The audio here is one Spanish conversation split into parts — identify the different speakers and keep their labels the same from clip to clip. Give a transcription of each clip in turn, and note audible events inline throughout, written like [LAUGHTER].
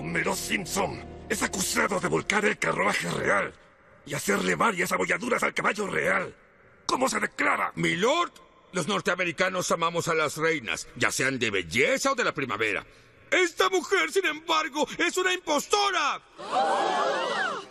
Speaker 1: Homero Simpson es acusado de volcar el carruaje real y hacerle varias abolladuras al caballo real. ¿Cómo se declara?
Speaker 2: Milord, los norteamericanos amamos a las reinas, ya sean de belleza o de la primavera. Esta mujer, sin embargo, es una impostora.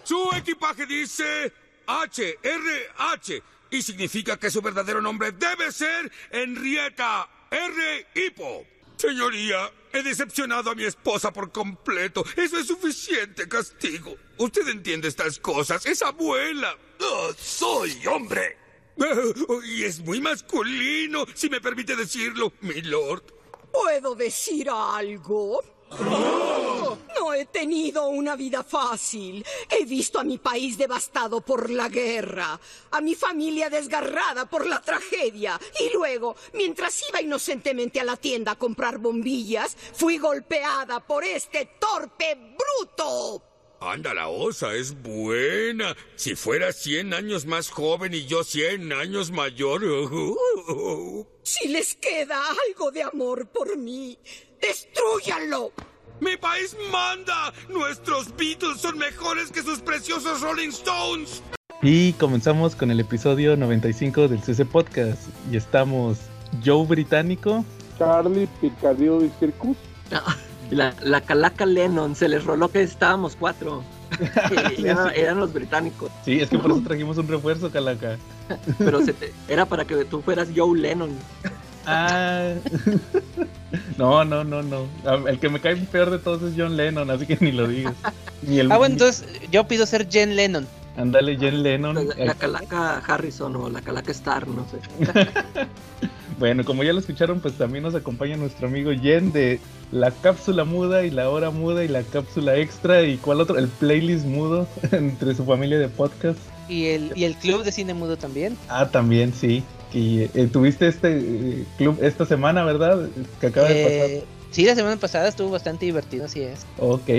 Speaker 2: Su equipaje dice HRH y significa que su verdadero nombre debe ser Henrietta R. Hippo. Señoría, he decepcionado a mi esposa por completo. Eso es suficiente castigo. Usted entiende estas cosas. Es abuela.
Speaker 1: Oh, soy hombre. [LAUGHS]
Speaker 2: Y es muy masculino, si me permite decirlo, milord.
Speaker 3: ¿Puedo decir algo? No he tenido una vida fácil. He visto a mi país devastado por la guerra, a mi familia desgarrada por la tragedia. Y luego, mientras iba inocentemente a la tienda a comprar bombillas, fui golpeada por este torpe bruto.
Speaker 2: Anda, la osa es buena. Si fuera 100 años más joven y yo 100 años mayor. [LAUGHS]
Speaker 3: Si les queda algo de amor por mí, destruyanlo.
Speaker 2: ¡Mi país manda! ¡Nuestros Beatles son mejores que sus preciosos Rolling Stones!
Speaker 4: Y comenzamos con el episodio 95 del CC Podcast. Y estamos Joe Británico,
Speaker 5: Charlie Picadillo y Circus.
Speaker 6: La, la calaca Lennon, se les roló que estábamos cuatro. [LAUGHS] Era- eran los británicos.
Speaker 4: Sí, es que por eso trajimos un refuerzo, Calaca.
Speaker 6: Pero se te- era para que tú fueras Joe Lennon.
Speaker 4: Ah. No, no, no, no. El que me cae peor de todos es John Lennon, así que ni lo digas. Ni el,
Speaker 7: Ah, bueno, entonces yo pido ser Jen Lennon.
Speaker 4: Ándale, John Lennon.
Speaker 6: La, la calaca Harrison o la calaca Star, no sé. [LAUGHS]
Speaker 4: Bueno, como ya lo escucharon, pues también nos acompaña nuestro amigo Jen de la cápsula muda y la hora muda y la cápsula extra y cuál otro, el playlist mudo [LAUGHS] entre su familia de podcast.
Speaker 7: Y el, y el club de cine mudo también.
Speaker 4: Ah, también, sí. Y eh, tuviste este eh, club esta semana, ¿verdad? Que acaba de pasar.
Speaker 7: Eh, sí, la semana pasada estuvo bastante divertido, así es.
Speaker 4: Ok.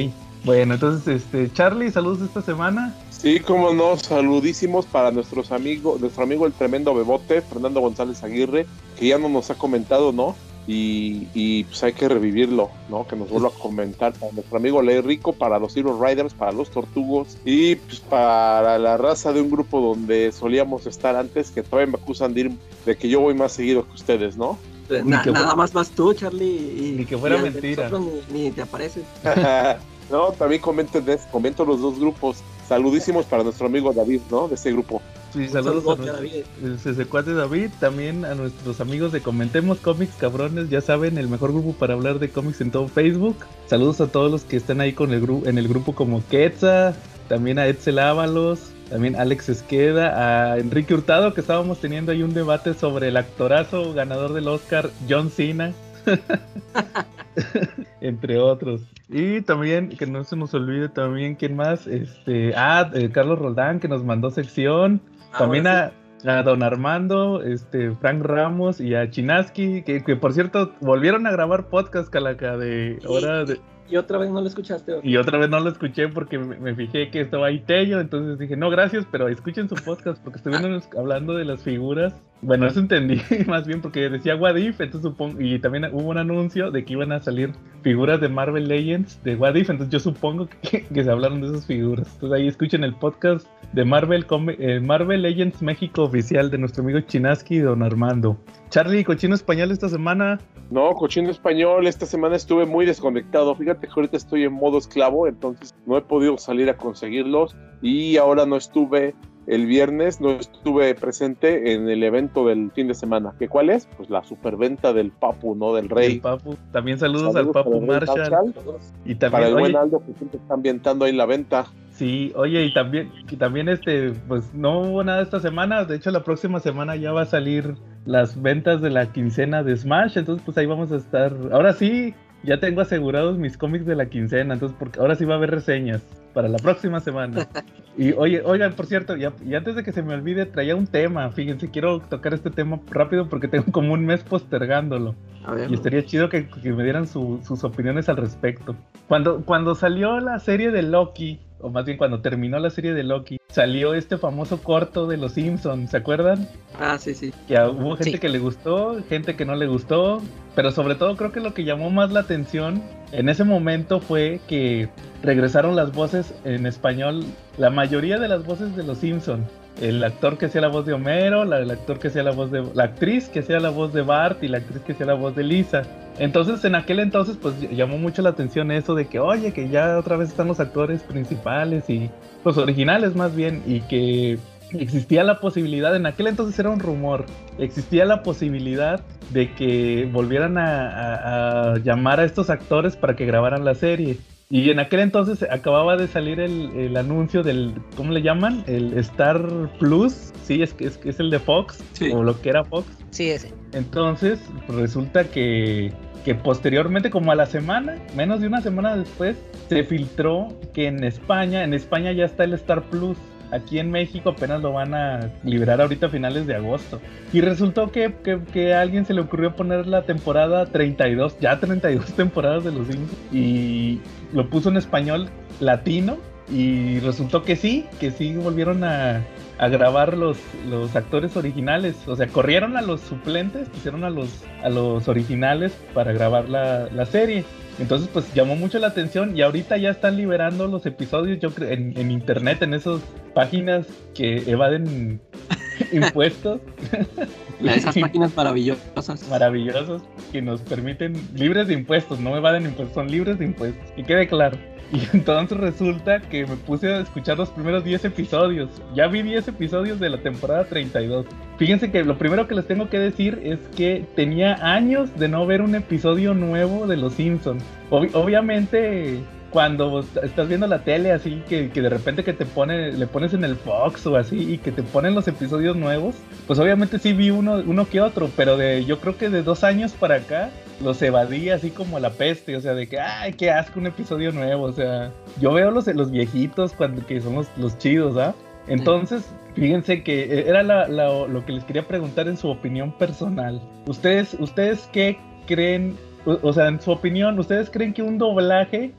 Speaker 4: Bueno, entonces, este, Charlie, saludos esta semana.
Speaker 5: Sí, como no, saludísimos para nuestros amigos, nuestro amigo el tremendo Bebote, Fernando González Aguirre, que ya no nos ha comentado, ¿no? Y, y, pues hay que revivirlo, ¿no? Que nos vuelva a comentar para nuestro amigo Ley Rico, para los Hero Riders, para los Tortugos y pues para la raza de un grupo donde solíamos estar antes, que todavía me acusan de, ir, de que yo voy más seguido que ustedes, ¿no?
Speaker 6: Na-
Speaker 4: que
Speaker 6: nada
Speaker 4: fuera-
Speaker 6: más vas tú, Charlie. Y,
Speaker 4: Ni que fuera
Speaker 6: y
Speaker 4: mentira.
Speaker 6: nosotros Ni, ni te apareces. [LAUGHS]
Speaker 5: no, también comenten, comento los dos grupos. Saludísimos para nuestro amigo David, ¿no? De ese grupo.
Speaker 4: Sí, saludos a
Speaker 6: David.
Speaker 4: el CC4 David, también a nuestros amigos de Comentemos Cómics, cabrones, ya saben, el mejor grupo para hablar de cómics en todo Facebook. Saludos a todos los que están ahí con el gru- en el grupo como Quetza, también a Edsel Ábalos, también a Alex Esqueda, a Enrique Hurtado, que estábamos teniendo ahí un debate sobre el actorazo ganador del Oscar, John Cena. [LAUGHS] entre otros. Y también, que no se nos olvide también, ¿quién más? Este, ah, eh, Carlos Roldán, que nos mandó sección. También
Speaker 6: Ahora
Speaker 4: a, a Don Armando, este, Frank Ramos y a Chinaski, que, que por cierto volvieron a grabar podcast, Calaca, de hora de...
Speaker 6: Y otra vez no lo escuchaste. ¿o?
Speaker 4: Y otra vez no lo escuché porque me, me fijé que estaba ahí Tello, entonces dije, no, gracias, pero escuchen su podcast porque estuvieron hablando de las figuras. Bueno, eso entendí [LAUGHS] más bien porque decía What If, entonces supongo, y también hubo un anuncio de que iban a salir figuras de Marvel Legends de What If, entonces yo supongo que, [LAUGHS] que se hablaron de esas figuras. Entonces ahí escuchen el podcast de Marvel, eh, Marvel Legends México oficial de nuestro amigo Chinaski y Don Armando. Charlie, cochino español esta semana.
Speaker 5: No, cochino español, esta semana estuve muy desconectado. Fíjate que ahorita estoy en modo esclavo, entonces no he podido salir a conseguirlos. Y ahora no estuve el viernes, no estuve presente en el evento del fin de semana. ¿Qué cuál es? Pues la superventa del Papu, ¿no? Del
Speaker 4: El
Speaker 5: Rey.
Speaker 4: Papu. También saludos,
Speaker 5: Saludos
Speaker 4: al Papu
Speaker 5: para el
Speaker 4: Marshall.
Speaker 5: Marshall,
Speaker 4: Y
Speaker 5: Para
Speaker 4: también,
Speaker 5: el
Speaker 4: oye,
Speaker 5: buen Aldo que siempre está ambientando ahí la venta.
Speaker 4: Sí, oye, y también, y también este, pues no hubo nada esta semana, de hecho la próxima semana ya va a salir las ventas de la quincena de Smash, entonces pues ahí vamos a estar, ahora sí, ya tengo asegurados mis cómics de la quincena, entonces porque ahora sí va a haber reseñas para la próxima semana. [LAUGHS] Y oye, oigan, por cierto, y antes de que se me olvide, traía un tema, fíjense, quiero tocar este tema rápido porque tengo como un mes postergándolo.
Speaker 6: Ver.
Speaker 4: Y estaría chido que, que me dieran su- sus opiniones al respecto. Cuando, cuando salió la serie de Loki, o más bien cuando terminó la serie de Loki, salió este famoso corto de Los Simpsons, ¿se acuerdan?
Speaker 6: Ah, sí, sí.
Speaker 4: Que hubo gente
Speaker 7: Sí.
Speaker 4: que le gustó, gente que no le gustó, pero sobre todo creo que lo que llamó más la atención en ese momento fue que regresaron las voces en español, la mayoría de las voces de Los Simpson. El actor que hacía la voz de Homero, la, el actor que hacía la voz de la actriz que hacía la voz de Bart y la actriz que hacía la voz de Lisa. Entonces, en aquel entonces, pues llamó mucho la atención eso de que, oye, que ya otra vez están los actores principales y los originales más bien, y que existía la posibilidad, en aquel entonces era un rumor, existía la posibilidad de que volvieran a llamar a estos actores para que grabaran la serie. Y en aquel entonces acababa de salir el, el anuncio del, ¿cómo le llaman? El Star Plus, sí, es, que- es, es el de Fox,
Speaker 6: Sí.
Speaker 4: o lo que era Fox.
Speaker 7: Sí, ese.
Speaker 4: Entonces, resulta que, que posteriormente, como a la semana, menos de una semana después, se filtró que en España, en España ya está el Star Plus. Aquí en México apenas lo van a liberar ahorita a finales de agosto. Y resultó que, que, que a alguien se le ocurrió poner la temporada 32, ya 32 temporadas de los Simpsons. Y lo puso en español latino. Y resultó que sí, que sí volvieron a, a grabar los, los actores originales. O sea, corrieron a los suplentes, pusieron a los, a los originales para grabar la, la serie. Entonces, pues llamó mucho la atención y ahorita ya están liberando los episodios, yo creo, en, en internet, en esas páginas que evaden [LAUGHS] impuestos [LAUGHS]
Speaker 6: Esas [LAUGHS] páginas maravillosas.
Speaker 4: maravillosos que nos permiten libres de impuestos, no evaden impuestos, son libres de impuestos, que quede claro. Y [LAUGHS] entonces resulta que me puse a escuchar los primeros 10 episodios. Ya vi 10 episodios de la temporada 32. Fíjense que lo primero que les tengo que decir es que tenía años de no ver un episodio nuevo de Los Simpsons. Ob- obviamente cuando est- estás viendo la tele así que, que de repente que te pone le pones en el Fox o así y que te ponen los episodios nuevos pues obviamente sí vi uno uno que otro pero de yo creo que de dos años para acá los evadí así como la peste o sea de que ay qué asco un episodio nuevo o sea yo veo los los viejitos cuando que son los, los chidos ¿ah? entonces fíjense que eh, era la- la- lo que les quería preguntar en su opinión personal ustedes ustedes qué creen o, o sea, en su opinión, ¿ustedes creen que un doblaje...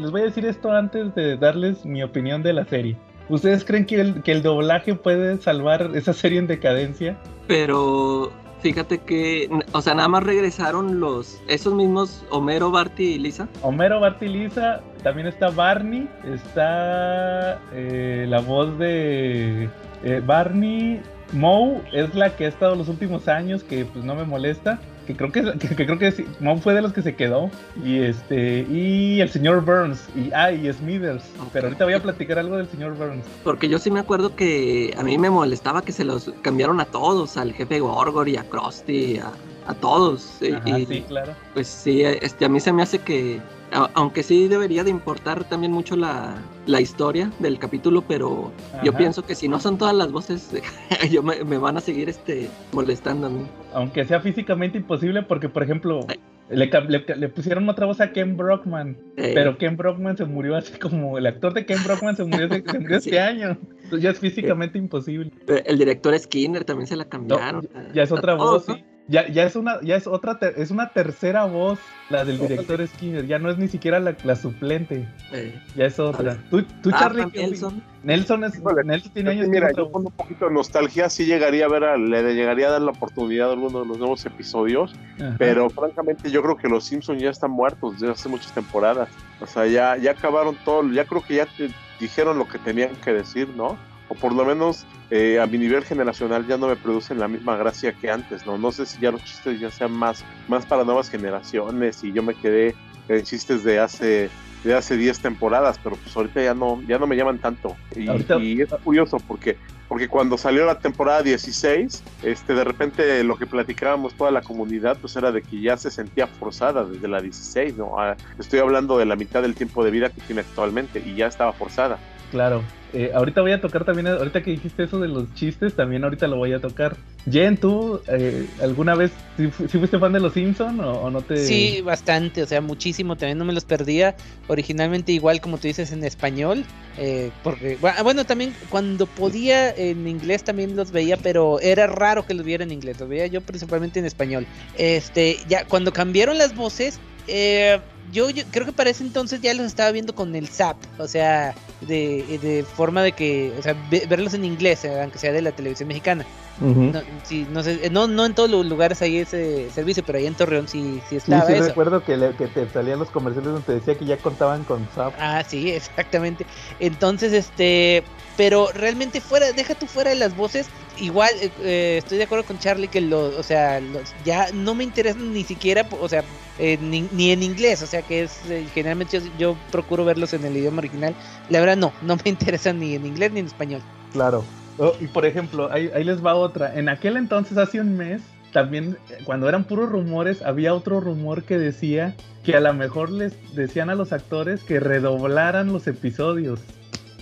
Speaker 4: les voy a decir esto antes de darles mi opinión de la serie. ¿Ustedes creen que el, que el doblaje puede salvar esa serie en decadencia?
Speaker 6: Pero fíjate que, o sea, nada más regresaron los, esos mismos Homero, Barty y Lisa.
Speaker 4: Homero, Bart y Lisa, también está Barney, está eh, la voz de eh, Barney, Moe es la que ha estado los últimos años, que pues no me molesta, que creo que, que, que creo que sí, Moe fue de los que se quedó, y este, y el señor Burns, y ah, y Smithers, pero ahorita voy a platicar algo del señor Burns.
Speaker 6: Porque yo sí me acuerdo que a mí me molestaba que se los cambiaron a todos, al jefe Gorgor y a Krusty, a, a todos.
Speaker 4: Ajá,
Speaker 6: y,
Speaker 4: sí, claro.
Speaker 6: Pues sí, este, a mí se me hace que, a- aunque sí debería de importar también mucho la, la historia del capítulo, pero yo pienso que si no son todas las voces, [LAUGHS] yo me, me van a seguir este, molestando a mí.
Speaker 4: Aunque sea físicamente imposible, porque por ejemplo, le, le- le pusieron otra voz a Ken Brockman,
Speaker 6: Eh,
Speaker 4: pero Ken Brockman se murió así como el actor de Ken Brockman se murió, hace- se murió [LAUGHS]
Speaker 6: Sí.
Speaker 4: este año. Entonces ya es físicamente imposible.
Speaker 6: el director Skinner también se la cambiaron.
Speaker 4: Ya es otra
Speaker 6: todos,
Speaker 4: voz, sí. Ya, ya es una, ya es otra, ter- es una tercera voz la del director Skinner. Ya no es ni siquiera la, la suplente,
Speaker 6: Eh,
Speaker 4: ya es otra. Tú, tú
Speaker 6: ah,
Speaker 4: Charlie,
Speaker 6: Frank
Speaker 4: ¿qué opi-
Speaker 6: Nelson.
Speaker 4: Nelson es, Nelson tiene años.
Speaker 5: mira, yo con un poquito de nostalgia sí llegaría a ver, a- le llegaría a dar la oportunidad a alguno de los nuevos episodios,
Speaker 4: Ajá.
Speaker 5: pero francamente yo creo que los Simpsons ya están muertos desde hace muchas temporadas. O sea, ya, ya acabaron todo, ya creo que ya te dijeron lo que tenían que decir, ¿no? O por lo menos eh, a mi nivel generacional ya no me producen la misma gracia que antes, ¿no? No sé si ya los chistes ya sean más, más para nuevas generaciones y yo me quedé en chistes de hace de hace 10 temporadas, pero pues ahorita ya no ya no me llaman tanto. Y, y es curioso porque porque cuando salió la temporada 16, este de repente lo que platicábamos toda la comunidad pues era de que ya se sentía forzada desde la 16, ¿no? Ah, estoy hablando de la mitad del tiempo de vida que tiene actualmente y ya estaba forzada.
Speaker 4: Claro. Eh, ahorita voy a tocar también, ahorita que dijiste eso de los chistes, también ahorita lo voy a tocar. Jen, ¿tú eh, alguna vez sí fuiste fan de los Simpson o, o no te...?
Speaker 7: Sí, bastante, o sea, muchísimo. También no me los perdía. Originalmente igual como tú dices en español. eh, porque, bu- bueno, también cuando podía en inglés también los veía, pero era raro que los viera en inglés. Los veía yo principalmente en español. Este, ya cuando cambiaron las voces, eh, yo, yo creo que para ese entonces ya los estaba viendo con el SAP, o sea, de, de forma de que, o sea, ve- verlos en inglés, eh, aunque sea de la televisión mexicana. No, sí, no, sé, eh, no, no en todos los lugares hay ese servicio, pero ahí en Torreón sí, sí
Speaker 4: Sí,
Speaker 7: estaba
Speaker 4: sí
Speaker 7: eso.
Speaker 4: recuerdo que, le- que te salían los comerciales donde te decía que ya contaban con SAP.
Speaker 7: Ah, sí, [LAUGHS] exactamente. Entonces, este, pero realmente fuera, deja tú fuera de las voces. Igual eh, eh, estoy de acuerdo con Charlie que lo, o sea, los- ya no me interesan ni siquiera, o sea, eh, ni, ni en inglés, o sea, que es eh, generalmente yo, yo procuro verlos en el idioma original. La verdad no, no me [LAUGHS] interesan ni en inglés ni en español.
Speaker 4: Claro. Oh, y por ejemplo, ahí, ahí les va otra. En aquel entonces, hace un mes, también, eh, cuando eran puros rumores, había otro rumor que decía que a lo mejor les decían a los actores que redoblaran los episodios.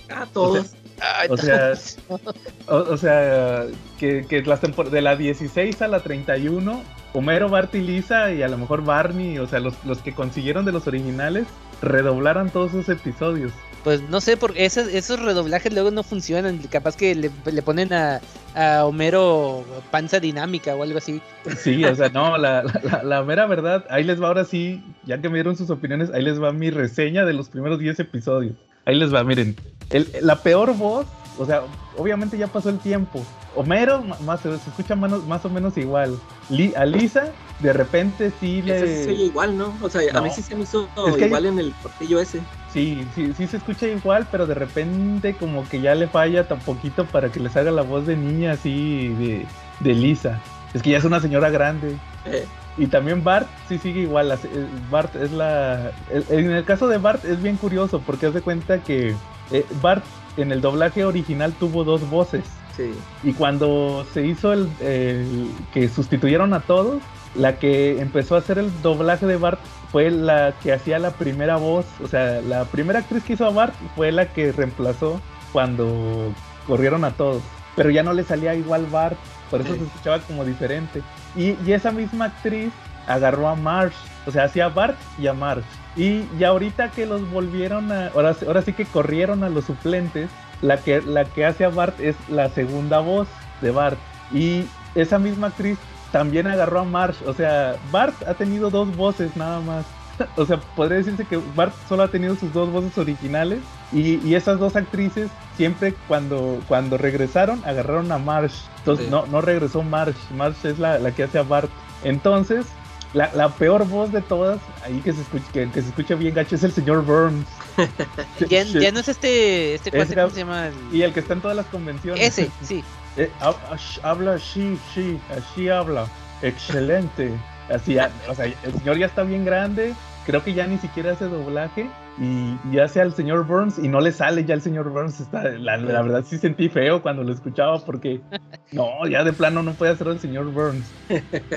Speaker 6: Ah, todos.
Speaker 4: O sea. O, o sea, que, que las de la 16 a la 31, Homero, Bart y Lisa y a lo mejor Barney, o sea, los, los que consiguieron de los originales, redoblaran todos esos episodios.
Speaker 7: Pues no sé, porque esos, esos redoblajes luego no funcionan. Capaz que le, le ponen a, a Homero panza dinámica o algo así.
Speaker 4: Sí, o sea, [LAUGHS] no, la, la, la- la mera verdad, ahí les va ahora sí, ya que me dieron sus opiniones, ahí les va mi reseña de los primeros 10 episodios. Ahí les va, miren, el- la peor voz, o sea, obviamente ya pasó el tiempo. Homero, más, se escucha más, más o menos igual. Li- a Lisa, de repente sí le...
Speaker 6: Ese se oye igual, ¿no? O sea, a
Speaker 4: No.
Speaker 6: mí sí se me hizo
Speaker 4: Es que hay-
Speaker 6: igual en el portillo ese.
Speaker 4: Sí, sí, sí se escucha igual, pero de repente como que ya le falla tan poquito para que les haga la voz de niña así de, de Lisa. Es que ya es una señora grande.
Speaker 6: Eh,
Speaker 4: Y también Bart sí sigue igual. eh, Bart es la... En el caso de Bart es bien curioso porque haz de cuenta que eh, Bart en el doblaje original tuvo dos voces.
Speaker 6: sí.
Speaker 4: Y cuando se hizo el, el que sustituyeron a todos, la que empezó a hacer el doblaje de Bart fue la que hacía la primera voz. O sea, la primera actriz que hizo a Bart fue la que reemplazó cuando corrieron a todos. Pero ya no le salía igual Bart, por eso
Speaker 6: Sí.
Speaker 4: se escuchaba como diferente. Y, y esa misma actriz agarró a Marsh, o sea, hacía a Bart y a Marsh. Y, y ahorita que los volvieron a. Ahora, sí- ahora sí que corrieron a los suplentes, la que, la que hace a Bart es la segunda voz de Bart. Y esa misma actriz también agarró a Marsh. O sea, Bart ha tenido dos voces nada más. [LAUGHS] O sea, podría decirse que Bart solo ha tenido sus dos voces originales. Y, y esas dos actrices siempre cuando, cuando regresaron agarraron a Marsh. Entonces
Speaker 6: Sí.
Speaker 4: no, no regresó Marsh. Marsh es la, la que hace a Bart. Entonces, la, la peor voz de todas, ahí que se escuche, que, que se escucha bien gacho, es el señor Burns. [LAUGHS]
Speaker 7: Ya, ya no es este, este cuate, ¿cómo se llama? El-
Speaker 4: Y el que está en todas las convenciones.
Speaker 7: Ese, sí.
Speaker 4: Eh, habla así, sí, así habla. Excelente. Así, ah, o sea, el señor ya está bien grande. Creo que ya ni siquiera hace doblaje. Y, y hace al señor Burns y no le sale ya el señor Burns. Está, la, la verdad sí sentí feo cuando lo escuchaba porque [LAUGHS] no, ya de plano no puede hacer el señor Burns.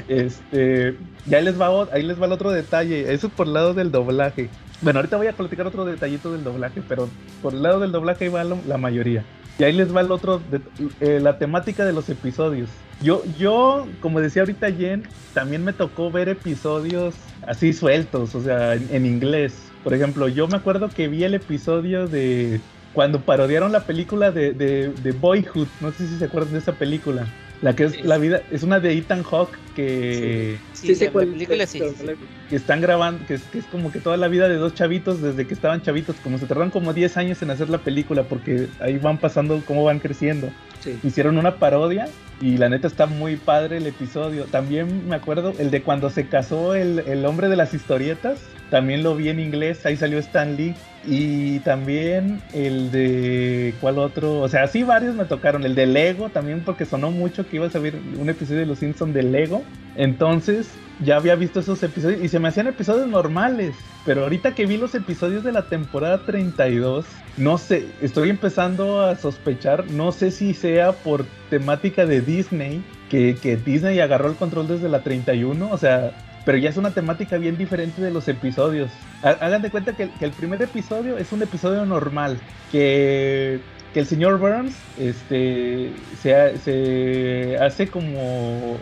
Speaker 4: Este, ya les va, ahí les va el otro detalle. Eso por el lado del doblaje. Bueno, ahorita voy a platicar otro detallito del doblaje, pero por el lado del doblaje ahí va la mayoría. Y ahí les va el otro, de- eh, la temática de los episodios. Yo, yo, como decía ahorita Jen, también me tocó ver episodios así sueltos, o sea, en, en inglés. Por ejemplo, yo me acuerdo que vi el episodio de cuando parodiaron la película de, de, de Boyhood. No sé si se acuerdan de esa película. La que es
Speaker 6: Sí.
Speaker 4: la vida, es una de Ethan Hawke que,
Speaker 7: Sí,
Speaker 6: Sí,
Speaker 7: la- película
Speaker 6: es,
Speaker 7: sí, sí,
Speaker 4: que están grabando, que es, que es como que toda la vida de dos chavitos desde que estaban chavitos, como se tardaron como 10 años en hacer la película porque ahí van pasando cómo van creciendo.
Speaker 6: sí.
Speaker 4: Hicieron una parodia y la neta está muy padre el episodio. También me acuerdo el de cuando se casó el, el hombre de las historietas, también lo vi en inglés, ahí salió Stan Lee. Y también el de. ¿Cuál otro? O sea, sí, varios me tocaron. El de Lego también, porque sonó mucho que iba a salir un episodio de Los Simpsons de Lego. Entonces, ya había visto esos episodios y se me hacían episodios normales. Pero ahorita que vi los episodios de la temporada 32, no sé, estoy empezando a sospechar, no sé si sea por temática de Disney, que, que Disney agarró el control desde la 31, o sea, pero ya es una temática bien diferente de los episodios. Hagan de cuenta que, que el primer episodio es un episodio normal, que, que el señor Burns este, se, se hace como...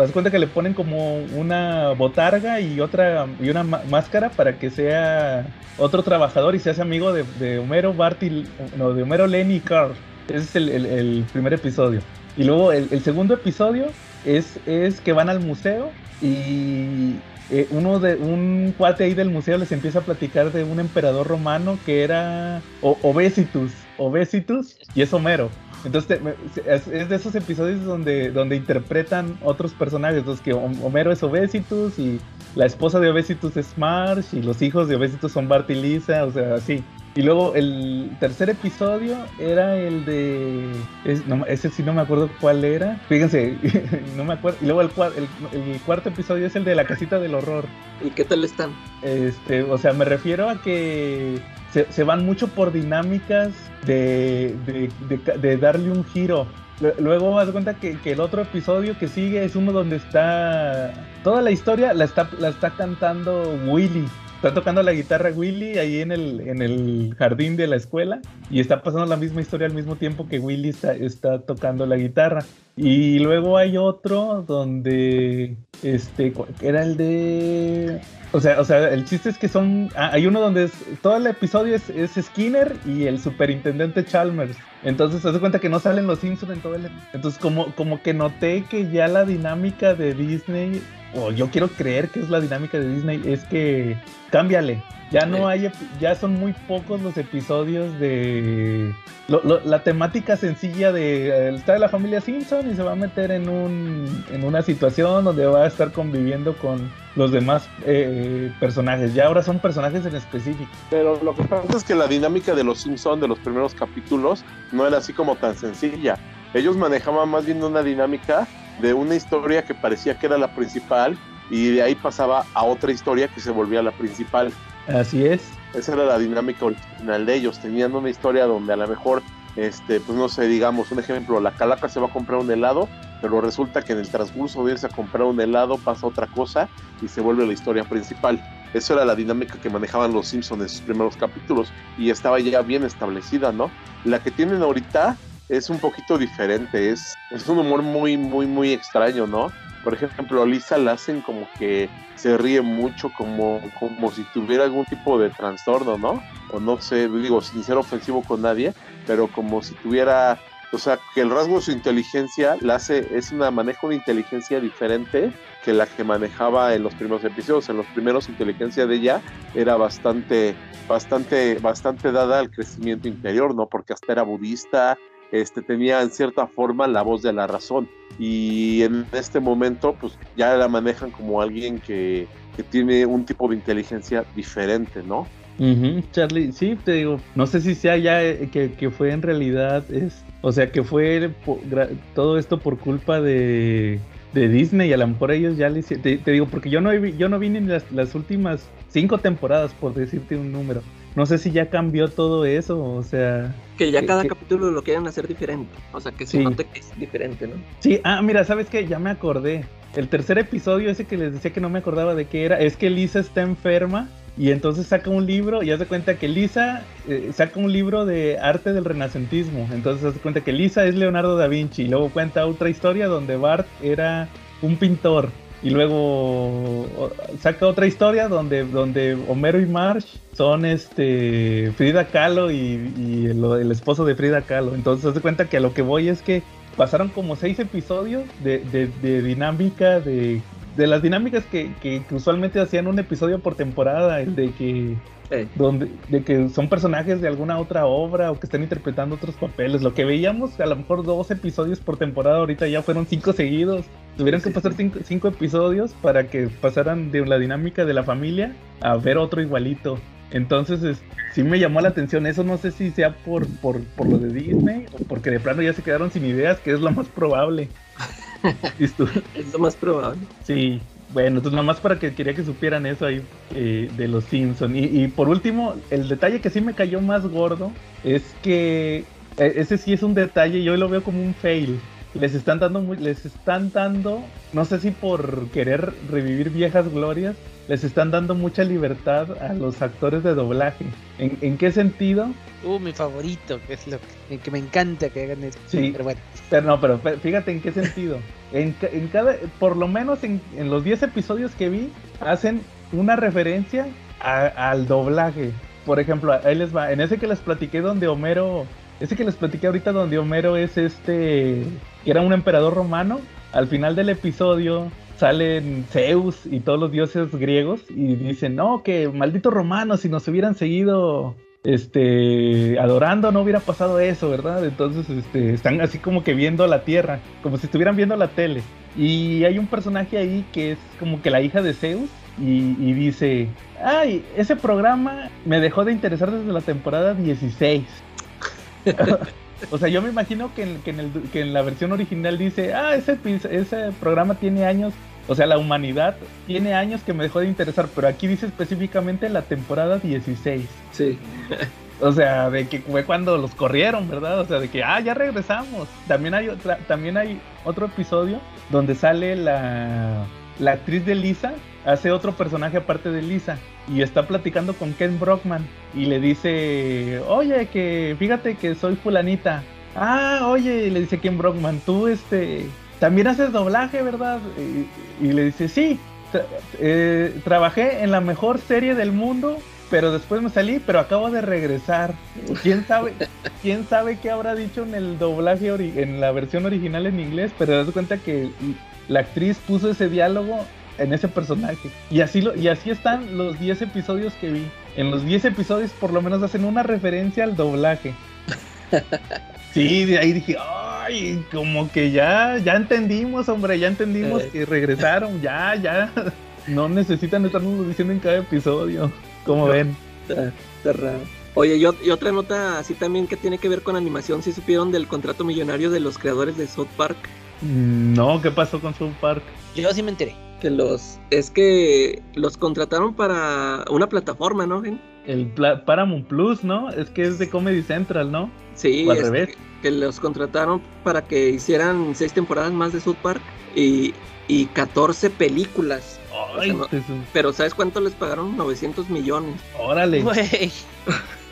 Speaker 4: Haz cuenta que le ponen como una botarga y otra y una máscara para que sea otro trabajador y se hace amigo de, Homero, Bart y, no, de Homero, Lenny y Carl. Ese es el, el- el primer episodio. Y luego el, el segundo episodio es, es que van al museo y, eh, uno de un cuate ahí del museo les empieza a platicar de un emperador romano que era o- Obesitus, Obesitus y es Homero. Entonces te- es, de esos episodios donde, donde interpretan otros personajes, entonces que Hom- Homero es Obesitus y la esposa de Obesitus es Marsh y los hijos de Obesitus son Bart y Lisa, o sea, así. Y luego el tercer episodio era el de... es- no, ese sí no me acuerdo cuál era. Fíjense, [LAUGHS] no me acuerdo. Y luego el, el- el cuarto episodio es el de la casita del horror.
Speaker 6: ¿Y qué tal están?
Speaker 4: Este, o sea, me refiero a que se, se van mucho por dinámicas de, de, de ca- de darle un giro. Lu- Luego haz cuenta que, que el otro episodio que sigue es uno donde está. Toda la historia la está, la está cantando Willy. Está tocando la guitarra Willy ahí en el, en el jardín de la escuela. Y está pasando la misma historia al mismo tiempo que Willy está, está tocando la guitarra. Y luego hay otro donde. Este. Era el de. O sea, o sea, el chiste es que son. ah, hay uno donde es- todo el episodio es, es Skinner y el superintendente Chalmers. Entonces, se hace cuenta que no salen los Simpsons en todo el. Entonces, como, como que noté que ya la dinámica de Disney, o yo quiero creer que es la dinámica de Disney, es que cámbiale. Ya no hay, ya son muy pocos los episodios de lo- lo- la temática sencilla de eh, está de la familia Simpson y se va a meter en un en una situación donde va a estar conviviendo con los demás eh, personajes. Ya ahora son personajes en específico.
Speaker 5: Pero lo que pasa es que la dinámica de los Simpson de los primeros capítulos no era así como tan sencilla. Ellos manejaban más bien una dinámica de una historia que parecía que era la principal y de ahí pasaba a otra historia que se volvía la principal.
Speaker 4: Así es.
Speaker 5: Esa era la dinámica original de ellos. Tenían una historia donde a lo mejor, este, pues no sé, digamos, un ejemplo, la calaca se va a comprar un helado, pero resulta que en el transcurso de irse a comprar un helado pasa otra cosa y se vuelve la historia principal. Eso era la dinámica que manejaban los Simpsons en sus primeros capítulos y estaba ya bien establecida, ¿no? La que tienen ahorita es un poquito diferente, es, es un humor muy, muy, muy extraño, ¿no? Por ejemplo, a Lisa la hacen como que se ríe mucho, como, como si tuviera algún tipo de trastorno, ¿no? O no sé, digo, sin ser ofensivo con nadie, pero como si tuviera, o sea, que el rasgo de su inteligencia la hace, es una, maneja una inteligencia diferente que la que manejaba en los primeros episodios. En los primeros, inteligencia de ella era bastante, bastante, bastante dada al crecimiento interior, ¿no? Porque hasta era budista, este, tenía en cierta forma la voz de la razón. Y en este momento, pues ya la manejan como alguien que, que tiene un tipo de inteligencia diferente, ¿no?
Speaker 4: Ujú, Charlie, sí, te digo, no sé si sea ya eh, que, que fue en realidad, es, o sea, que fue po- gra- todo esto por culpa de, de Disney a lo mejor ellos ya le te, te digo, porque yo no, yo no vi ni las, las últimas cinco temporadas, por decirte un número. No sé si ya cambió todo eso, o sea...
Speaker 6: Que ya
Speaker 4: Que-
Speaker 6: cada
Speaker 4: que-
Speaker 6: capítulo lo quieren hacer diferente. O sea, que se
Speaker 4: Sí.
Speaker 6: note que es diferente, ¿no?
Speaker 4: Sí, ah, mira, ¿sabes qué? Ya me acordé. El tercer episodio, ese que les decía que no me acordaba de qué era, es que Lisa está enferma y entonces saca un libro y hace cuenta que Lisa eh, saca un libro de arte del renacentismo. Entonces hace cuenta que Lisa es Leonardo da Vinci y luego cuenta otra historia donde Bart era un pintor. Y luego saca otra historia donde, donde Homero y Marge son este Frida Kahlo y, el, esposo de Frida Kahlo. Entonces hace cuenta que a lo que voy es que pasaron como seis episodios de, de- dinámica de, de las dinámicas que- que usualmente hacían un episodio por temporada, el de que Donde de que son personajes de alguna otra obra o que están interpretando otros papeles. Lo que veíamos a lo mejor dos episodios por temporada, ahorita ya fueron cinco seguidos. Tuvieron que pasar cinco, cinco episodios para que pasaran de la dinámica de la familia a ver otro igualito. Entonces es- sí me llamó la atención eso, no sé si sea por, por, por lo de Disney o porque de plano ya se quedaron sin ideas, que es lo más probable. [LAUGHS]
Speaker 6: Es lo más probable.
Speaker 4: Sí, bueno, entonces nada más para que quería que supieran eso ahí eh, de los Simpson. Y, y por último, el detalle que sí me cayó más gordo es que eh, ese sí es un detalle, yo lo veo como un fail. Les están dando, muy- les están dando, no sé si por querer revivir viejas glorias, les están dando mucha libertad a los actores de doblaje. ¿En, en qué sentido?
Speaker 7: Uh, mi favorito, que es lo que, que me encanta que hagan eso.
Speaker 4: Sí.
Speaker 7: Pero bueno,
Speaker 4: Pero no, pero fíjate en qué sentido. En, en cada, por lo menos en, en los 10 episodios que vi, hacen una referencia a- al doblaje. Por ejemplo, ahí les va. En ese que les platiqué donde Homero, ese que les platiqué ahorita donde Homero es este, que era un emperador romano. Al final del episodio salen Zeus y todos los dioses griegos y dicen, no, que malditos romanos, si nos hubieran seguido este adorando no hubiera pasado eso, ¿verdad? Entonces este, están así como que viendo la tierra, como si estuvieran viendo la tele. Y hay un personaje ahí que es como que la hija de Zeus y, y dice, ay, ese programa me dejó de interesar desde la temporada 16. [LAUGHS] o sea, yo me imagino que en, que en, el, que en la versión original dice, ah, ese, ese programa tiene años, o sea, la humanidad tiene años que me dejó de interesar, pero aquí dice específicamente la temporada 16.
Speaker 6: Sí.
Speaker 4: O sea, de que fue cuando los corrieron, ¿verdad? O sea, de que, ah, ya regresamos. También hay, otra, también hay otro episodio donde sale la, la actriz de Lisa, hace otro personaje aparte de Lisa, y está platicando con Ken Brockman y le dice, oye, que fíjate que soy fulanita. Ah, oye, le dice Ken Brockman, tú este, también haces doblaje, ¿verdad? Y, le dice, sí, eh, trabajé en la mejor serie del mundo pero después me salí, pero acabo de regresar. ¿Quién sabe, [LAUGHS] quién sabe qué habrá dicho en el doblaje, en la versión original en inglés? Pero das cuenta que la actriz puso ese diálogo en ese personaje. Y así, lo, y así están los 10 episodios que vi. En los 10 episodios por lo menos hacen una referencia al doblaje. [LAUGHS] Sí, de ahí dije, ay, como que ya, ya entendimos, hombre, ya entendimos
Speaker 6: Eh.
Speaker 4: que regresaron, ya, ya. [LAUGHS] No necesitan estarnos diciendo en cada episodio. Como
Speaker 6: No.
Speaker 4: ven?
Speaker 6: Está, está raro. Oye, y, ot- y otra nota así también que tiene que ver con animación, si supieron del contrato millonario de los creadores de South Park,
Speaker 4: Mm, No, ¿qué pasó con South Park?
Speaker 7: Yo sí me enteré.
Speaker 6: Que los es que los contrataron para una plataforma, ¿no? Gen?
Speaker 4: El Pla- Paramount Plus, ¿no? Es que es de Comedy Central, ¿no?
Speaker 6: Sí,
Speaker 4: O al revés.
Speaker 6: que los contrataron para que hicieran seis temporadas más de South Park y, y 14 películas.
Speaker 4: Ay,
Speaker 6: no-
Speaker 4: pues,
Speaker 6: Pero ¿sabes cuánto les pagaron? 900 millones.
Speaker 4: órale.
Speaker 7: Güey.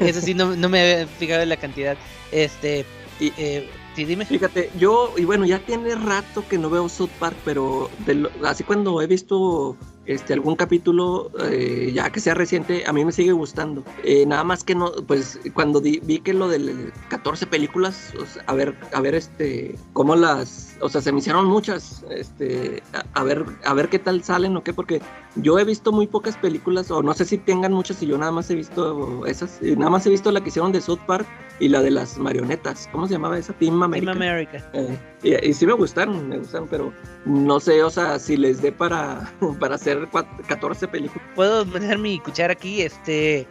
Speaker 7: Eso sí, no, no me había fijado en la cantidad. Este.
Speaker 6: Y-
Speaker 7: eh, sí, dime.
Speaker 6: Fíjate, yo, y bueno, ya tiene rato que no veo South Park, pero así cuando he visto este algún capítulo, eh, ya que sea reciente, a mí me sigue gustando. Eh, nada más que no, pues cuando di- vi que lo de 14 películas, o sea, a ver, a ver, este, cómo las, o sea, se me hicieron muchas, este, a, a ver, a ver qué tal salen o qué, porque yo he visto muy pocas películas, o no sé si tengan muchas, y yo nada más he visto esas, nada más he visto la que hicieron de South Park y la de las marionetas, ¿cómo se llamaba esa? Team
Speaker 7: Team
Speaker 6: America.
Speaker 7: America.
Speaker 6: Eh, y, y sí me gustaron, me gustaron, pero no sé, o sea, si les dé para, [LAUGHS] para hacer cuat- 14 películas.
Speaker 7: Puedo poner mi cuchara aquí. Este.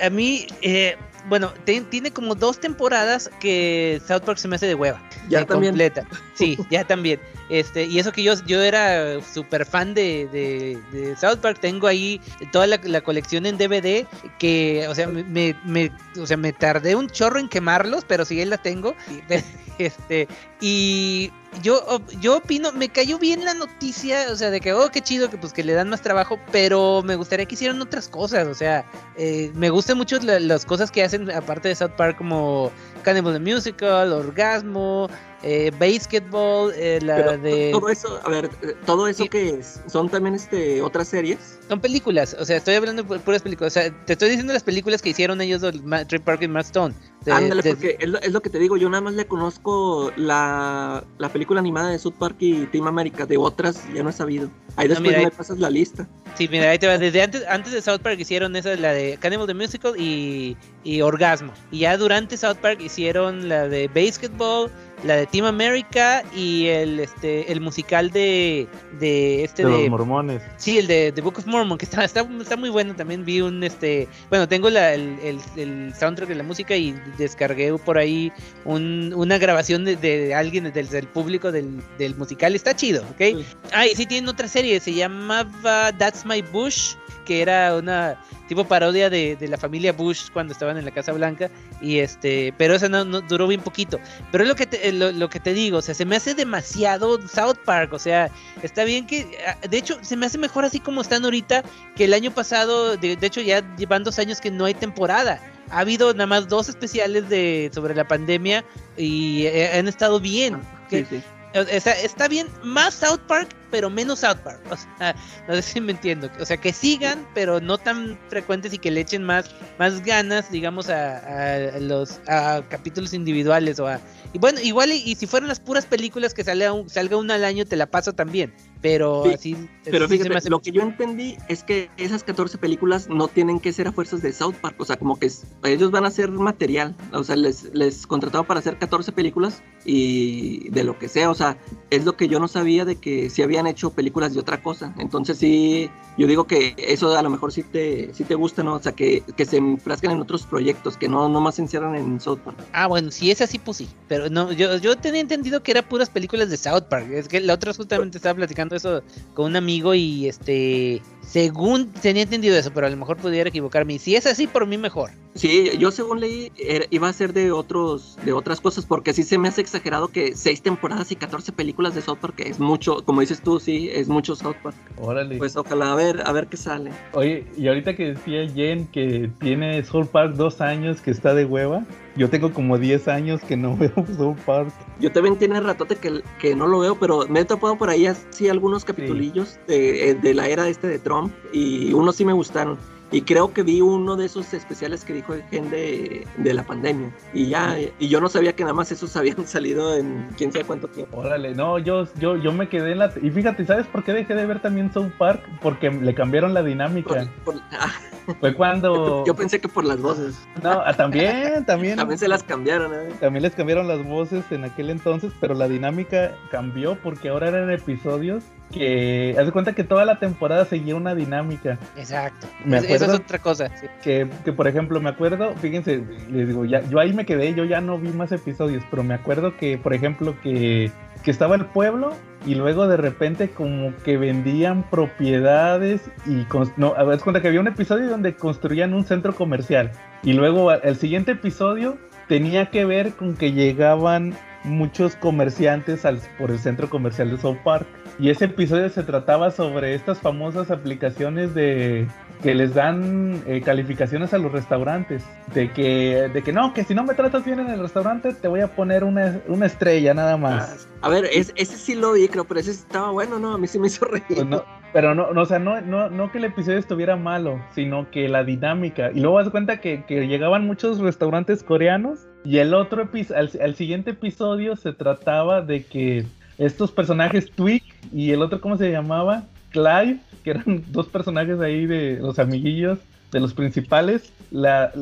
Speaker 7: A mí, eh, bueno, te- tiene como dos temporadas que South Park se me hace de hueva.
Speaker 6: Ya también.
Speaker 7: Completa. Sí, ya también. Este, y eso que yo, yo era súper fan de, de, de South Park, tengo ahí toda la, la colección en DVD que, o sea, me, me, o sea, me tardé un chorro en quemarlos, pero sí la tengo. [LAUGHS] Este, y yo, yo opino, me cayó bien la noticia, o sea, de que, oh, qué chido que pues que le dan más trabajo, pero me gustaría que hicieran otras cosas, o sea, eh, me gustan mucho la- las cosas que hacen aparte de South Park como Cannibal the Musical, Orgasmo, eh, Basketball, eh, la
Speaker 6: Pero
Speaker 7: de...
Speaker 6: todo eso, a ver, eh, todo eso
Speaker 7: Sí.
Speaker 6: que es, son también este otras series.
Speaker 7: Son películas, o sea, estoy hablando de pu- puras películas, o sea, te estoy diciendo las películas que hicieron ellos, Trey Parker y Matt Stone. De-
Speaker 6: Ándale,
Speaker 7: de-
Speaker 6: porque es lo, es lo que te digo, yo nada más le conozco la, la película animada de South Park y Team America, de otras ya no he sabido. Ahí después
Speaker 7: mira, ahí-
Speaker 6: me pasas la lista.
Speaker 7: Sí, mira, ahí te va. Desde antes, antes de South Park hicieron esa, la de Cannibal the Musical y, y Orgasmo. Y ya durante South Park hicieron la de Basketball, la de Team America y el este el musical de, de este
Speaker 4: De
Speaker 7: de,
Speaker 4: los mormones.
Speaker 7: Sí, el de The Book of Mormon, que está, está, está muy bueno. También vi un, este, bueno, tengo la, el, el, el soundtrack de la música y descargué por ahí un, una grabación de, de alguien del, del público del, del musical. Está chido, ¿ok?
Speaker 6: Sí.
Speaker 7: Ah, y sí tienen otra serie, se llamaba That's My Bush, que era una tipo parodia de, de la familia Bush cuando estaban en la Casa Blanca. Y este, pero esa no, no- duró bien poquito. Pero es lo que te, lo, lo que te digo, o sea, se me hace demasiado South Park, o sea, está bien que, ah, de hecho, se me hace mejor así como están ahorita que el año pasado, de, de hecho ya llevan dos años que no hay temporada. Ha habido nada más dos especiales de sobre la pandemia y eh, han estado bien.
Speaker 6: Sí, sí.
Speaker 7: O- está bien, más South Park pero menos South Park. O sea, [LAUGHS] no sé si me entiendo. O sea, que sigan, pero no tan frecuentes y que le echen más, más ganas, digamos, a, los a capítulos individuales o a... Y bueno, igual y, si fueran las puras películas que salga, un, salga una al año, te la paso también. Pero así.
Speaker 6: Pero fíjate, lo que yo entendí es que esas 14 películas no tienen que ser a fuerzas de South Park. O sea, como que ellos van a hacer material. O sea, les, les contratado para hacer 14 películas y de lo que sea. O sea, es lo que yo no sabía de que si hecho películas de otra cosa. Entonces, sí, yo digo que eso a lo mejor sí te, sí te gusta, ¿no? O sea, que, que se enfrasquen en otros proyectos, que no más se encierran en South Park.
Speaker 7: Ah, bueno, si es así, pues sí. Pero no, yo, yo tenía entendido que eran puras películas de South Park. Es que la otra justamente estaba platicando eso con un amigo y este, según tenía entendido eso, pero a lo mejor pudiera equivocarme. Y si es así, por mí mejor.
Speaker 6: Sí, yo según leí, iba a ser de otros, de otras cosas, porque sí se me hace exagerado que seis temporadas y 14 películas de South Park, que es mucho, como dices tú, sí, es mucho South Park.
Speaker 4: Órale.
Speaker 6: Pues ojalá a ver, a ver qué sale.
Speaker 4: Oye, y ahorita que decía Jen que tiene South Park dos años que está de hueva, yo tengo como 10 años que no [LAUGHS] veo South Park.
Speaker 6: Yo también tiene ratote que, que no lo veo, pero me he topado por ahí así algunos capitulillos de, de la era este de Trump y unos sí me gustaron. Y creo que vi uno de esos especiales que dijo Gen de, de la pandemia. Y ya, y yo no sabía que nada más esos [LAUGHS] habían salido en quién sabe cuánto tiempo.
Speaker 4: Órale, no, yo, yo, yo me quedé en la. Y fíjate, ¿sabes por qué dejé de ver también South Park? Porque le cambiaron la dinámica. Ah. Fue cuando. [LAUGHS]
Speaker 6: Yo pensé que por las voces.
Speaker 4: No, ah, también, también.
Speaker 6: también se las cambiaron, ¿eh?
Speaker 4: También les cambiaron las voces en aquel entonces, pero la dinámica cambió porque ahora eran episodios que haz de cuenta que toda la temporada seguía una dinámica.
Speaker 7: Exacto. Me Eso es otra cosa.
Speaker 4: Que, que, por ejemplo, me acuerdo, fíjense, les digo, ya, yo ahí me quedé, yo ya no vi más episodios, pero me acuerdo que, por ejemplo, que, que estaba el pueblo y luego de repente como que vendían propiedades y no, haz cuenta que había un episodio donde construían un centro comercial y luego el siguiente episodio tenía que ver con que llegaban muchos comerciantes al, por el centro comercial de South Park. Y ese episodio se trataba sobre estas famosas aplicaciones de que les dan eh, calificaciones a los restaurantes. De que, de que no, que si no me tratas bien en el restaurante, te voy a poner una, una estrella nada más.
Speaker 6: Ah, a ver, ese sí lo vi, creo, pero ese estaba bueno, ¿no? A mí sí me hizo reír. Pues
Speaker 4: pero no, no, o sea, no, no, no que el episodio estuviera malo, sino que la dinámica. Y luego das cuenta que, que llegaban muchos restaurantes coreanos y el otro episodio, el, siguiente episodio se trataba de que estos personajes, Twig y el otro, ¿cómo se llamaba? Clive, que eran [LAUGHS] dos personajes ahí de los amiguillos de los principales, la,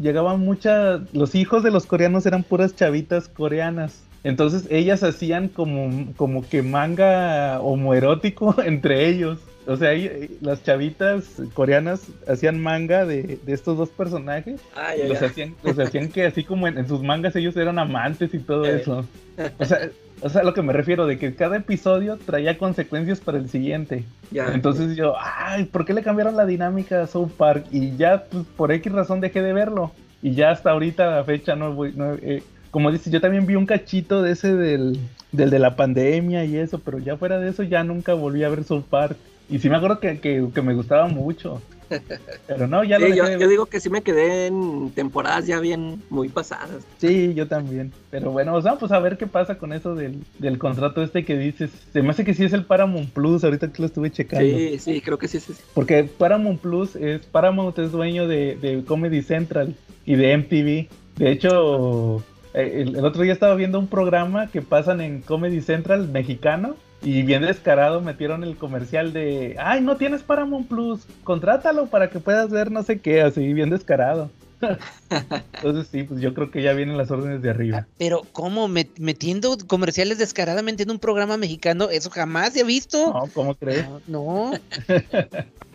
Speaker 4: llegaban muchas, los hijos de los coreanos eran puras chavitas coreanas. Entonces ellas hacían como, como que manga homoerótico [LAUGHS] entre ellos. O sea, las chavitas coreanas hacían manga de, estos dos personajes. los, Hacían, los hacían que así como en, sus mangas ellos eran amantes y todo eso. O sea, o sea, lo que me refiero de que cada episodio traía consecuencias para el siguiente. Entonces yo, ay, ¿por qué le cambiaron la dinámica a South Park? Y ya, pues, por X razón dejé de verlo. Y ya hasta ahorita a la fecha no voy, no, eh, como dices, yo también vi un cachito de ese del, del de la pandemia y eso, pero ya fuera de eso ya nunca volví a ver South Park. Y sí me acuerdo que, que, me gustaba mucho. Pero no, ya lo
Speaker 6: yo, yo, digo que sí me quedé en temporadas ya bien muy pasadas.
Speaker 4: Sí, yo también. Pero bueno, o sea, pues a ver qué pasa con eso del, del contrato este que dices. Se me hace que sí es el Paramount Plus, ahorita que lo estuve checando.
Speaker 6: Sí, sí, creo que sí es ese.
Speaker 4: Porque Paramount Plus es, Paramount es dueño de, de Comedy Central y de MTV. De hecho, eh, el, otro día estaba viendo un programa que pasan en Comedy Central mexicano y bien descarado metieron el comercial de, ay, no tienes Paramount Plus, contrátalo para que puedas ver no sé qué, así bien descarado. [LAUGHS] Entonces sí, pues yo creo que ya vienen las órdenes de arriba.
Speaker 7: Pero ¿cómo? ¿Metiendo comerciales descaradamente en un programa mexicano? Eso jamás se ha visto.
Speaker 4: No, ¿cómo crees?
Speaker 7: no. [LAUGHS]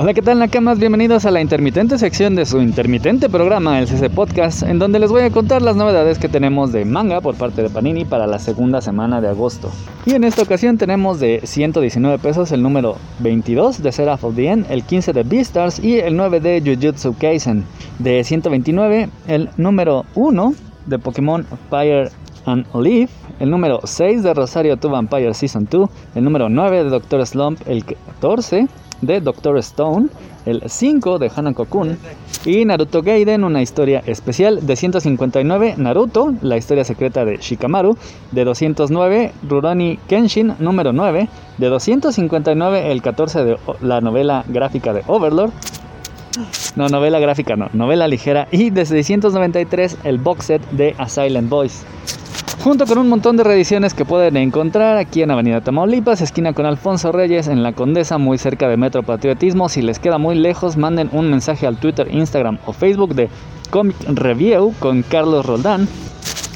Speaker 8: Hola, ¿qué tal Nakamas? Bienvenidos a la intermitente sección de su intermitente programa, el CC Podcast, en donde les voy a contar las novedades que tenemos de manga por parte de Panini para la segunda semana de agosto. Y en esta ocasión tenemos de 119 pesos el número 22 de Seraph of the End, el 15 de Beastars y el 9 de Jujutsu Kaisen. De 129 el número 1 de Pokémon Fire and Leaf, el número 6 de Rosario to Vampire Season 2, el número 9 de Doctor Slump, el 14 de Doctor Stone, el 5 de Hanako Kun y Naruto Gaiden, una historia especial de 159, Naruto, la historia secreta de Shikamaru, de 209, Rurouni Kenshin, número 9, de 259, el 14 de la novela gráfica de Overlord, no, novela gráfica no, novela ligera. Y de 693 el box set de A Silent Voice. Junto con un montón de reediciones que pueden encontrar aquí en Avenida Tamaulipas, esquina con Alfonso Reyes, en La Condesa, muy cerca de Metro Patriotismo. Si les queda muy lejos, manden un mensaje al Twitter, Instagram o Facebook de Comic Review con Carlos Roldán.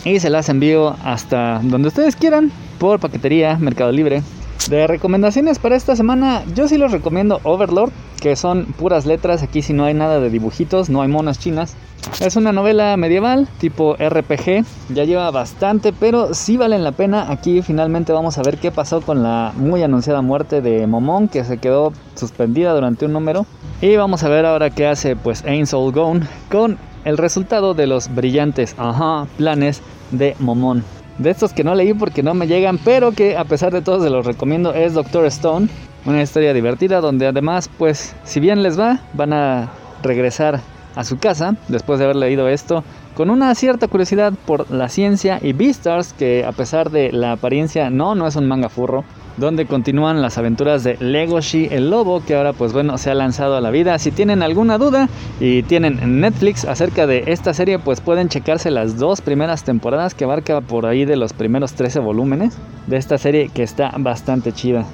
Speaker 8: Y se las envío hasta donde ustedes quieran, por paquetería, Mercado Libre. De recomendaciones para esta semana, yo sí les recomiendo Overlord, que son puras letras, aquí si no hay nada de dibujitos, no hay monas chinas. Es una novela medieval tipo RPG, ya lleva bastante, pero sí valen la pena. Aquí finalmente vamos a ver qué pasó con la muy anunciada muerte de Momon, que se quedó suspendida durante un número. Y vamos a ver ahora qué hace pues Ain Soul Gone con el resultado de los brillantes ajá, planes de Momon de estos que no leí porque no me llegan, pero que a pesar de todo se los recomiendo, es Doctor Stone. Una historia divertida donde además, pues, si bien les va, van a regresar a su casa después de haber leído esto con una cierta curiosidad por la ciencia y Beastars que a pesar de la apariencia no, no es un manga furro, donde continúan las aventuras de Legoshi el lobo, que ahora pues bueno se ha lanzado a la vida. Si tienen alguna duda y tienen Netflix acerca de esta serie, pues pueden checarse las dos primeras temporadas que abarca por ahí de los primeros 13 volúmenes de esta serie que está bastante chida.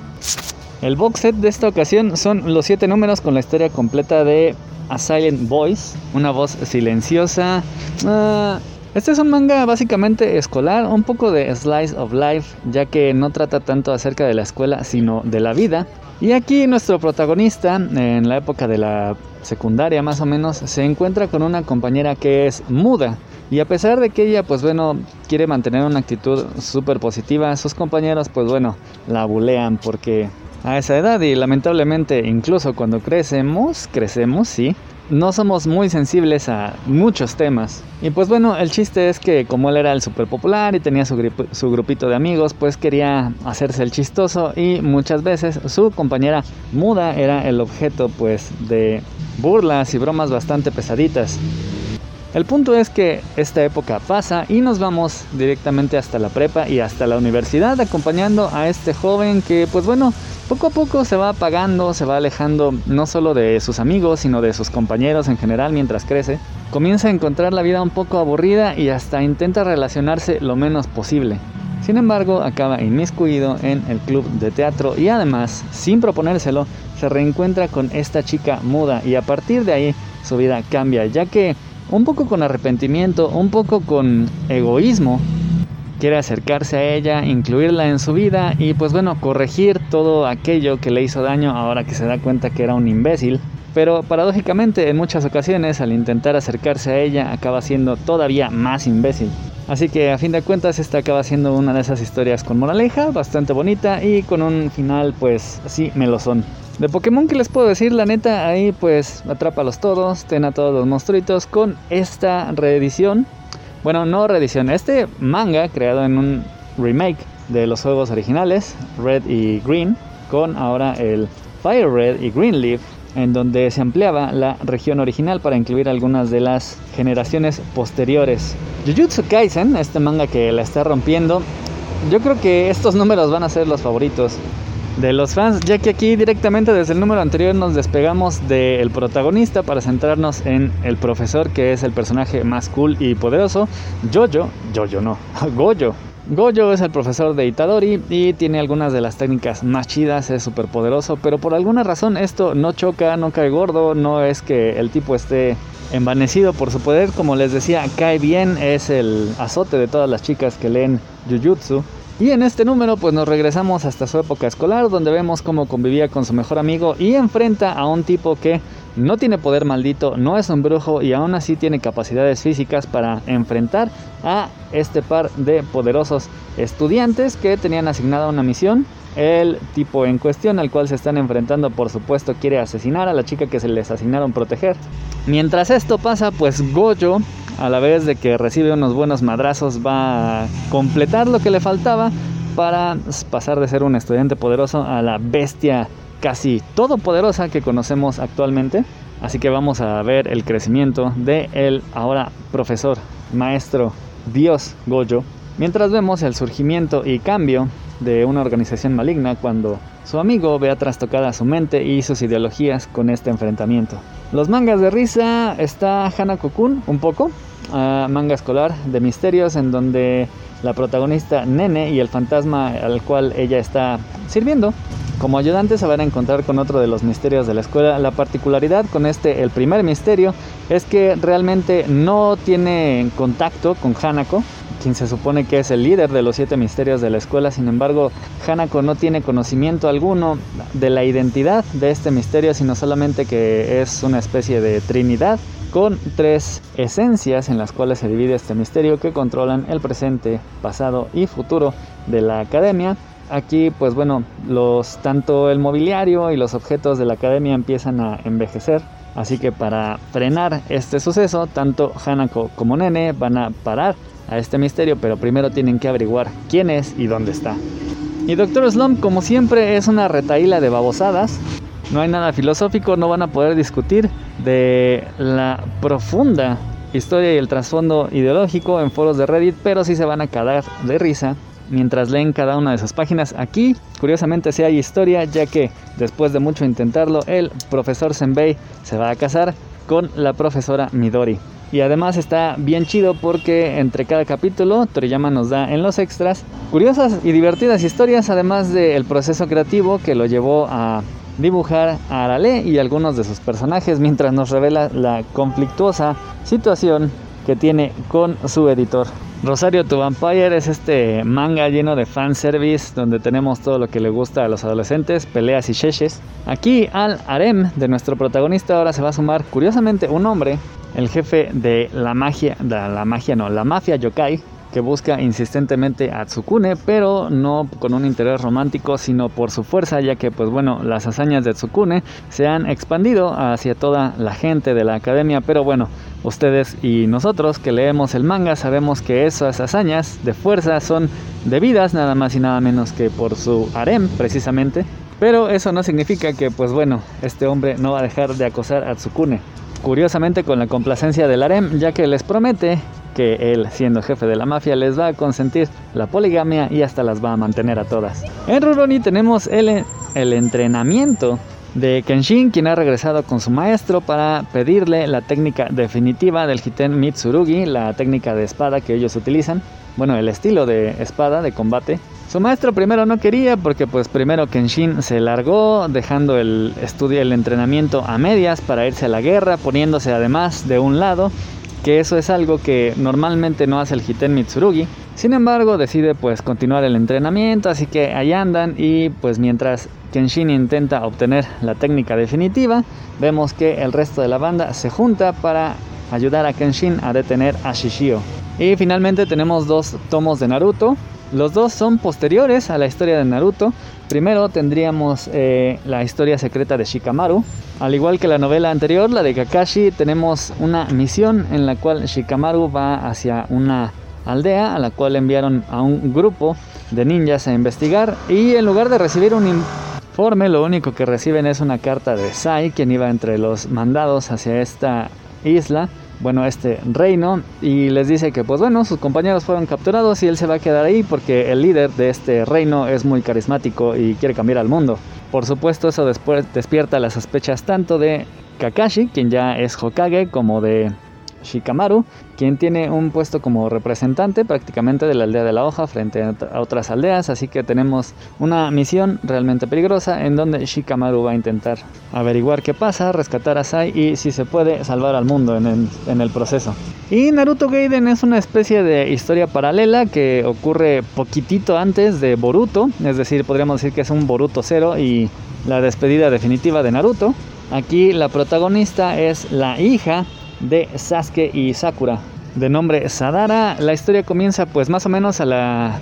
Speaker 8: El box set de esta ocasión son los 7 números con la historia completa de A Silent Voice, una voz silenciosa. Uh, este es un manga básicamente escolar, un poco de slice of life, ya que no trata tanto acerca de la escuela, sino de la vida. Y aquí nuestro protagonista, en la época de la secundaria más o menos, se encuentra con una compañera que es muda. Y a pesar de que ella, pues bueno, quiere mantener una actitud súper positiva, sus compañeros, pues bueno, la bulean porque a esa edad y lamentablemente incluso cuando crecemos, crecemos, sí, no somos muy sensibles a muchos temas. Y pues bueno, el chiste es que como él era el super popular y tenía su, grupito de amigos, pues quería hacerse el chistoso y muchas veces su compañera muda era el objeto pues de burlas y bromas bastante pesaditas. El punto es que esta época pasa y nos vamos directamente hasta la prepa y hasta la universidad acompañando a este joven que pues bueno, poco a poco se va apagando, se va alejando no solo de sus amigos, sino de sus compañeros en general mientras crece. Comienza a encontrar la vida un poco aburrida y hasta intenta relacionarse lo menos posible. Sin embargo, acaba inmiscuido en el club de teatro y además, sin proponérselo, se reencuentra con esta chica muda y a partir de ahí su vida cambia, ya que un poco con arrepentimiento, un poco con egoísmo, quiere acercarse a ella, incluirla en su vida y pues bueno, corregir todo aquello que le hizo daño ahora que se da cuenta que era un imbécil. Pero paradójicamente en muchas ocasiones al intentar acercarse a ella acaba siendo todavía más imbécil. Así que a fin de cuentas esta acaba siendo una de esas historias con moraleja, bastante bonita y con un final pues sí me lo son. De Pokémon que les puedo decir, la neta, ahí pues atrápalos todos, ten a todos los monstruitos con esta reedición. Bueno, no reedición, este manga creado en un remake de los juegos originales, Red y Green, con ahora el Fire Red y Green Leaf, en donde se ampliaba la región original para incluir algunas de las generaciones posteriores. Jujutsu Kaisen, este manga que la está rompiendo, yo creo que estos números van a ser los favoritos de los fans, ya que aquí directamente desde el número anterior nos despegamos del protagonista para centrarnos en el profesor, que es el personaje más cool y poderoso, Jojo, Jojo no, [LAUGHS] Goyo. Goyo es el profesor de Itadori y tiene algunas de las técnicas más chidas, es súper poderoso, pero por alguna razón esto no choca, no cae gordo, no es que el tipo esté envanecido por su poder, como les decía, cae bien, es el azote de todas las chicas que leen Jujutsu. Y en este número pues nos regresamos hasta su época escolar donde vemos cómo convivía con su mejor amigo y enfrenta a un tipo que no tiene poder maldito, no es un brujo y aún así tiene capacidades físicas para enfrentar a este par de poderosos estudiantes que tenían asignada una misión. El tipo en cuestión al cual se están enfrentando por supuesto quiere asesinar a la chica que se les asignaron proteger. Mientras esto pasa pues Gojo a la vez de que recibe unos buenos madrazos va a completar lo que le faltaba para pasar de ser un estudiante poderoso a la bestia casi todopoderosa que conocemos actualmente. Así que vamos a ver el crecimiento de el ahora profesor, maestro, dios Gojo, mientras vemos el surgimiento y cambio de una organización maligna cuando su amigo vea trastocada su mente y sus ideologías con este enfrentamiento. Los mangas de risa está Hanako-kun un poco, uh, manga escolar de misterios en donde la protagonista Nene y el fantasma al cual ella está sirviendo como ayudante se van a encontrar con otro de los misterios de la escuela. La particularidad con este, el primer misterio, es que realmente no tiene contacto con Hanako, quien se supone que es el líder de los siete misterios de la escuela. Sin embargo, Hanako no tiene conocimiento alguno de la identidad de este misterio, sino solamente que es una especie de trinidad con tres esencias en las cuales se divide este misterio que controlan el presente, pasado y futuro de la academia. Aquí, pues bueno, los tanto el mobiliario y los objetos de la academia empiezan a envejecer. Así que para frenar este suceso, tanto Hanako como Nene van a parar a este misterio, pero primero tienen que averiguar quién es y dónde está. Y Doctor Slump, como siempre, es una retaíla de babosadas. No hay nada filosófico, no van a poder discutir de la profunda historia y el trasfondo ideológico en foros de Reddit, pero sí se van a cagar de risa mientras leen cada una de sus páginas. Aquí, curiosamente, sí hay historia, ya que después de mucho intentarlo, el profesor Senbei se va a casar con la profesora Midori. Y además está bien chido porque entre cada capítulo Toriyama nos da en los extras curiosas y divertidas historias, además del proceso creativo que lo llevó a dibujar a Arale y algunos de sus personajes, mientras nos revela la conflictuosa situación que tiene con su editor. Rosario to Vampire es este manga lleno de fanservice donde tenemos todo lo que le gusta a los adolescentes, peleas y cheches. Aquí al harem de nuestro protagonista ahora se va a sumar curiosamente un hombre, el jefe de la magia, de la magia no, la mafia yokai, que busca insistentemente a Tsukune, pero no con un interés romántico, sino por su fuerza, ya que pues bueno, las hazañas de Tsukune se han expandido hacia toda la gente de la academia, pero bueno, ustedes y nosotros que leemos el manga sabemos que esas hazañas de fuerza son debidas nada más y nada menos que por su harem precisamente, pero eso no significa que pues bueno, este hombre no va a dejar de acosar a Tsukune. Curiosamente con la complacencia del harem, ya que les promete que él, siendo jefe de la mafia, les va a consentir la poligamia y hasta las va a mantener a todas. En Rurouni tenemos el, el entrenamiento de Kenshin, quien ha regresado con su maestro para pedirle la técnica definitiva del Hiten Mitsurugi, la técnica de espada que ellos utilizan, bueno, el estilo de espada de combate. Su maestro primero no quería porque pues primero Kenshin se largó dejando el estudio, el entrenamiento a medias para irse a la guerra, poniéndose además de un lado que eso es algo que normalmente no hace el Hiten Mitsurugi. Sin embargo, decide pues continuar el entrenamiento, así que ahí andan y pues mientras Kenshin intenta obtener la técnica definitiva, vemos que el resto de la banda se junta para ayudar a Kenshin a detener a Shishio. Y finalmente tenemos dos tomos de Naruto. Los dos son posteriores a la historia de Naruto. Primero tendríamos eh, la historia secreta de Shikamaru. Al igual que la novela anterior, la de Kakashi, tenemos una misión en la cual Shikamaru va hacia una aldea a la cual enviaron a un grupo de ninjas a investigar y en lugar de recibir un informe lo único que reciben es una carta de Sai quien iba entre los mandados hacia esta isla bueno, este reino y les dice que pues bueno, sus compañeros fueron capturados y él se va a quedar ahí porque el líder de este reino es muy carismático y quiere cambiar al mundo. Por supuesto, eso después despierta las sospechas tanto de Kakashi, quien ya es Hokage, como de Shikamaru, quien tiene un puesto como representante prácticamente de la aldea de la hoja frente a otras aldeas, así que tenemos una misión realmente peligrosa en donde Shikamaru va a intentar averiguar qué pasa, rescatar a Sai y si se puede salvar al mundo en el, proceso. Y Naruto Gaiden es una especie de historia paralela que ocurre poquitito antes de Boruto, es decir, podríamos decir que es un Boruto cero y la despedida definitiva de Naruto. Aquí la protagonista es la hija de Sasuke y Sakura. De nombre Sadara, la historia comienza pues más o menos a la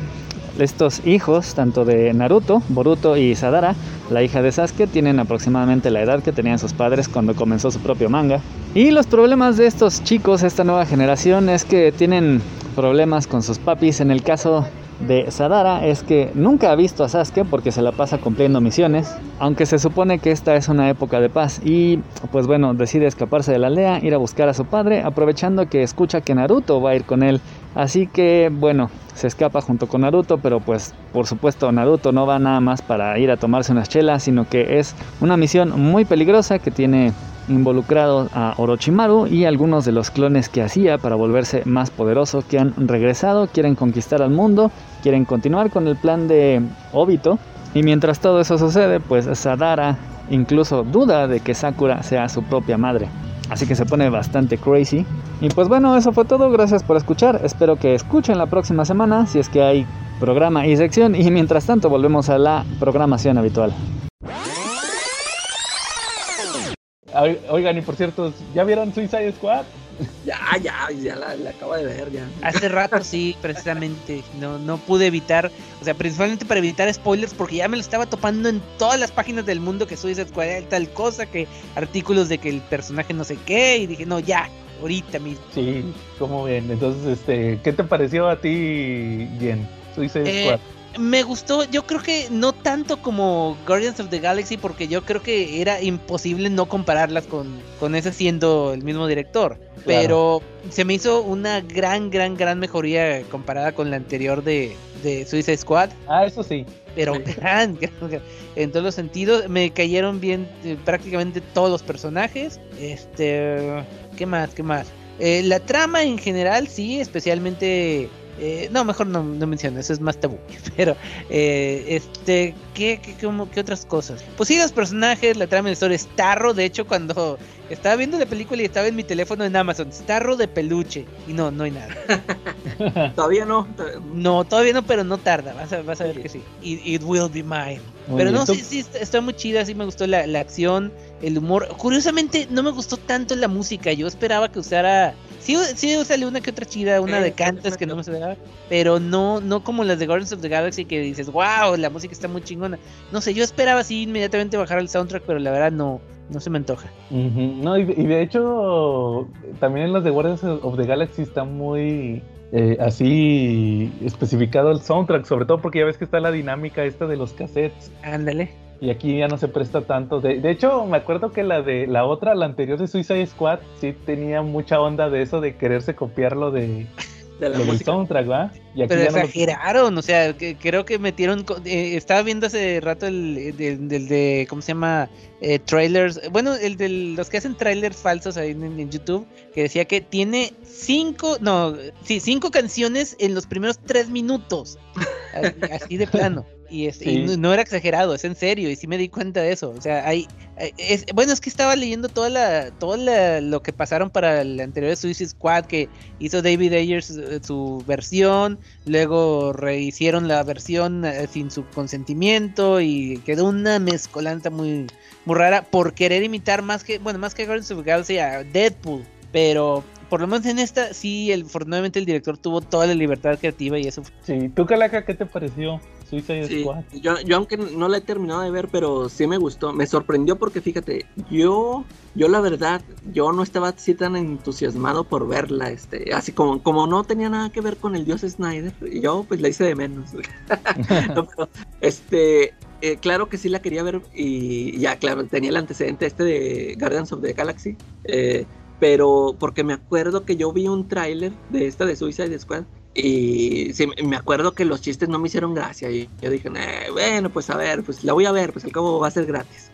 Speaker 8: Estos hijos, tanto de Naruto, Boruto y Sadara, la hija de Sasuke, tienen aproximadamente la edad que tenían sus padres cuando comenzó su propio manga. Y los problemas de estos chicos, esta nueva generación, es que tienen problemas con sus papis. En el caso de Sadara es que nunca ha visto a Sasuke porque se la pasa cumpliendo misiones, aunque se supone que esta es una época de paz y pues bueno, decide escaparse de la aldea, ir a buscar a su padre, aprovechando que escucha que Naruto va a ir con él. Así que bueno, se escapa junto con Naruto, pero pues por supuesto Naruto no va nada más para ir a tomarse unas chelas, sino que es una misión muy peligrosa que tiene involucrado a Orochimaru y algunos de los clones que hacía para volverse más poderoso que han regresado, quieren conquistar al mundo, quieren continuar con el plan de Obito y mientras todo eso sucede, pues Sadara incluso duda de que Sakura sea su propia madre. Así que se pone bastante crazy. Y pues bueno, eso fue todo. Gracias por escuchar. Espero que escuchen la próxima semana si es que hay programa y sección. Y mientras tanto volvemos a la programación habitual.
Speaker 4: Oigan, y por cierto, ¿ya vieron Suicide Squad?
Speaker 6: Ya, ya, ya la, acabo de ver, ya.
Speaker 7: Hace rato sí, precisamente. No, no pude evitar, o sea, principalmente para evitar spoilers, porque ya me lo estaba topando en todas las páginas del mundo que Suicide Squad era tal cosa, que artículos de que el personaje no sé qué, y dije, no, ya, ahorita mismo.
Speaker 4: Sí, ¿cómo ven? Entonces, este, ¿qué te pareció a ti, Jen? Suicide eh, Squad
Speaker 7: me gustó, yo creo que no tanto como Guardians of the Galaxy, porque yo creo que era imposible no compararlas con, con ese siendo el mismo director. Pero se me hizo una gran, gran, gran mejoría comparada con la anterior de, de Suicide Squad.
Speaker 4: Ah, eso sí.
Speaker 7: Pero [LAUGHS] gran, en todos los sentidos. Me cayeron bien eh, prácticamente todos los personajes. Este, ¿qué más? ¿Qué más? Eh, la trama en general, sí, especialmente eh, no, mejor no, no menciono, eso es más tabú. [LAUGHS] Pero, eh, este, ¿qué, qué, qué, otras cosas? Pues sí, los personajes, la trama de historia es tarro. De hecho, cuando estaba viendo la película y estaba en mi teléfono en Amazon, tarro de peluche. Y no, no hay
Speaker 6: nada. [LAUGHS] todavía no.
Speaker 7: No, todavía no, pero no tarda. Vas a, vas a ver que sí. It, it will be mine. pero no, sí, sí, está, muy chida. Sí, me gustó la, la acción, el humor. Curiosamente, no me gustó tanto la música. Yo esperaba que usara Sí, sí sale una que otra chida, una de cantas que no me esperaba, pero no, no como las de Guardians of the Galaxy que dices, wow, la música está muy chingona. No sé, yo esperaba así inmediatamente bajar el soundtrack, pero la verdad no, no se me antoja.
Speaker 4: No, y, de hecho, también en las de Guardians of the Galaxy está muy eh, así especificado el soundtrack, sobre todo porque ya ves que está la dinámica esta de los cassettes.
Speaker 7: Ándale.
Speaker 4: Y aquí ya no se presta tanto. De, de, hecho, me acuerdo que la de la otra, la anterior de Suicide Squad, sí tenía mucha onda de eso de quererse copiarlo de, [LAUGHS] de la soundtrack, ¿va?
Speaker 7: Pero exageraron, o sea, creo que metieron. Eh, estaba viendo hace rato el del de, ¿Cómo se llama? Eh, trailers. Bueno, el de los que hacen trailers falsos ahí en, YouTube, que decía que tiene cinco. No, sí, cinco canciones en los primeros tres minutos. [LAUGHS] así de plano. Y, no, era exagerado, es en serio, y sí me di cuenta de eso. O sea, hay. Es, bueno, es que estaba leyendo toda la, todo lo que pasaron para el anterior Suicide Squad que hizo David Ayer su, versión, luego rehicieron la versión eh, sin su consentimiento y quedó una mezcolanza muy, muy rara por querer imitar más que, bueno, más que Guardians of Galaxy a Deadpool. Pero por lo menos en esta, sí, el, afortunadamente el director tuvo toda la libertad creativa y eso.
Speaker 4: Sí, ¿tú, Calaca, qué te pareció?
Speaker 6: Sí, Yo, yo aunque no la he terminado de ver, pero sí me gustó. Me sorprendió porque fíjate, yo, yo la verdad, yo no estaba así tan entusiasmado por verla, este, así como, como no tenía nada que ver con el dios Snyder, yo pues la hice de menos. [LAUGHS] este, eh, claro que sí la quería ver y ya, claro, tenía el antecedente este de Guardians of the Galaxy. Eh, pero porque me acuerdo que yo vi un tráiler de esta de Suicide Squad y sí, me acuerdo que los chistes no me hicieron gracia. Y yo dije, bueno, pues a ver, pues la voy a ver, pues al cabo va a ser gratis.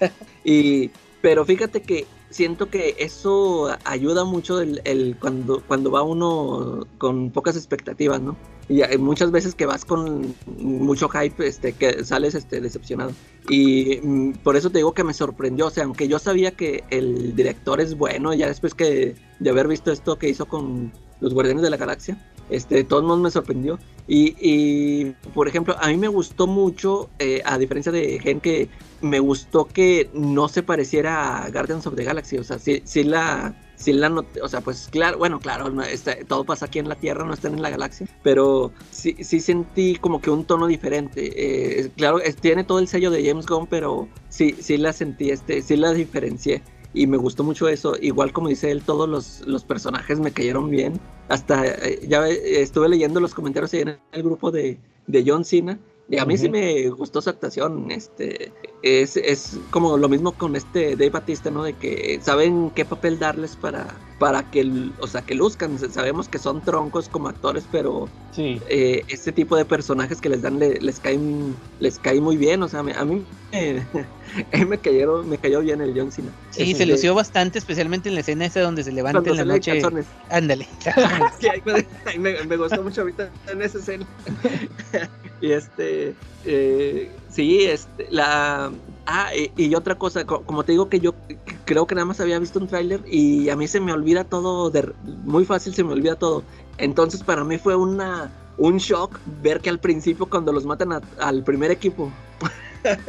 Speaker 6: [LAUGHS] y, pero fíjate que siento que eso ayuda mucho el, cuando, cuando va uno con pocas expectativas, ¿no? Y muchas veces que vas con mucho hype, este, que sales este, decepcionado. Y mm, por eso te digo que me sorprendió. O sea, aunque yo sabía que el director es bueno, ya después que de haber visto esto que hizo con los Guardianes de la Galaxia, este, de todos modos me sorprendió. Y, por ejemplo, a mí me gustó mucho, eh, a diferencia de Gen, que me gustó que no se pareciera a Guardians of the Galaxy. O sea, sí, sí la, sí la noté, o sea, pues claro, bueno, claro, no, está- todo pasa aquí en la Tierra, no están en la galaxia, pero sí, sí sentí como que un tono diferente. Eh, claro, tiene todo el sello de James Gunn, pero sí, sí la sentí, este, sí la diferencié. Y me gustó mucho eso. Igual como dice él, todos los, los personajes me cayeron bien. Hasta eh, ya ve- estuve leyendo los comentarios ahí en el grupo de, de John Cena. Y a mí sí me gustó su actuación. Este, es, es como lo mismo con este Dave Batista, ¿no? De que saben qué papel darles para, para que, o sea, que luzcan. Sabemos que son troncos como actores, pero
Speaker 4: Sí.
Speaker 6: eh, este tipo de personajes que les dan le- les caen les cae muy bien. O sea, me- a mí me, [LAUGHS] a mí me cayeron, me cayó bien el John Cena.
Speaker 7: Sí, se lució bastante, especialmente en la escena esa donde se levanta
Speaker 6: cuando
Speaker 7: en la
Speaker 6: de
Speaker 7: noche.
Speaker 6: calzones.
Speaker 7: Ándale. [LAUGHS]
Speaker 6: Sí, ahí me, ahí me- me gustó mucho ahorita en esa escena. [LAUGHS] y este, eh, sí, este, la... Ah, y, y otra cosa, co- como te digo que yo creo que nada más había visto un tráiler y a mí se me olvida todo, de, muy fácil se me olvida todo. Entonces para mí fue una, un shock ver que al principio cuando los matan a- al primer equipo,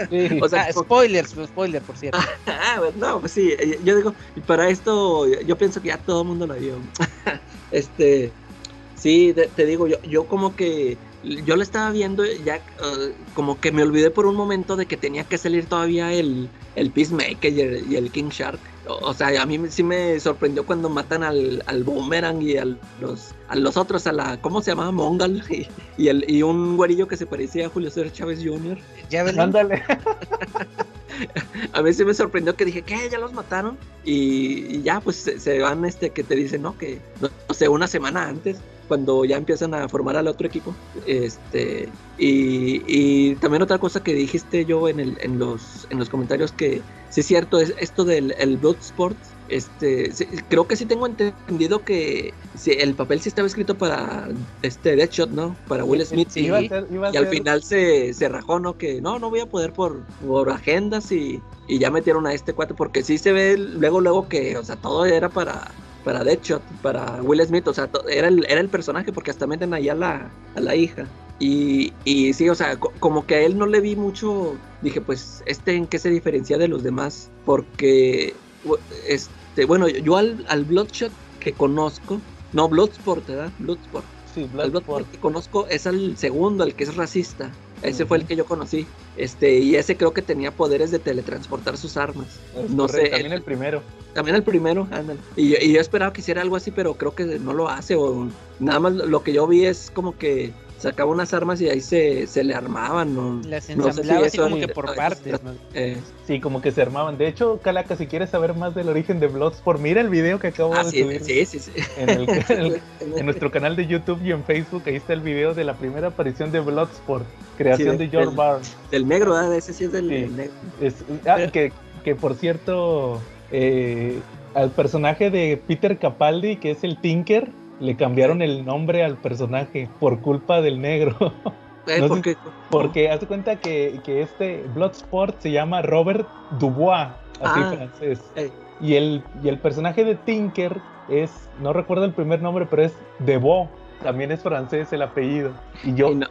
Speaker 4: sí. [LAUGHS]
Speaker 6: o sea,
Speaker 7: Ah, spoilers, spoiler, por cierto. [LAUGHS]
Speaker 6: Ah, no, pues sí, eh, yo digo, para esto yo pienso que ya todo el mundo lo vio. [LAUGHS] este, sí, te, te digo, yo, yo como que, yo lo estaba viendo ya, eh, como que me olvidé por un momento de que tenía que salir todavía el, el Peacemaker y el, y el King Shark. O, o sea, a mí me- sí me sorprendió cuando matan al, al Boomerang y al, los, a los otros, a la, ¿cómo se llamaba? Mongal [LAUGHS] y, y, el, y un güerillo que se parecía a Julio César Chávez Jr.
Speaker 7: Ya.
Speaker 4: Ándale. [LAUGHS] [LAUGHS]
Speaker 6: A mí sí me sorprendió que dije, ¿qué? ¿Ya los mataron? Y, ya, pues se, van, este, que te dicen, ¿no? Que, no, no sé, una semana antes, cuando ya empiezan a formar al otro equipo. Este, y, y también otra cosa que dijiste yo en, el, en, los, en los comentarios que sí es cierto, es esto del el Bloodsport. Este, creo que sí tengo entendido que el papel sí estaba escrito para este Deadshot, ¿no? Para Will Smith.
Speaker 7: Sí.
Speaker 4: Iba a ser, iba a
Speaker 6: Y al final se, se rajó, ¿no? Que no, no voy a poder por, por agendas y, y ya metieron a este cuate, porque sí se ve luego, luego que, o sea, todo era para, para Deadshot, para Will Smith, o sea, era el, era el personaje, porque hasta meten ahí a la, a la hija. Y, y sí, o sea, co- como que a él no le vi mucho, dije, pues, ¿este en qué se diferencia de los demás? Porque, bu- este, bueno, yo al, al Bloodshot que conozco, no, Bloodsport, ¿verdad? Bloodsport.
Speaker 4: Sí,
Speaker 6: El
Speaker 4: Bloodsport.
Speaker 6: Que conozco es el segundo, el que es racista. Ese fue el que yo conocí. Este, y ese creo que tenía poderes de teletransportar sus armas.
Speaker 4: Es
Speaker 6: no
Speaker 4: correcto,
Speaker 6: sé,
Speaker 4: También
Speaker 6: el-
Speaker 4: el primero.
Speaker 6: También el primero, ándale. Y, yo- y yo esperaba que hiciera algo así, pero creo que no lo hace. O nada más lo que yo vi es como que sacaba unas armas y ahí se, se le armaban. ¿no?
Speaker 7: Las
Speaker 6: No sé si
Speaker 7: ensamblaba así
Speaker 6: eso
Speaker 7: como que por
Speaker 6: es-
Speaker 7: partes. ¿no?
Speaker 6: Eh,
Speaker 4: Sí, como que se armaban. De hecho, Calaca, si quieres saber más del origen de Bloodsport, mira el video que acabo
Speaker 6: ah,
Speaker 4: de
Speaker 6: sí,
Speaker 4: subir
Speaker 6: sí, sí, sí.
Speaker 4: en, el- [LAUGHS] en el- en nuestro canal de YouTube y en Facebook. Ahí está el video de la primera aparición de Bloodsport, creación
Speaker 6: Sí,
Speaker 4: de George Barnes.
Speaker 6: Del negro, ¿verdad? Ese sí es del
Speaker 4: Sí.
Speaker 6: del negro.
Speaker 4: Es- ah, que, que por cierto, eh, al personaje de Peter Capaldi, que es el Tinker, le cambiaron el nombre al personaje por culpa del negro. [LAUGHS]
Speaker 6: Eh,
Speaker 4: No sé-
Speaker 6: porque,
Speaker 4: de cuenta que, que este Bloodsport se llama Robert Dubois, así
Speaker 6: Ah.
Speaker 4: francés.
Speaker 6: Eh.
Speaker 4: Y el, y el personaje de Tinker es, no recuerdo el primer nombre, pero es Debo. También es francés el apellido. Y yo,
Speaker 6: y no,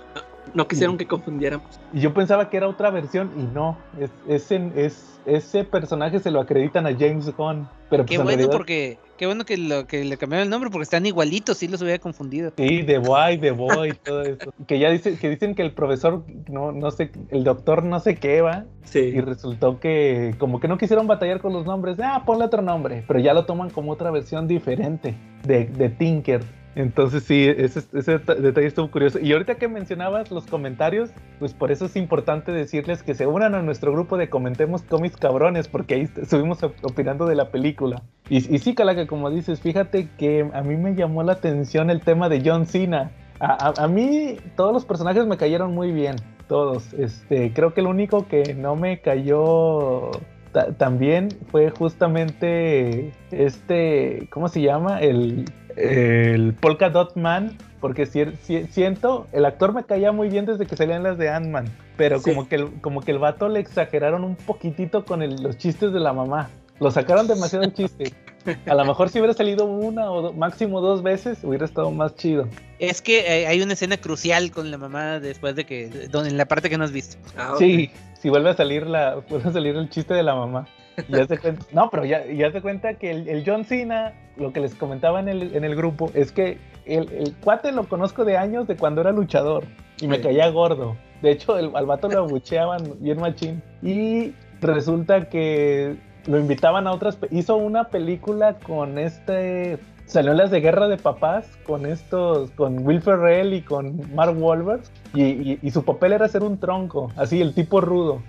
Speaker 6: no- quisieron que confundiéramos.
Speaker 4: y yo pensaba que era otra versión y no. Es, es, en- es- ese personaje se lo acreditan a James Gunn. Pero
Speaker 7: Qué
Speaker 4: pues en
Speaker 7: bueno
Speaker 4: realidad-
Speaker 7: porque qué bueno que lo que le cambiaron el nombre porque están igualitos, sí los hubiera confundido.
Speaker 4: Sí, de boy, de boy y todo eso. Que ya dice, que dicen que el profesor, no, no sé, el doctor no sé qué va,
Speaker 6: Sí.
Speaker 4: y resultó que como que no quisieron batallar con los nombres, ah, ponle otro nombre, pero ya lo toman como otra versión diferente de, de Tinker. Entonces sí, ese, ese deta- detalle estuvo curioso. Y ahorita que mencionabas los comentarios, pues por eso es importante decirles que se unan a nuestro grupo de Comentemos Cómics Cabrones, porque ahí est- estuvimos op- opinando de la película. Y, y sí, Calaca, como dices, fíjate que a mí me llamó la atención el tema de John Cena. A, mí todos los personajes me cayeron muy bien, todos. Este, creo que el único que no me cayó ta- tan bien fue justamente este, ¿cómo se llama? El, el Polka Dot Man. Porque si- si- siento, el actor me caía muy bien desde que salían las de Ant-Man. Pero
Speaker 6: Sí.
Speaker 4: como, que el, como que el vato le exageraron un poquitito con el- los chistes de la mamá. Lo sacaron demasiado el chiste. [LAUGHS] A lo mejor si hubiera salido una o do- máximo dos veces, hubiera estado más chido.
Speaker 7: Es que eh, hay una escena crucial con la mamá después de que donde en la parte que no has visto.
Speaker 6: Ah.
Speaker 4: Sí, si vuelve a salir la, vuelve a salir el chiste de la mamá. Y ya se cuenta, no, pero ya, ya se cuenta que el, el John Cena, lo que les comentaba en el, en el grupo, es que el, el cuate lo conozco de años de cuando era luchador y me
Speaker 6: Sí.
Speaker 4: caía gordo. De hecho, el, al vato lo abucheaban bien machín. Y resulta que lo invitaban a otras. Hizo una película con este. Salió en las de Guerra de Papás con estos, con Will Ferrell y con Mark Wahlberg. Y, y- y su papel era ser un tronco, así, el tipo rudo.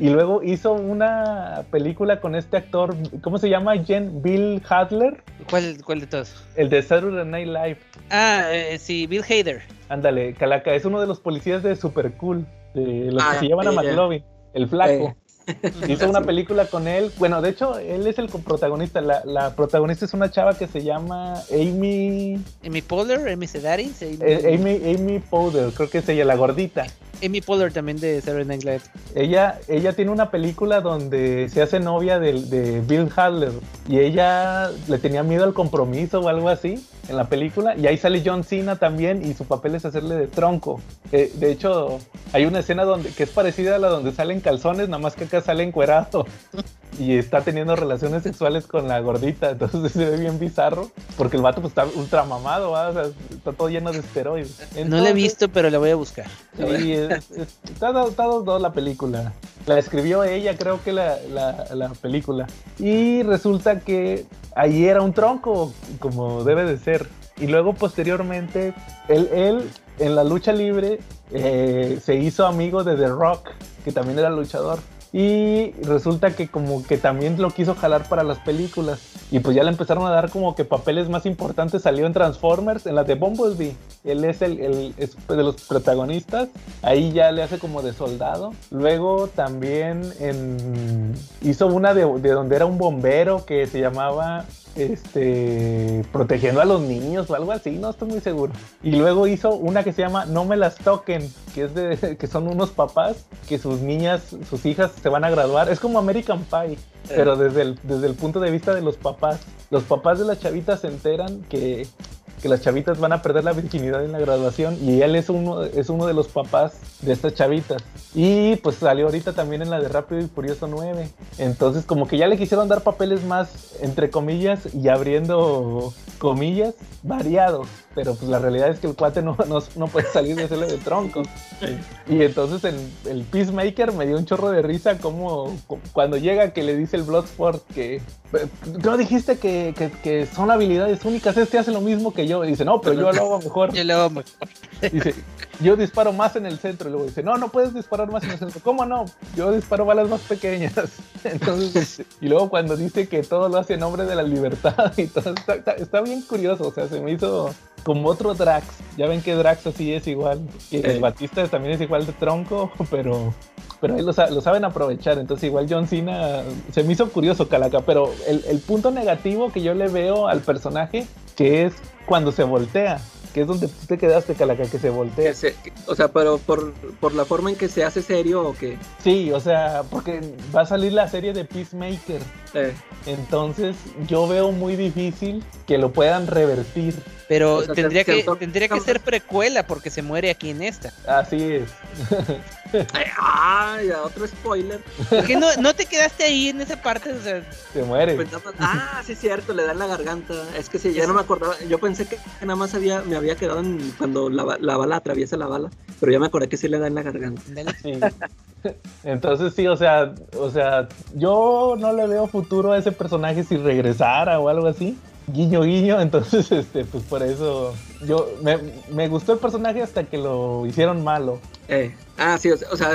Speaker 4: Y luego hizo una película con este actor, ¿cómo se llama? Jen Bill Hadler,
Speaker 7: ¿Cuál, ¿Cuál de todos?
Speaker 4: el de Saturday Night Live.
Speaker 7: Ah, eh, sí, Bill Hader.
Speaker 4: Ándale, Calaca, es uno de los policías de Super Cool, de los
Speaker 6: Ah,
Speaker 4: que se llevan a
Speaker 6: sí, ya.
Speaker 4: McLovin, el flaco.
Speaker 6: Eh.
Speaker 4: Hizo una película con él. Bueno, de hecho, él es el protagonista. La, la protagonista es una chava que se llama Amy.
Speaker 7: Amy Poehler, Amy Sedaris, Amy,
Speaker 4: eh, Amy, Amy Powder, creo que es ella, la gordita.
Speaker 7: Amy Poehler también de Saturday Night Live.
Speaker 4: Ella, ella tiene una película donde se hace novia de, de Bill Hadler y ella le tenía miedo al compromiso o algo así en la película y ahí sale John Cena también y su papel es hacerle de tronco. Eh, de hecho, hay una escena donde que es parecida a la donde salen calzones, nada más que acá sale encuerado [LAUGHS] y está teniendo relaciones sexuales con la gordita, entonces se ve bien bizarro porque el vato pues está ultra mamado. O sea, está todo lleno de esteroides.
Speaker 7: No la he visto, pero la voy a buscar.
Speaker 4: Sí, está, do- está dos dos la película. La escribió ella, creo que la, la- la película. Y resulta que ahí era un tronco, como debe de ser. Y luego posteriormente, él, él en la lucha libre eh, se hizo amigo de The Rock, que también era luchador. Y resulta que como que también lo quiso jalar para las películas. Y pues ya le empezaron a dar como que papeles más importantes. Salió en Transformers, en la de Bumblebee. Él es el, el- es de los protagonistas. Ahí ya le hace como de soldado. Luego también en, hizo una de, de donde era un bombero que se llamaba este protegiendo a los niños o algo así, no estoy muy seguro. Y luego hizo una que se llama No me las toquen, que es de [LAUGHS] que son unos papás que sus niñas, sus hijas se van a graduar. Es como American Pie, pero desde el, desde el punto de vista de los papás. Los papás de las chavitas se enteran que, que las chavitas van a perder la virginidad en la graduación y él es uno, es uno de los papás de estas chavitas. Y pues salió ahorita también en la de Rápido y Furioso 9. Entonces como que ya le quisieron dar papeles más, entre comillas, y abriendo comillas, variados. Pero pues la realidad es que el cuate no, no, no puede salir de hacerle de tronco. Y entonces el, el Peacemaker me dio un chorro de risa como, cuando llega que le dice el Bloodsport que no dijiste que, que- que son habilidades únicas, este hace lo mismo que yo. Y dice, no, pero yo lo hago mejor.
Speaker 7: Yo lo hago mejor.
Speaker 4: Dice, yo disparo más en el centro. Y luego dice, no, no puedes disparar más en el centro. ¿Cómo no? Yo disparo balas más pequeñas. [LAUGHS] Entonces, y luego cuando dice que todo lo hace en nombre de la libertad y todo, está, está- está bien curioso. O sea, se me hizo como otro Drax. Ya ven que Drax así es igual. Y el
Speaker 6: Eh.
Speaker 4: Batista también es igual de tronco, [LAUGHS] pero pero ahí lo, sa- lo saben aprovechar. Entonces, igual John Cena se me hizo curioso, Calaca. Pero el, el punto negativo que yo le veo al personaje, que es cuando se voltea, que es donde tú te quedaste, Calaca, que se voltea.
Speaker 6: Que se- que- o sea, pero por, por la forma en que se hace serio o que...
Speaker 4: Sí, o sea, porque va a salir la serie de Peacemaker.
Speaker 6: eh,
Speaker 4: Entonces, yo veo muy difícil que lo puedan revertir.
Speaker 7: Pero
Speaker 6: O sea,
Speaker 7: tendría,
Speaker 6: se-
Speaker 7: que, tendría que ser precuela porque se muere aquí en esta.
Speaker 4: Así es.
Speaker 6: ay, ah, ya, otro spoiler.
Speaker 7: ¿Por qué no, no te quedaste ahí en esa parte? O sea,
Speaker 4: Se muere.
Speaker 6: Ah, sí es cierto, le da en la garganta. Es que sí, ya no me acordaba. Yo pensé que nada más había, me había quedado en cuando la, la bala atraviesa la bala, pero ya me acordé que sí le da en la garganta.
Speaker 4: Sí. Entonces sí, o sea, o sea, yo no le veo futuro a ese personaje si regresara o algo así. Guiño, guiño, [LAUGHS] entonces, este, pues por eso, yo, me, me gustó el personaje hasta que lo hicieron malo.
Speaker 6: Eh, ah, sí, o sea, o sea,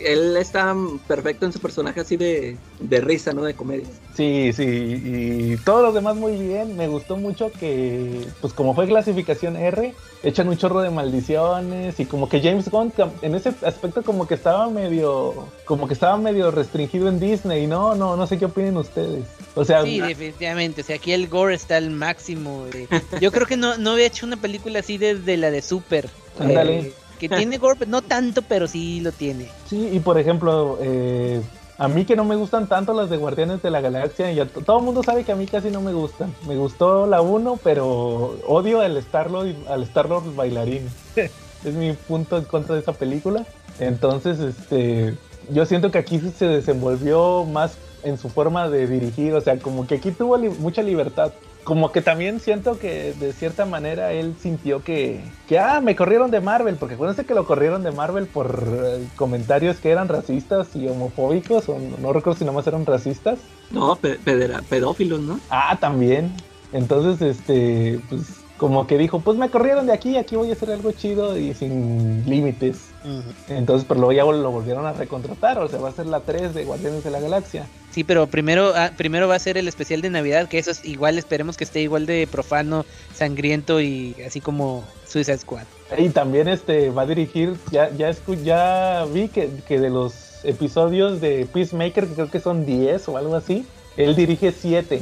Speaker 6: él está perfecto en su personaje así de, de risa, ¿no? De comedia.
Speaker 4: Sí, sí, y todos los demás muy bien. Me gustó mucho que, pues como fue clasificación R, echan un chorro de maldiciones y como que James Gunn en ese aspecto como que estaba medio, como que estaba medio restringido en Disney, ¿no? No, no sé qué opinen ustedes. O sea,
Speaker 7: Sí, definitivamente. O sea, aquí el gore está al máximo. de- Yo creo que no, no había hecho una película así desde la de Super.
Speaker 4: Ándale.
Speaker 7: Eh, que tiene gore, no tanto, pero sí lo tiene.
Speaker 4: Sí, y por ejemplo, eh, a mí que no me gustan tanto las de Guardianes de la Galaxia, y todo el mundo sabe que a mí casi no me gustan. Me gustó la 1, pero odio al Star-Lord al Star-Lord bailarín. [LAUGHS] es mi punto en contra de esa película. Entonces, este, yo siento que aquí se desenvolvió más en su forma de dirigir, o sea, como que aquí tuvo li- mucha libertad. Como que también siento que de cierta manera él sintió que, que ah, me corrieron de Marvel, porque acuérdense que lo corrieron de Marvel por eh, comentarios que eran racistas y homofóbicos, o no, no recuerdo si nomás eran racistas.
Speaker 6: No, pe- pedera- pedófilos, ¿no?
Speaker 4: Ah, también. Entonces, este, pues como que dijo, pues me corrieron de aquí, aquí voy a hacer algo chido y sin límites. Entonces, pero luego ya lo volvieron a recontratar, o sea, va a ser la 3 de Guardianes de la Galaxia.
Speaker 7: Sí, pero primero, ah, primero va a ser el especial de Navidad, que eso es igual, esperemos que esté igual de profano, sangriento y así como Suicide Squad.
Speaker 4: Y también este va a dirigir, ya, ya, escu- ya vi que, que de los episodios de Peacemaker, que creo que son 10 o algo así, él dirige 7.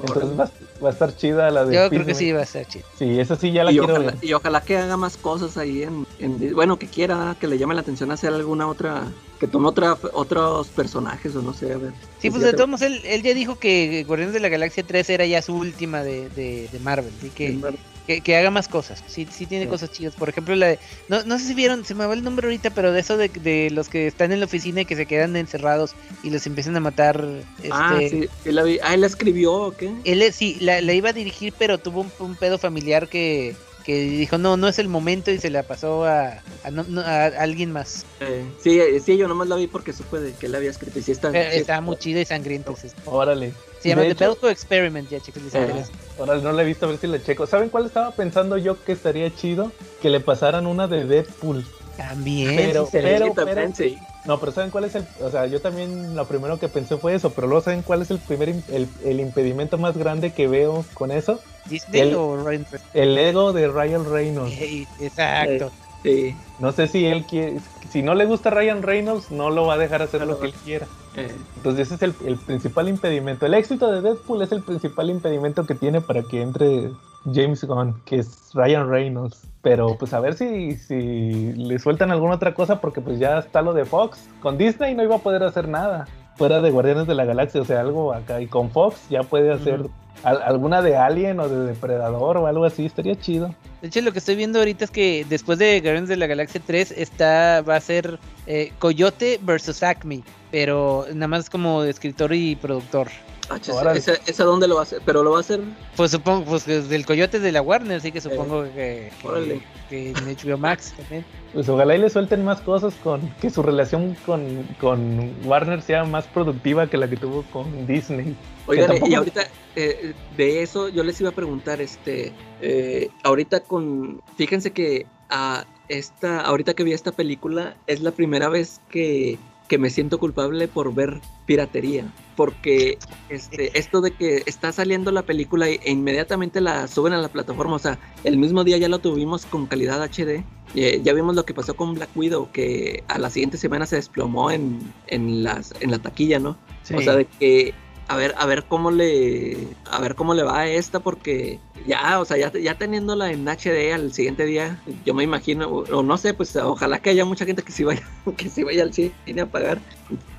Speaker 4: Entonces va, a- va a estar chida la de
Speaker 7: Yo creo que sí va a ser chido.
Speaker 4: Sí, esa sí ya la
Speaker 6: Y
Speaker 4: quiero
Speaker 6: ojalá,
Speaker 4: ver.
Speaker 6: y ojalá que haga más cosas ahí en, en- bueno que quiera que le llame la atención hacer alguna otra que tome otra otros personajes o no sé a ver
Speaker 7: Sí, pues de todos modos, él, él ya dijo que Guardianes de la Galaxia 3 era ya su última de, de, de Marvel, así que, que, que haga más cosas. Sí, sí tiene
Speaker 6: Sí.
Speaker 7: cosas chidas. Por ejemplo, la de, no, no sé si vieron, se me va el nombre ahorita, pero de eso de, de los que están en la oficina y que se quedan encerrados y los empiezan a matar. Este,
Speaker 6: ah sí, sí la vi. ah él la escribió o qué
Speaker 7: Él es- sí, la, la iba a dirigir, pero tuvo un, un pedo familiar que, que dijo, no, no es el momento y se la pasó a, a, no- no- a alguien más.
Speaker 6: Eh, sí sí yo nomás la vi porque supe de que él había escrito y sí está, sí
Speaker 7: Estaba muy chida y sangrienta.
Speaker 4: Órale.
Speaker 7: Se llama
Speaker 4: De
Speaker 7: The
Speaker 4: hecho-
Speaker 7: Belko Experiment, ya chicos,
Speaker 6: Ah.
Speaker 7: interesa.
Speaker 4: Órale, no la he visto, a ver si la checo. ¿Saben cuál estaba pensando yo que estaría chido? Que le pasaran una de Deadpool.
Speaker 7: También.
Speaker 4: Pero-
Speaker 7: sí, se-
Speaker 4: pero-
Speaker 6: Sí.
Speaker 4: No, pero ¿saben cuál es el...? O sea, yo también lo primero que pensé fue eso, pero luego ¿saben cuál es el primer im- el, el impedimento más grande que veo con eso?
Speaker 7: Disney
Speaker 4: el-
Speaker 7: o Ryan?
Speaker 4: El ego de Ryan Reynolds.
Speaker 7: Ey, Exacto.
Speaker 6: sí
Speaker 4: No sé si él quiere... Si no le gusta Ryan Reynolds, no lo va a dejar hacer
Speaker 6: No
Speaker 4: lo que él quiera.
Speaker 6: eh,
Speaker 4: Entonces ese es el, el principal impedimento. El éxito de Deadpool es el principal impedimento que tiene para que entre James Gunn, que es Ryan Reynolds. Pero pues a ver si, si le sueltan alguna otra cosa, porque pues ya está lo de Fox. Con Disney no iba a poder hacer nada. Fuera de Guardianes de la Galaxia, o sea, algo acá. Y con Fox ya puede hacer. Al- alguna de Alien o de Depredador o algo así. Estaría chido.
Speaker 7: De hecho, lo que estoy viendo ahorita es que después de Guardians de la Galaxia 3 está, va a ser eh, Coyote versus Acme, pero nada más como escritor y productor.
Speaker 6: Ah, esa, esa dónde lo va a hacer pero lo va a hacer
Speaker 7: Pues supongo, pues desde el Coyote es de la Warner, así que supongo que, que, que en HBO Max también.
Speaker 4: Pues ojalá y le suelten más cosas con que su relación con, con Warner sea más productiva que la que tuvo con Disney.
Speaker 6: Oigan,
Speaker 4: tampoco-
Speaker 6: y ahorita eh, de eso yo les iba a preguntar, este, eh, ahorita con, fíjense que a esta, ahorita que vi esta película es la primera vez que, que me siento culpable por ver piratería, porque este, esto de que está saliendo la película e inmediatamente la suben a la plataforma, o sea, el mismo día ya lo tuvimos con calidad HD. Eh, ya vimos lo que pasó con Black Widow, que a la siguiente semana se desplomó en, en, las, en la taquilla, ¿no? O sea, de que a ver, a ver cómo le a ver cómo le va a esta porque ya, o sea, ya, ya teniéndola en HD al siguiente día, yo me imagino o, o no sé, pues ojalá que haya mucha gente que sí vaya [LAUGHS] que sí vaya al cine a pagar,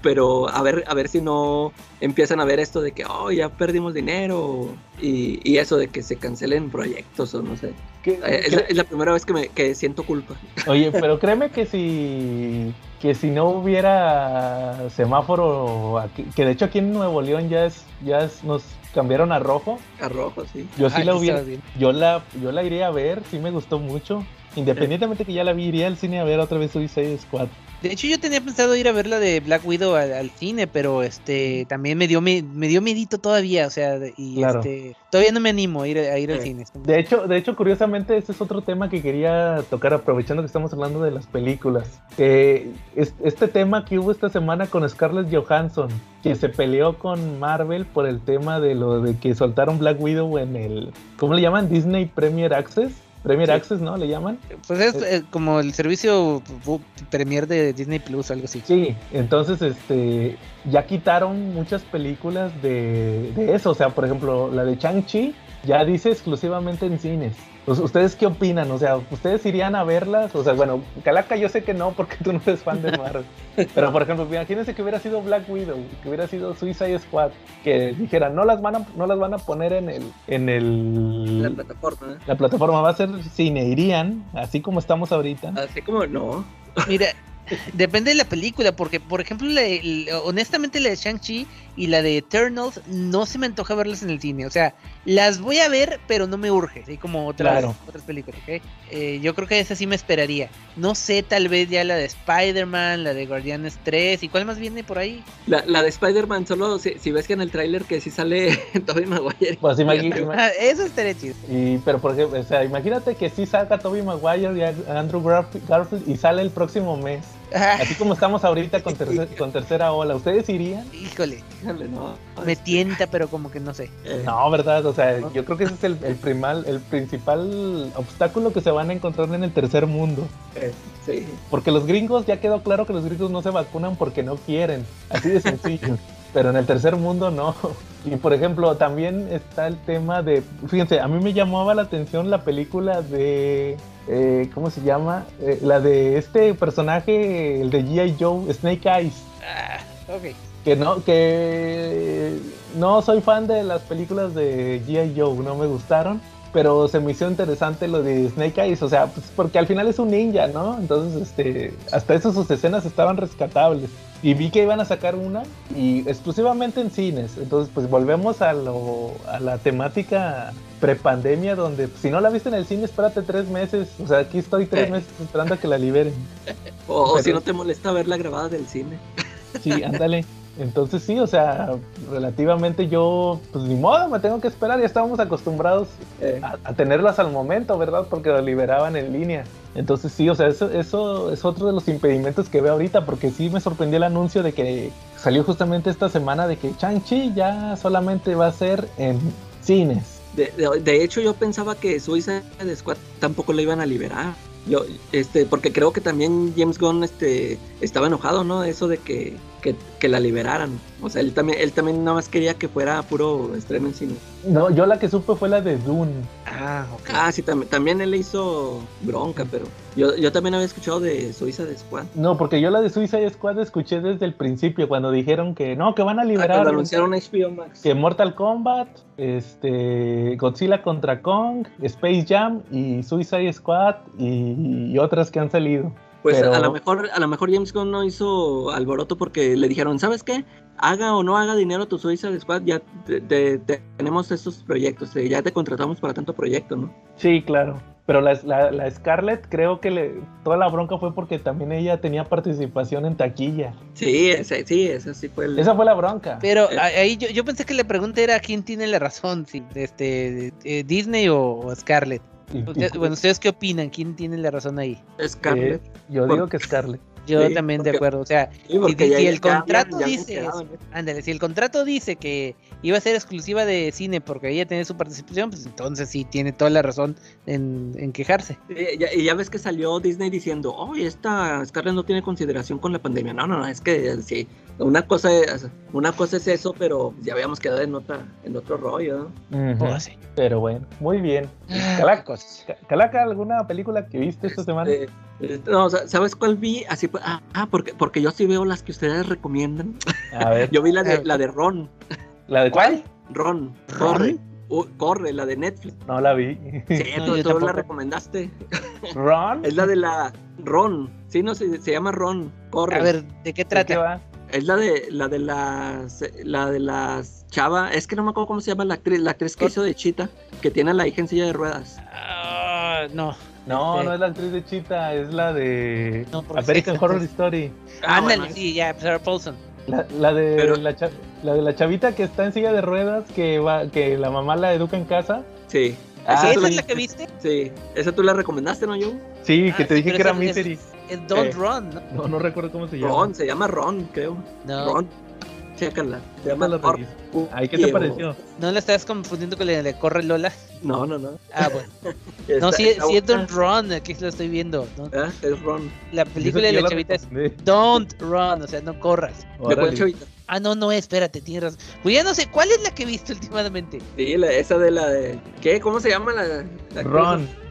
Speaker 6: pero a ver a ver si no empiezan a ver esto de que oh, ya perdimos dinero y, y eso de que se cancelen proyectos o no sé.
Speaker 4: ¿Qué-
Speaker 6: Eh, Es la,
Speaker 4: cre-
Speaker 6: es la primera vez que me que siento culpa.
Speaker 4: Oye, [LAUGHS] pero créeme que si que si no hubiera semáforo aquí, que de hecho aquí en Nuevo León ya es ya es, nos cambiaron a rojo.
Speaker 6: A rojo, sí.
Speaker 4: Yo sí
Speaker 7: Ah,
Speaker 4: la hubiera yo la yo la iría a ver, sí me gustó mucho. Independientemente que ya la vi, iría al cine a ver otra vez Suicide Squad.
Speaker 7: De hecho, yo tenía pensado ir a ver la de Black Widow al, al cine, pero este también me dio me, me dio medito todavía, o sea, y
Speaker 4: Claro.
Speaker 7: este todavía no me animo a ir, a ir al cine.
Speaker 4: De hecho, de hecho, curiosamente, ese es otro tema que quería tocar, aprovechando que estamos hablando de las películas. Eh, es- este tema que hubo esta semana con Scarlett Johansson, que se peleó con Marvel por el tema de lo de que soltaron Black Widow en el, ¿cómo le llaman? Disney Premier Access. Premier
Speaker 6: Sí.
Speaker 4: Access, ¿no? Le llaman.
Speaker 7: Pues es eh, como el servicio premier de Disney Plus, algo así.
Speaker 4: Sí, entonces este ya quitaron muchas películas de, de eso. O sea, por ejemplo, la de Chang-Chi ya dice exclusivamente en cines. Pues, ¿Ustedes qué opinan? O sea, ¿ustedes irían a verlas? O sea, bueno, Calaca yo sé que no porque tú no eres fan de Marvel. Pero por ejemplo, imagínense que hubiera sido Black Widow, que hubiera sido Suicide Squad, que dijeran, no las van a, no las van a poner en el, en el
Speaker 6: La plataforma. ¿eh?
Speaker 4: la plataforma va a ser cine, irían, así como estamos ahorita.
Speaker 6: Así como no.
Speaker 7: Mira, Depende de la película, porque, por ejemplo, la de- la- honestamente, la de Shang-Chi y la de Eternals no se me antoja verlas en el cine. O sea, las voy a ver, pero no me urge, así como otras,
Speaker 4: Claro.
Speaker 7: otras películas, ¿ok? Eh, yo creo que esa sí me esperaría. No sé, tal vez ya la de Spider-Man, la de Guardianes 3, ¿y cuál más viene por ahí?
Speaker 6: La, la de Spider-Man, solo si, si ves que en el tráiler que sí sale [LAUGHS] Tobey Maguire.
Speaker 4: Pues imagi- ima- [LAUGHS]
Speaker 7: Ah, eso estaría chido.
Speaker 4: y, pero por ejemplo, o sea, imagínate que sí salga Toby Maguire y a- Andrew Garf- Garfield y sale el próximo mes. Así como estamos ahorita con, [LAUGHS] tercer- con tercera ola, ¿ustedes irían?
Speaker 7: híjole,
Speaker 6: Híjole, no.
Speaker 7: me tienta, pero como que no sé.
Speaker 6: Eh,
Speaker 4: No, ¿verdad? O sea, yo creo que ese es el, el, primal, el principal obstáculo que se van a encontrar en el tercer mundo.
Speaker 6: eh, sí.
Speaker 4: Porque los gringos, ya quedó claro que los gringos no se vacunan porque no quieren. Así de sencillo. [LAUGHS] Pero en el tercer mundo no. Y por ejemplo, también está el tema de. Fíjense, a mí me llamaba la atención la película de. Eh, ¿Cómo se llama? Eh, la de este personaje, el de G.I. Joe, Snake Eyes.
Speaker 7: Ah, ok.
Speaker 4: Que no, que no soy fan de las películas de G.I. Joe, no me gustaron. Pero se me hizo interesante lo de Snake Eyes, o sea, pues porque al final es un ninja, ¿no? Entonces, este, hasta eso sus escenas estaban rescatables. Y vi que iban a sacar una y exclusivamente en cines. Entonces, pues volvemos a, lo, a la temática prepandemia, donde si no la viste en el cine, espérate tres meses. O sea, aquí estoy tres
Speaker 6: Eh.
Speaker 4: meses esperando a que la liberen. [LAUGHS]
Speaker 6: O, si no te molesta verla grabada del cine. [LAUGHS]
Speaker 4: Sí, ándale. Entonces sí, o sea, relativamente yo, pues ni modo, me tengo que esperar. Ya estábamos acostumbrados
Speaker 6: Eh,
Speaker 4: a, a tenerlas al momento, ¿verdad? Porque lo liberaban en línea. Entonces sí, o sea, eso, eso es otro de los impedimentos que veo ahorita, porque sí me sorprendió el anuncio de que salió justamente esta semana de que Chang-Chi ya solamente va a ser en cines.
Speaker 6: De, de- hecho, yo pensaba que Suicide Squad tampoco la iban a liberar. Yo, este, porque creo que también James Gunn este, estaba enojado, ¿no? Eso de que, que, que la liberaran. O sea, él también, él también nada más quería que fuera puro estreno en cine.
Speaker 4: No, yo la que supe fue la de Dune.
Speaker 7: Ah, ok.
Speaker 6: Ah, sí, también, también él le hizo bronca, pero yo, yo también había escuchado de Suicide Squad.
Speaker 4: No, porque yo la de Suicide Squad escuché desde el principio, cuando dijeron que no, que van a
Speaker 6: Ah,
Speaker 4: liberar.
Speaker 6: cuando anunciaron HBO Max.
Speaker 4: que Mortal Kombat, este, Godzilla contra Kong, Space Jam y Suicide Squad y, y otras que han salido.
Speaker 6: Pues
Speaker 4: Pero-
Speaker 6: a lo mejor, a lo mejor James Gunn no hizo alboroto porque le dijeron, ¿sabes qué? Haga o no haga dinero tu Suicide Squad, ya te- te- te- tenemos estos proyectos, eh, ya te contratamos para tanto proyecto, ¿no?
Speaker 4: Sí, claro. Pero la, la, la Scarlett creo que le, toda la bronca fue porque también ella tenía participación en taquilla.
Speaker 6: Sí, ese, sí, ese sí fue el...
Speaker 4: Esa fue la bronca.
Speaker 7: Pero
Speaker 6: Eh.
Speaker 7: ahí yo, yo pensé que la pregunta era quién tiene la razón, si este eh, Disney o, o Scarlett. Usted- bueno, ¿ustedes qué opinan? ¿Quién tiene la razón ahí?
Speaker 6: Scarlett.
Speaker 4: eh, yo digo que Scarlett.
Speaker 7: Yo
Speaker 6: Sí,
Speaker 7: también de
Speaker 6: porque-
Speaker 7: acuerdo. O sea,
Speaker 6: Sí, porque
Speaker 7: si- el contrato dice eso. ándale, si el contrato dice que iba a ser exclusiva de cine porque ella tiene su participación, pues entonces sí tiene toda la razón en, en quejarse.
Speaker 6: Ya- y ya ves que salió Disney diciendo, oh, esta Scarlett no tiene consideración con la pandemia. No, no, no, es que eh, sí, una cosa es, una cosa es eso, pero ya habíamos quedado en otra, en otro rollo, ¿no?
Speaker 7: Oh, sí.
Speaker 4: Pero bueno, muy bien.
Speaker 7: Ah,
Speaker 4: Calaca, ¿alguna película que viste esta semana?
Speaker 6: Este, este, no, sa- ¿sabes cuál vi? Así pues, ah, ah, porque, porque yo sí veo las que ustedes recomiendan.
Speaker 4: A ver, [LAUGHS]
Speaker 6: Yo vi la de, la de Ron,
Speaker 4: ¿la de cuál?
Speaker 6: Ron,
Speaker 7: ¿Ron?
Speaker 6: corre, Uh, corre, la de Netflix.
Speaker 4: No la vi.
Speaker 6: Sí,
Speaker 7: No,
Speaker 6: tú, la recomendaste.
Speaker 4: ¿Ron?
Speaker 6: Es la de la Ron, sí, no, se, se llama Ron, corre.
Speaker 7: A ver, ¿de qué
Speaker 4: ¿De
Speaker 7: trata?
Speaker 4: qué va?
Speaker 6: Es la de la de las la de las chava, es que no me acuerdo cómo se llama la actriz, la actriz que hizo de Chita, que tiene a la hija en silla de ruedas.
Speaker 7: Ah, no.
Speaker 4: No,
Speaker 7: Este-
Speaker 4: no es la actriz de Chita, es la de
Speaker 7: No,
Speaker 4: American
Speaker 7: sí,
Speaker 4: Horror. Story.
Speaker 6: Ah,
Speaker 7: Ándale,
Speaker 6: bueno,
Speaker 7: sí, ya, Sarah Paulson.
Speaker 4: La, la de
Speaker 6: Pero-
Speaker 4: la, cha- la de la chavita que está en silla de ruedas, que va, que la mamá la educa en casa.
Speaker 6: Sí.
Speaker 4: Ah,
Speaker 6: esa,
Speaker 7: ¿Esa es la que viste?
Speaker 6: sí, esa tú la recomendaste, ¿no, yo?
Speaker 4: Sí, que
Speaker 7: Ah,
Speaker 4: te
Speaker 7: sí,
Speaker 4: dije que era Misery.
Speaker 7: Es, es Don't
Speaker 4: Eh.
Speaker 7: Run, ¿no?
Speaker 4: No, no recuerdo cómo se llama.
Speaker 6: Ron, se llama Ron, creo.
Speaker 7: No,
Speaker 6: Ron. Chécala. Se llama
Speaker 4: reviso.
Speaker 6: Uh,
Speaker 4: Ay, ¿qué te pareció?
Speaker 7: no la estás confundiendo con la de Corre Lola.
Speaker 6: No, no, no.
Speaker 7: Ah, bueno. [LAUGHS] No, sí, sí es. Don't Run, aquí lo estoy viendo. ¿no?
Speaker 6: Ah, Es Ron.
Speaker 7: La película de la chavita es. Don't Run, o sea, no corras.
Speaker 6: ¿De cuál chavita?
Speaker 7: Ah, no, no, espérate, tienes razón. Pues ya no sé, ¿cuál es la que he visto [LAUGHS] últimamente?
Speaker 6: Sí, la- esa de la de. ¿Qué? ¿Cómo se llama la, la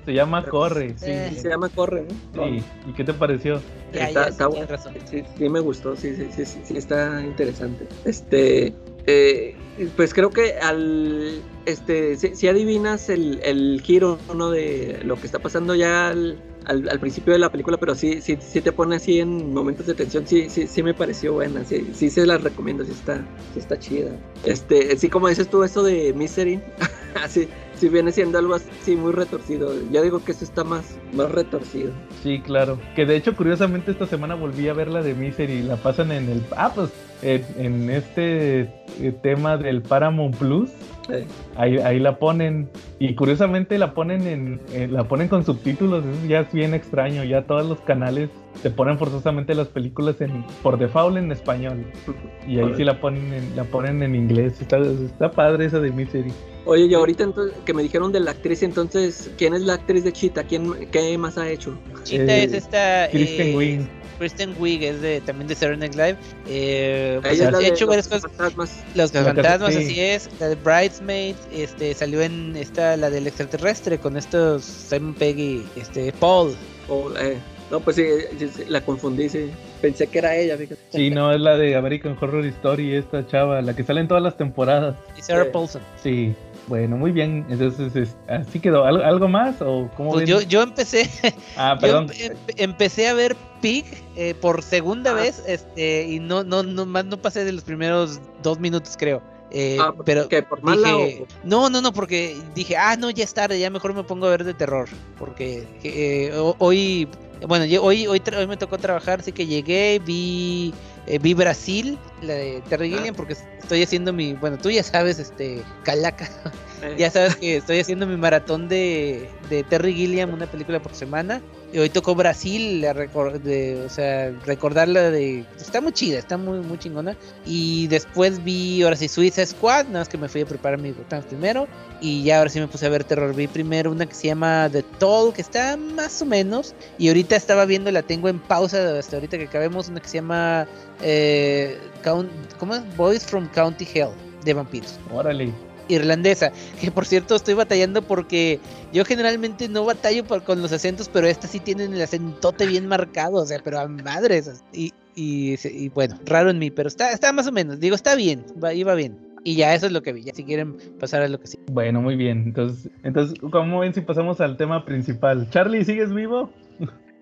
Speaker 4: se llama Corre. Sí,
Speaker 7: Eh.
Speaker 6: Se llama Corre, ¿no?
Speaker 4: sí. ¿Y qué te pareció?
Speaker 7: Ya,
Speaker 6: Está-
Speaker 7: ya,
Speaker 6: está
Speaker 7: sí,
Speaker 6: bueno.
Speaker 7: razón.
Speaker 6: Sí, sí me gustó, sí, sí, sí, sí, sí, está interesante. Este, eh, Pues creo que al este si, si adivinas el, el giro ¿no? de lo que está pasando ya al, al, al principio de la película, pero sí, sí, sí te pone así en momentos de tensión, sí, sí, sí me pareció buena, sí, sí se las recomiendo, sí está, sí está chida. Este, sí como dices tú eso de Misery, [LAUGHS] así, sí viene siendo algo así muy retorcido. Yo digo que eso está más, más retorcido.
Speaker 4: Sí, claro. Que de hecho, curiosamente, esta semana volví a ver la de Misery. La pasan en el. Ah, pues en, en este eh, tema del Paramount Plus. Ahí, ahí la ponen. Y curiosamente la ponen en, en- la ponen con subtítulos. Eso ya es bien extraño. Ya todos los canales te ponen forzosamente las películas en por default en español. Y ahí sí la ponen en, la ponen en inglés. Está, está padre esa de Misery.
Speaker 6: Oye, y ahorita entonces, que me dijeron de la actriz, entonces, ¿quién es la actriz de Chita? ¿Quién, ¿Qué más ha hecho?
Speaker 7: Chita
Speaker 4: Eh,
Speaker 7: es esta.
Speaker 4: Kristen
Speaker 7: eh,
Speaker 4: Wiig.
Speaker 7: Kristen Wiig es de, también de Saturday Night Live. Eh, pues, ha
Speaker 6: de
Speaker 7: hecho
Speaker 6: los
Speaker 7: varias cosas.
Speaker 6: fantasmas.
Speaker 7: Los fantasmas,
Speaker 4: sí.
Speaker 7: así es. La de Bridesmaid, este, salió en esta, la del extraterrestre, con estos Simon Peggy, este, Paul.
Speaker 6: O, eh, no, pues sí, la confundí, sí. Pensé que era ella, fíjate.
Speaker 4: Sí, no, es la de American Horror Story, esta chava, la que sale en todas las temporadas.
Speaker 7: Y Sarah
Speaker 6: Sí.
Speaker 7: Paulson.
Speaker 4: Sí, bueno, muy bien. Entonces, es- así quedó. ¿Algo, algo más o cómo
Speaker 7: Pues yo, yo empecé, [LAUGHS]
Speaker 4: Ah, perdón.
Speaker 7: empe- empe- empecé a ver Pig eh, por segunda
Speaker 6: Ah.
Speaker 7: vez, este, y no, no, no, más no pasé de los primeros dos minutos, creo. Eh,
Speaker 6: Ah,
Speaker 7: pero
Speaker 6: ¿qué, por mala
Speaker 7: dije,
Speaker 6: o...?
Speaker 7: no, no, no, porque dije, ah, no, ya es tarde, ya mejor me pongo a ver de terror, porque eh, ho- hoy, bueno, yo- hoy, hoy, hoy me tocó trabajar, así que llegué, vi, eh, vi Brasil, la de Terry
Speaker 6: Ah.
Speaker 7: Gilliam, porque estoy haciendo mi, bueno, tú ya sabes, este, Calaca,
Speaker 6: Eh,
Speaker 7: ya sabes que estoy haciendo mi maratón de, de Terry Gilliam, una película por semana. Y hoy tocó Brasil, la de, o sea, recordarla de... Está muy chida, está muy, muy chingona. Y después vi, ahora sí, Suiza Squad, nada más que me fui a preparar mi botán primero. Y ya ahora sí me puse a ver terror. Vi primero una que se llama The Toll, que está más o menos. Y ahorita estaba viendo, la tengo en pausa hasta ahorita que acabemos, una que se llama... Eh, Count- ¿Cómo es? Boys from County Hell, de vampiros
Speaker 4: Órale.
Speaker 7: irlandesa. Que por cierto estoy batallando porque yo generalmente no batallo por- con los acentos, pero esta sí tienen el acentote bien marcado, o sea, pero a madres. Y, y, y bueno, raro en mí, pero está, está más o menos. Digo, está bien, va, iba bien. Y ya eso es lo que vi. Ya si quieren pasar a lo que sí.
Speaker 4: Bueno, muy bien. Entonces, entonces, ¿cómo ven si pasamos al tema principal? Charlie, ¿sigues vivo?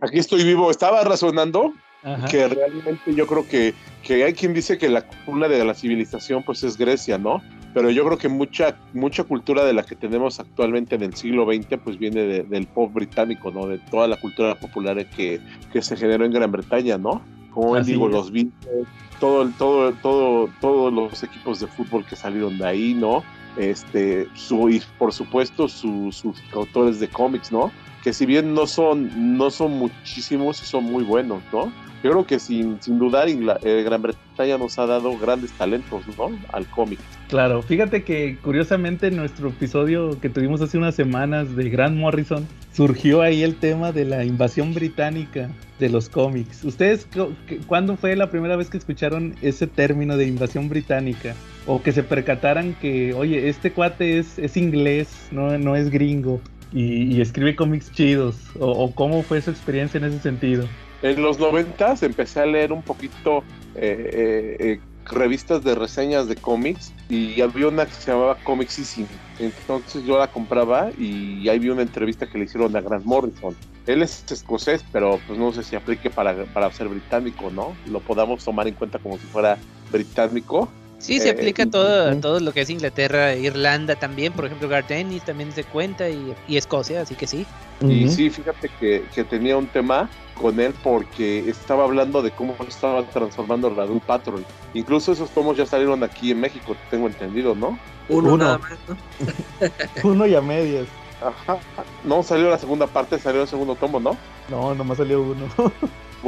Speaker 5: Aquí estoy vivo. Estaba razonando
Speaker 4: Ajá.
Speaker 5: que realmente yo creo que, que hay quien dice que la cuna de la civilización pues es Grecia, ¿no? Pero yo creo que mucha, mucha cultura de la que tenemos actualmente en el siglo XX pues viene de- del pop británico, ¿no? De toda la cultura popular que, que se generó en Gran Bretaña, ¿no? Como
Speaker 4: Así
Speaker 5: digo,
Speaker 4: es.
Speaker 5: los Beatles, todo, todo, todo, todos los equipos de fútbol que salieron de ahí, ¿no? Este, su, y por supuesto su- sus autores de cómics, ¿no? Que si bien no son, no son muchísimos, son muy buenos, ¿no? Yo creo que sin, sin dudar eh, Gran Bretaña nos ha dado grandes talentos, ¿no? Al cómic.
Speaker 4: Claro, fíjate que curiosamente en nuestro episodio que tuvimos hace unas semanas de Grant Morrison surgió ahí el tema de la invasión británica de los cómics. ¿Ustedes cu- cu- cuándo fue la primera vez que escucharon ese término de invasión británica? O que se percataran que, oye, este cuate es, es inglés, no, no es gringo y, y escribe cómics chidos. O, o cómo fue su experiencia en ese sentido?
Speaker 5: En los noventas empecé a leer un poquito eh, eh, eh, revistas de reseñas de cómics y había una que se llamaba Comicsism. Entonces yo la compraba y ahí vi una entrevista que le hicieron a Grant Morrison. Él es escocés, pero pues no sé si aplique para, para ser británico, ¿no? Lo podamos tomar en cuenta como si fuera británico.
Speaker 7: Sí, se
Speaker 5: Eh,
Speaker 7: aplica todo, todo lo que es Inglaterra, Irlanda también. Por ejemplo, Garth Ennis también se cuenta y, y Escocia, así que sí.
Speaker 5: Y sí, fíjate que, que tenía un tema con él porque estaba hablando de cómo estaba transformando la Doom Patrol. Incluso esos tomos ya salieron aquí en México, tengo entendido, ¿no?
Speaker 6: Uno,
Speaker 4: Uno.
Speaker 6: nada más, ¿no? [LAUGHS]
Speaker 4: Uno y a medias.
Speaker 5: Ajá. No salió la segunda parte, salió el segundo tomo, ¿no?
Speaker 4: No, nomás salió uno. [LAUGHS]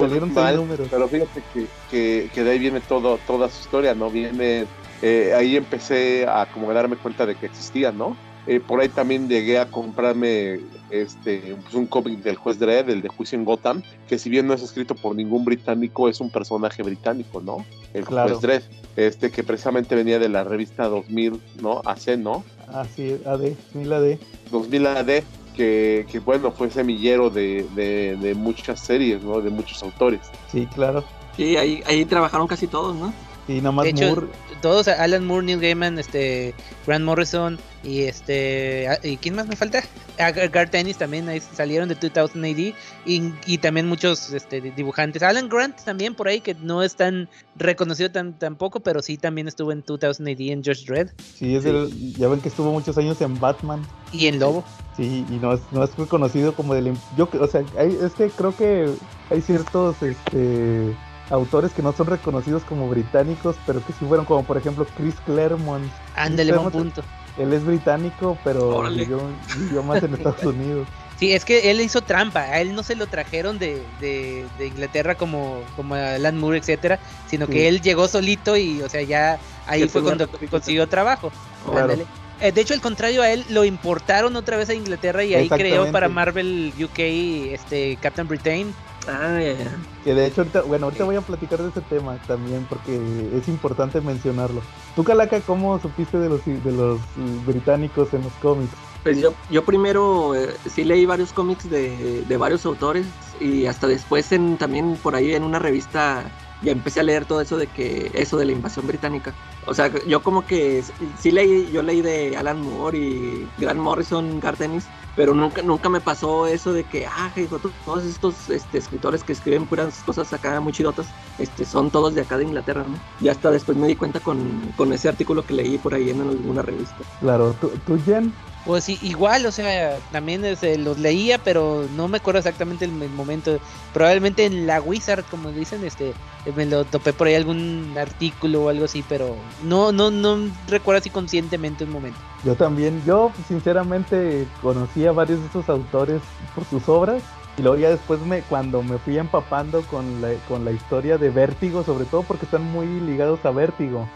Speaker 4: Salieron
Speaker 5: mal,
Speaker 4: números.
Speaker 5: Pero fíjate que, que, que de ahí viene todo, toda su historia, ¿no? Viene, eh, ahí empecé a como darme cuenta de que existía, ¿no? Eh, por ahí también llegué a comprarme este pues, un cómic del juez Dredd, el de Juicio en Gotham, que si bien no es escrito por ningún británico, es un personaje británico, ¿no? El
Speaker 4: Claro.
Speaker 5: juez Dredd, este que precisamente venía de la revista 2000, ¿no? AC, ¿no?
Speaker 4: Ah, sí, AD, mil AD.
Speaker 5: 2000 AD, que, que bueno, fue semillero de, de, de muchas series, ¿no? De muchos autores.
Speaker 4: Sí, claro.
Speaker 6: Sí, ahí, ahí trabajaron casi todos, ¿no?
Speaker 4: Y nada más
Speaker 7: De hecho,
Speaker 4: Moore.
Speaker 7: todos, Alan Moore, Neil Gaiman, este, Grant Morrison y este, ¿y quién más me falta? Gar Garth Ennis también ahí salieron de 2000 AD y, y también muchos este, dibujantes. Alan Grant también por ahí que no es tan reconocido tan tampoco, pero sí también estuvo en 2000 AD en Judge Dredd
Speaker 4: Sí, es el- ya ven que estuvo muchos años en Batman.
Speaker 7: y en Lobo.
Speaker 4: Sí, y no es, no es reconocido como del... Yo, o sea, hay- es que creo que hay ciertos este, autores que no son reconocidos como británicos, pero que sí fueron como, por ejemplo, Chris Claremont.
Speaker 7: Ándale, buen punto.
Speaker 4: Él es británico, pero vivió, vivió más en Estados [LAUGHS] Unidos.
Speaker 7: Sí, es que él hizo trampa, a él no se lo trajeron de, de, de Inglaterra como, como a Alan Moore, etcétera, sino que él llegó solito y, o sea, ya ahí
Speaker 6: Que
Speaker 7: fue cuando consiguió trabajo.
Speaker 4: Claro.
Speaker 7: Eh, de hecho, al contrario a él, lo importaron otra vez a Inglaterra y ahí creó para. Marvel UK este Captain Britain.
Speaker 6: Ah, ya, ya.
Speaker 4: Que de hecho, ahorita, bueno, ahorita voy a platicar de ese tema también porque es importante mencionarlo. Tú, Calaca, ¿cómo supiste de los, de los británicos en los cómics?
Speaker 6: Pues yo, yo primero eh, sí leí varios cómics de, de varios autores y hasta después en, también por ahí en una revista ya empecé a leer todo eso de que eso de la invasión británica. O sea, yo como que sí leí, yo leí de Alan Moore y Grant Morrison, Garth Ennis, pero nunca, nunca me pasó eso de que, ah, hijo, to- todos estos este, escritores que escriben puras cosas acá muy chidotas, este, son todos de acá de Inglaterra, ¿no? Y hasta después me di cuenta con, con ese artículo que leí por ahí en alguna revista.
Speaker 4: Claro, ¿tú, tú Jen?
Speaker 7: Pues sí, igual, o sea, también este, los leía, pero no me acuerdo exactamente el, el momento. Probablemente en la Wizard, como dicen, este, me lo topé por ahí algún artículo o algo así, pero no, no, no recuerdo así conscientemente un momento.
Speaker 4: Yo también, yo sinceramente conocí a varios de esos autores por sus obras y luego ya después me, cuando me fui empapando con la, con la historia de Vértigo, sobre todo porque están muy ligados a Vértigo,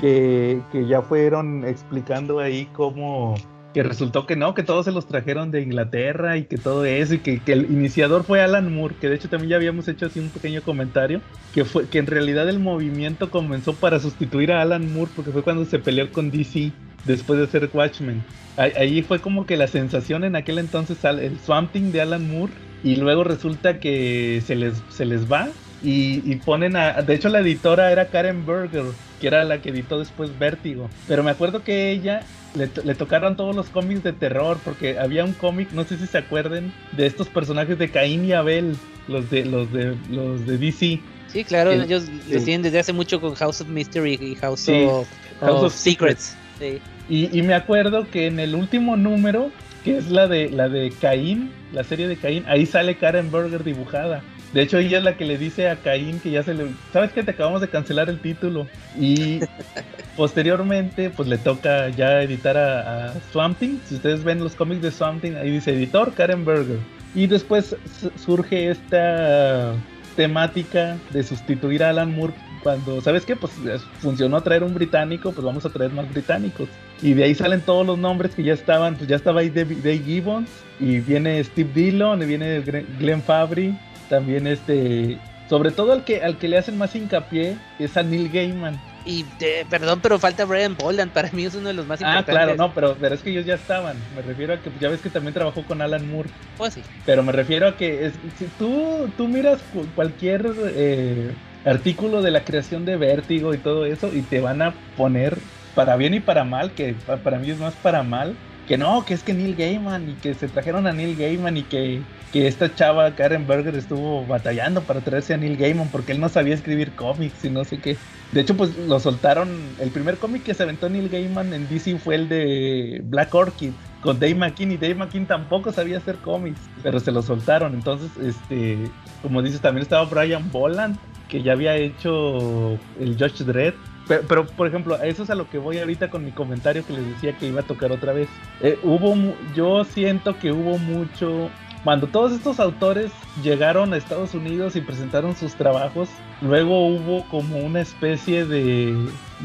Speaker 4: que, que ya fueron explicando ahí cómo resultó que no, que todos se los trajeron de Inglaterra y que todo eso y que, el iniciador fue Alan Moore, que de hecho también ya habíamos hecho así un pequeño comentario, que fue que en realidad el movimiento comenzó para sustituir a Alan Moore porque fue cuando se peleó con DC después de hacer Watchmen. Ahí, fue como que la sensación en aquel entonces el Swamp Thing de Alan Moore y luego resulta que se les, se les va y, y ponen a... De hecho la editora era Karen Berger, que era la que editó después Vértigo. Pero me acuerdo que ella le, le tocaron todos los cómics de terror porque había un cómic, no sé si se acuerden, de estos personajes de Caín y Abel, los de, los de, los de DC.
Speaker 7: Sí, claro,
Speaker 4: El-
Speaker 7: ellos tienen desde hace mucho con House of Mystery y House,
Speaker 4: Sí,
Speaker 7: of,
Speaker 4: House
Speaker 7: of
Speaker 4: of
Speaker 7: Secrets. Sí.
Speaker 4: Y, y me acuerdo que en el último número, que es la de la de Caín, la serie de Caín, ahí sale Karen Berger dibujada. De hecho, ella es la que le dice a Caín que ya se le... ¿Sabes que te acabamos de cancelar el título? Y [LAUGHS] posteriormente, pues le toca ya editar a, a Swamp Thing. Si ustedes ven los cómics de Swamp Thing, ahí dice editor Karen Berger. Y después surge esta temática de sustituir a Alan Moore cuando, ¿sabes qué? Pues es- funcionó traer un británico, pues vamos a traer más británicos. Y de ahí salen todos los nombres que ya estaban, pues ya estaba ahí Dave, Dave Gibbons, y viene Steve Dillon, y viene Glenn Fabry, también este, sobre todo al que, al que le hacen más hincapié es a Neil Gaiman.
Speaker 7: Y eh, perdón, pero falta Brian Boland, para mí es uno de los más
Speaker 4: Ah,
Speaker 7: importantes.
Speaker 4: claro, no, pero, pero es que ellos ya estaban. Me refiero a que pues, ya ves que también trabajó con Alan Moore.
Speaker 7: Pues sí.
Speaker 4: Pero me refiero a que es- si tú, tú miras cu- cualquier eh, artículo de la creación de Vértigo y todo eso y te van a poner para bien y para mal, que pa- para mí es más para mal, que no, que es que Neil Gaiman y que se trajeron a Neil Gaiman y que, que esta chava Karen Berger estuvo batallando para traerse a Neil Gaiman porque él no sabía escribir cómics y no sé qué. De hecho, pues lo soltaron. El primer cómic que se aventó Neil Gaiman en DC fue el de Black Orchid con Dave McKean y Dave McKean tampoco sabía hacer cómics, pero se lo soltaron. Entonces, este, como dices, también estaba Brian Boland, que ya había hecho el Judge Dredd. Pero, por ejemplo, eso es a lo que voy ahorita con mi comentario que les decía que iba a tocar otra vez. Eh, hubo, yo siento que hubo mucho. Cuando todos estos autores llegaron a Estados Unidos y presentaron sus trabajos, luego hubo como una especie de,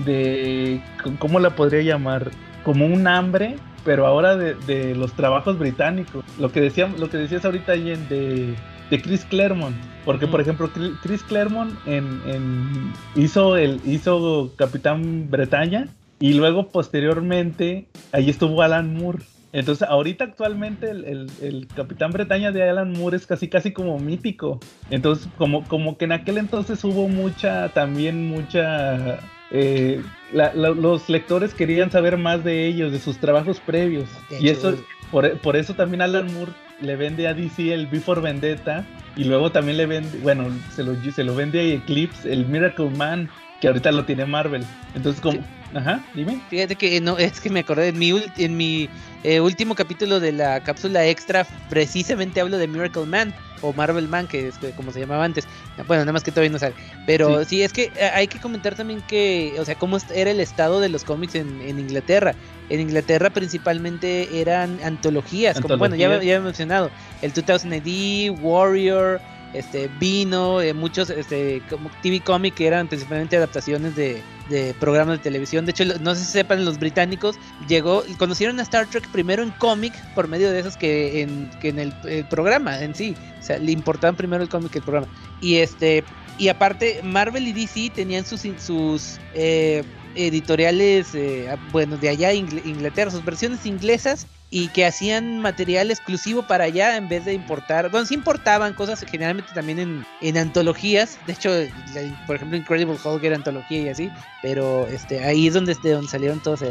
Speaker 4: de ¿cómo la podría llamar? Como un hambre pero ahora de, de los trabajos británicos. Lo que decíamos, lo que decías ahorita Jen, de, de Chris Claremont. Porque, por ejemplo, Chris Claremont en, en- hizo el hizo Capitán Bretaña y luego posteriormente ahí estuvo Alan Moore. Entonces, ahorita actualmente el, el- el Capitán Bretaña de Alan Moore es casi casi como mítico. Entonces, como, como que en aquel entonces hubo mucha, también mucha... eh, la- la- los lectores querían saber más de ellos, de sus trabajos previos. Y eso, por, por eso también Alan Moore le vende a DC el Before Vendetta y luego también le vende, bueno, se lo, se lo vende a Eclipse, el Miracle Man, que ahorita lo tiene Marvel. Entonces, como... Ajá, dime.
Speaker 7: Fíjate que no, es que me acordé en mi, ul- en mi eh, último capítulo de la cápsula extra, precisamente hablo de Miracle Man o Marvel Man, que es como se llamaba antes. Bueno, nada más que todavía no sale. Pero sí, es que eh, hay que comentar también que, o sea, cómo era el estado de los cómics en, en Inglaterra. En Inglaterra principalmente eran antologías, como bueno, ya, ya he mencionado, el 2000 AD, Warrior, este Vino, eh, muchos este como TV Comic que eran principalmente adaptaciones de, de programas de televisión. De hecho, no sé si sepan los británicos, llegó, conocieron a Star Trek primero en cómic por medio de esos que en, que en el, programa en sí. O sea, le importaban primero el cómic que el programa. Y este, y aparte, Marvel y DC tenían sus sus eh, editoriales, eh, ah, bueno, de allá Ingl- Inglaterra, sus versiones inglesas y que hacían material exclusivo para allá en vez de importar. Bueno, sí importaban cosas generalmente también en, en antologías. De hecho, por ejemplo, Incredible Hulk era antología y así. Pero este ahí es donde, de donde salieron todos.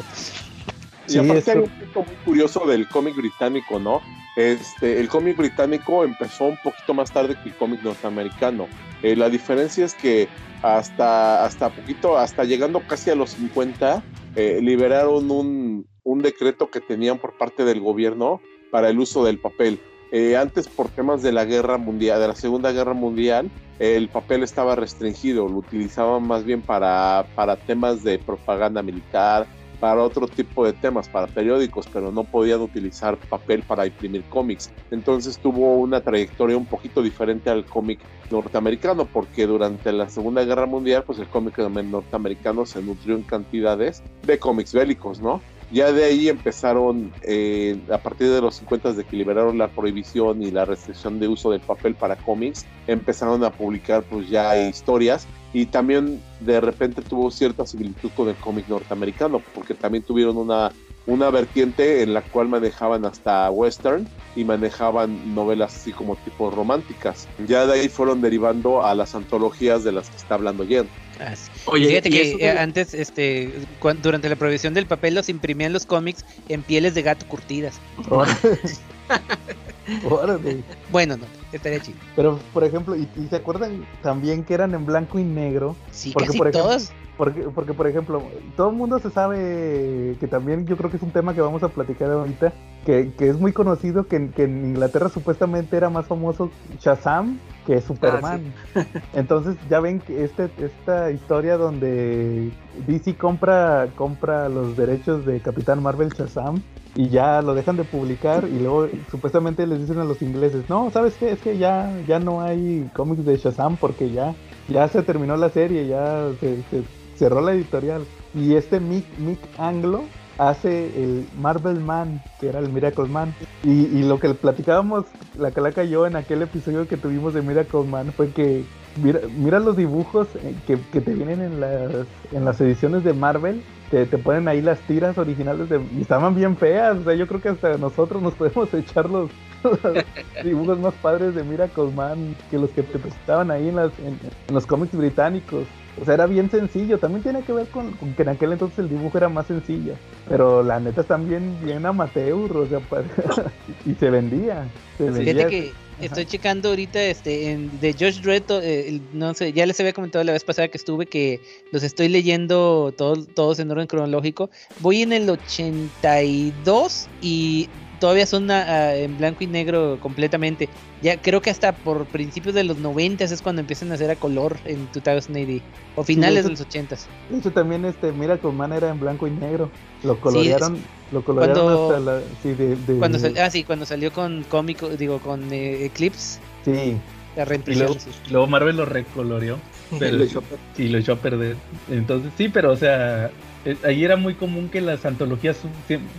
Speaker 5: Y
Speaker 4: Sí,
Speaker 5: aparte
Speaker 4: eso-
Speaker 5: hay un punto muy curioso del cómic británico, ¿no? Este, el cómic británico empezó un poquito más tarde que el cómic norteamericano. Eh, la diferencia es que hasta, hasta poquito, hasta llegando casi a los 50, eh, liberaron un, un decreto que tenían por parte del gobierno para el uso del papel. Eh, antes, por temas de la guerra mundial, de la Segunda Guerra Mundial, el papel estaba restringido, lo utilizaban más bien para, para temas de propaganda militar, para otro tipo de temas, para periódicos, pero no podían utilizar papel para imprimir cómics. Entonces tuvo una trayectoria un poquito diferente al cómic norteamericano, porque durante la Segunda Guerra Mundial, pues el cómic norteamericano se nutrió en cantidades de cómics bélicos, ¿no? Ya de ahí empezaron, eh, a partir de los 50 de que liberaron la prohibición y la restricción de uso del papel para cómics, empezaron a publicar pues ya historias y también de repente tuvo cierta similitud con el cómic norteamericano, porque también tuvieron una, una vertiente en la cual manejaban hasta western y manejaban novelas así como tipo románticas. Ya de ahí fueron derivando a las antologías de las que está hablando Jen.
Speaker 6: Oye,
Speaker 7: Fíjate que
Speaker 6: eso
Speaker 7: eh, antes, este, durante la prohibición del papel, los imprimían los cómics en pieles de gato curtidas.
Speaker 4: Órale. [LAUGHS] [LAUGHS] Órale.
Speaker 7: Bueno, no, estaría chido.
Speaker 4: Pero, por ejemplo, ¿y, y se acuerdan también que eran en blanco y negro?
Speaker 7: Sí,
Speaker 4: Porque,
Speaker 7: casi
Speaker 4: por ejemplo,
Speaker 7: todos.
Speaker 4: Porque, porque, por ejemplo, todo el mundo se sabe que también yo creo que es un tema que vamos a platicar ahorita, que, que es muy conocido que, que en Inglaterra supuestamente era más famoso Shazam que Superman. [LAUGHS] Entonces ya ven que este, esta historia donde DC compra, compra los derechos de Capitán Marvel Shazam y ya lo dejan de publicar y luego supuestamente les dicen a los ingleses, no, ¿sabes qué? Es que ya, ya no hay cómics de Shazam porque ya, ya se terminó la serie, ya se, se cerró la editorial. Y este Mick, Mick Anglo hace el Marvel Man, que era el Miracle Man. Y, lo que platicábamos, la calaca y yo en aquel episodio que tuvimos de Miracle Man fue que mira, mira los dibujos eh, que, que te vienen en las, en las ediciones de Marvel. Te, te ponen ahí las tiras originales de, estaban bien feas. O sea, yo creo que hasta nosotros nos podemos [LAUGHS] echar los, dibujos más padres de Miracle Man que los que te presentaban ahí en, las, en los cómics británicos. O sea, era bien sencillo. También tiene que ver con, con que en aquel entonces el dibujo era más sencillo. Pero la neta están bien, bien amateur, o sea, [LAUGHS] para- y se vendía. Se vendía.
Speaker 7: Fíjate que estoy checando ahorita este en, de Josh Dredd, eh, no sé, ya les había comentado la vez pasada que estuve que los estoy leyendo todos, todos en orden cronológico. Voy en el 82 y todavía son ah, ah, en blanco y negro completamente. Ya creo que hasta por principios de los 90 es cuando empiezan a hacer a color en 2000 o finales
Speaker 4: eso-
Speaker 7: de los 80
Speaker 4: De hecho, también este Miracle Man era en blanco y negro. Lo colorearon, lo colorearon
Speaker 7: Cuando-
Speaker 4: hasta la. Sí, de, de-
Speaker 7: Cuando sal- ah, sí, cuando salió con cómico, digo, con eh, Eclipse,
Speaker 4: Sí.
Speaker 7: la
Speaker 4: Y
Speaker 7: reimpresión.
Speaker 4: luego,
Speaker 7: sí.
Speaker 4: luego Marvel lo recoloreó. Pero,
Speaker 6: Lo echó a
Speaker 4: sí, lo echó a perder. Entonces, sí, pero o sea, ahí era muy común que las antologías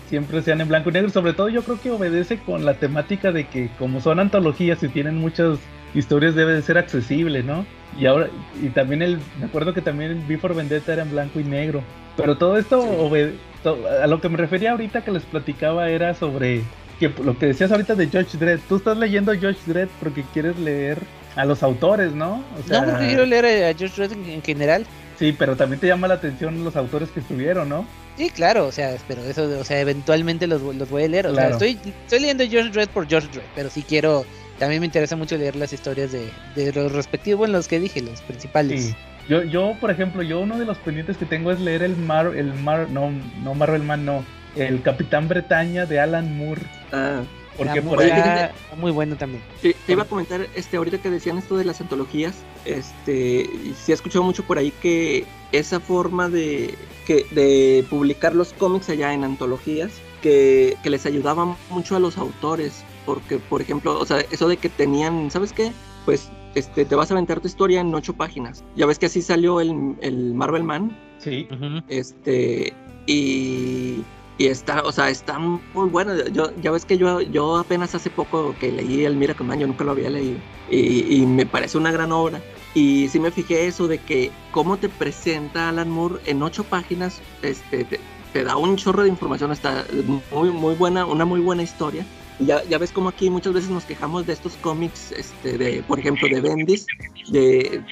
Speaker 4: siempre sean en blanco y negro. Sobre todo yo creo que obedece con la temática de que como son antologías y tienen muchas historias debe de ser accesible, ¿no? Y ahora, y también el, me acuerdo que también el Before Vendetta era en blanco y negro. Pero todo esto
Speaker 6: Sí.
Speaker 4: obede- to- a lo que me refería ahorita que les platicaba era sobre que lo que decías ahorita de George Dredd. Tú estás leyendo George Dredd porque quieres leer a los autores, ¿no? O
Speaker 7: No, porque quiero leer a George Dredd en general.
Speaker 4: Sí, pero también te llama la atención los autores que estuvieron, ¿no?
Speaker 7: Sí, claro, o sea, pero eso, o sea, eventualmente los, los voy a leer. O
Speaker 4: Claro.
Speaker 7: sea, estoy, estoy leyendo George Dredd por George Dredd, pero sí quiero, también me interesa mucho leer las historias de, de los respectivos, bueno, los que dije, los principales.
Speaker 4: Sí. Yo, yo, por ejemplo, yo uno de los pendientes que tengo es leer el Mar, el Mar, no, no Marvel Man, no, el Capitán Bretaña de Alan Moore,
Speaker 6: Ah,
Speaker 4: porque por
Speaker 7: muy,
Speaker 6: fíjate-
Speaker 7: muy bueno también.
Speaker 6: te, te iba a comentar, este, ahorita que decían esto de las antologías, este, y sí he escuchado mucho por ahí que esa forma de, que, de publicar los cómics allá en antologías, que, que les ayudaba mucho a los autores, porque, por ejemplo, o sea, eso de que tenían, ¿sabes qué? Pues, este, te vas a aventar tu historia en ocho páginas. Ya ves que así salió el, el Marvel Man,
Speaker 4: sí,
Speaker 6: este y, y está o sea está muy bueno. Yo ya ves que yo yo apenas hace poco que leí el Miracle Man yo nunca lo había leído y, me parece una gran obra. Y sí me fijé eso de que cómo te presenta Alan Moore en ocho páginas este te, te da un chorro de información está muy muy buena una muy buena historia ya, ya ves como aquí muchas veces nos quejamos de estos cómics, este, de, por ejemplo, de Bendis, de,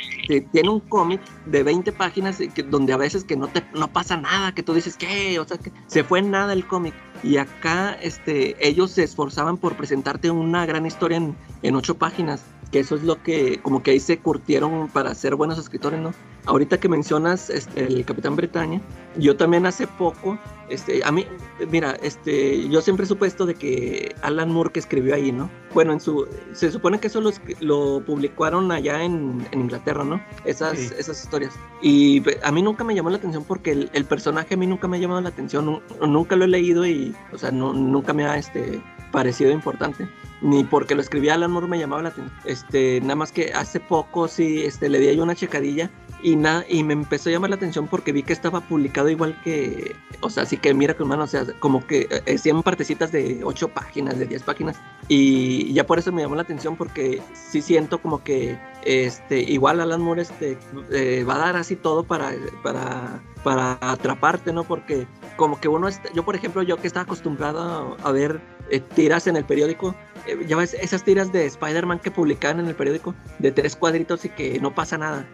Speaker 6: tiene un cómic de 20 páginas que- donde a veces que no te no pasa nada, que tú dices, ¿qué? O sea, que se fue nada el cómic. Y acá este, ellos se esforzaban por presentarte una gran historia en, en ocho páginas, que eso es lo que como que ahí se curtieron para ser buenos escritores, ¿no? Ahorita que mencionas este, el Capitán Bretaña, yo también hace poco, este, a mí, mira, este, yo siempre supe esto de que Alan Moore que escribió ahí, ¿no? Bueno, en su, se supone que eso lo, lo publicaron allá en, en Inglaterra, ¿no? Esas,
Speaker 4: Sí.
Speaker 6: esas historias. Y a mí nunca me llamó la atención porque el, el personaje a mí nunca me ha llamado la atención, nu- nunca lo he leído y, o sea, no, nunca me ha, este, parecido importante. Ni porque lo escribía Alan Moore me llamaba la atención. Este, nada más que hace poco sí, este, le di ahí una checadilla y nada, y me empezó a llamar la atención porque vi que estaba publicado igual que, o sea, así que mira que hermano, o sea, como que eh, 100 partecitas de 8 páginas, de 10 páginas. Y ya por eso me llamó la atención porque sí siento como que este igual Alan Moore este eh, va a dar así todo para para para atraparte, ¿no? Porque como que uno está, yo por ejemplo, yo que estaba acostumbrado a ver eh, tiras en el periódico, eh, ya ves esas tiras de Spider-Man que publicaban en el periódico de tres cuadritos y que no pasa nada.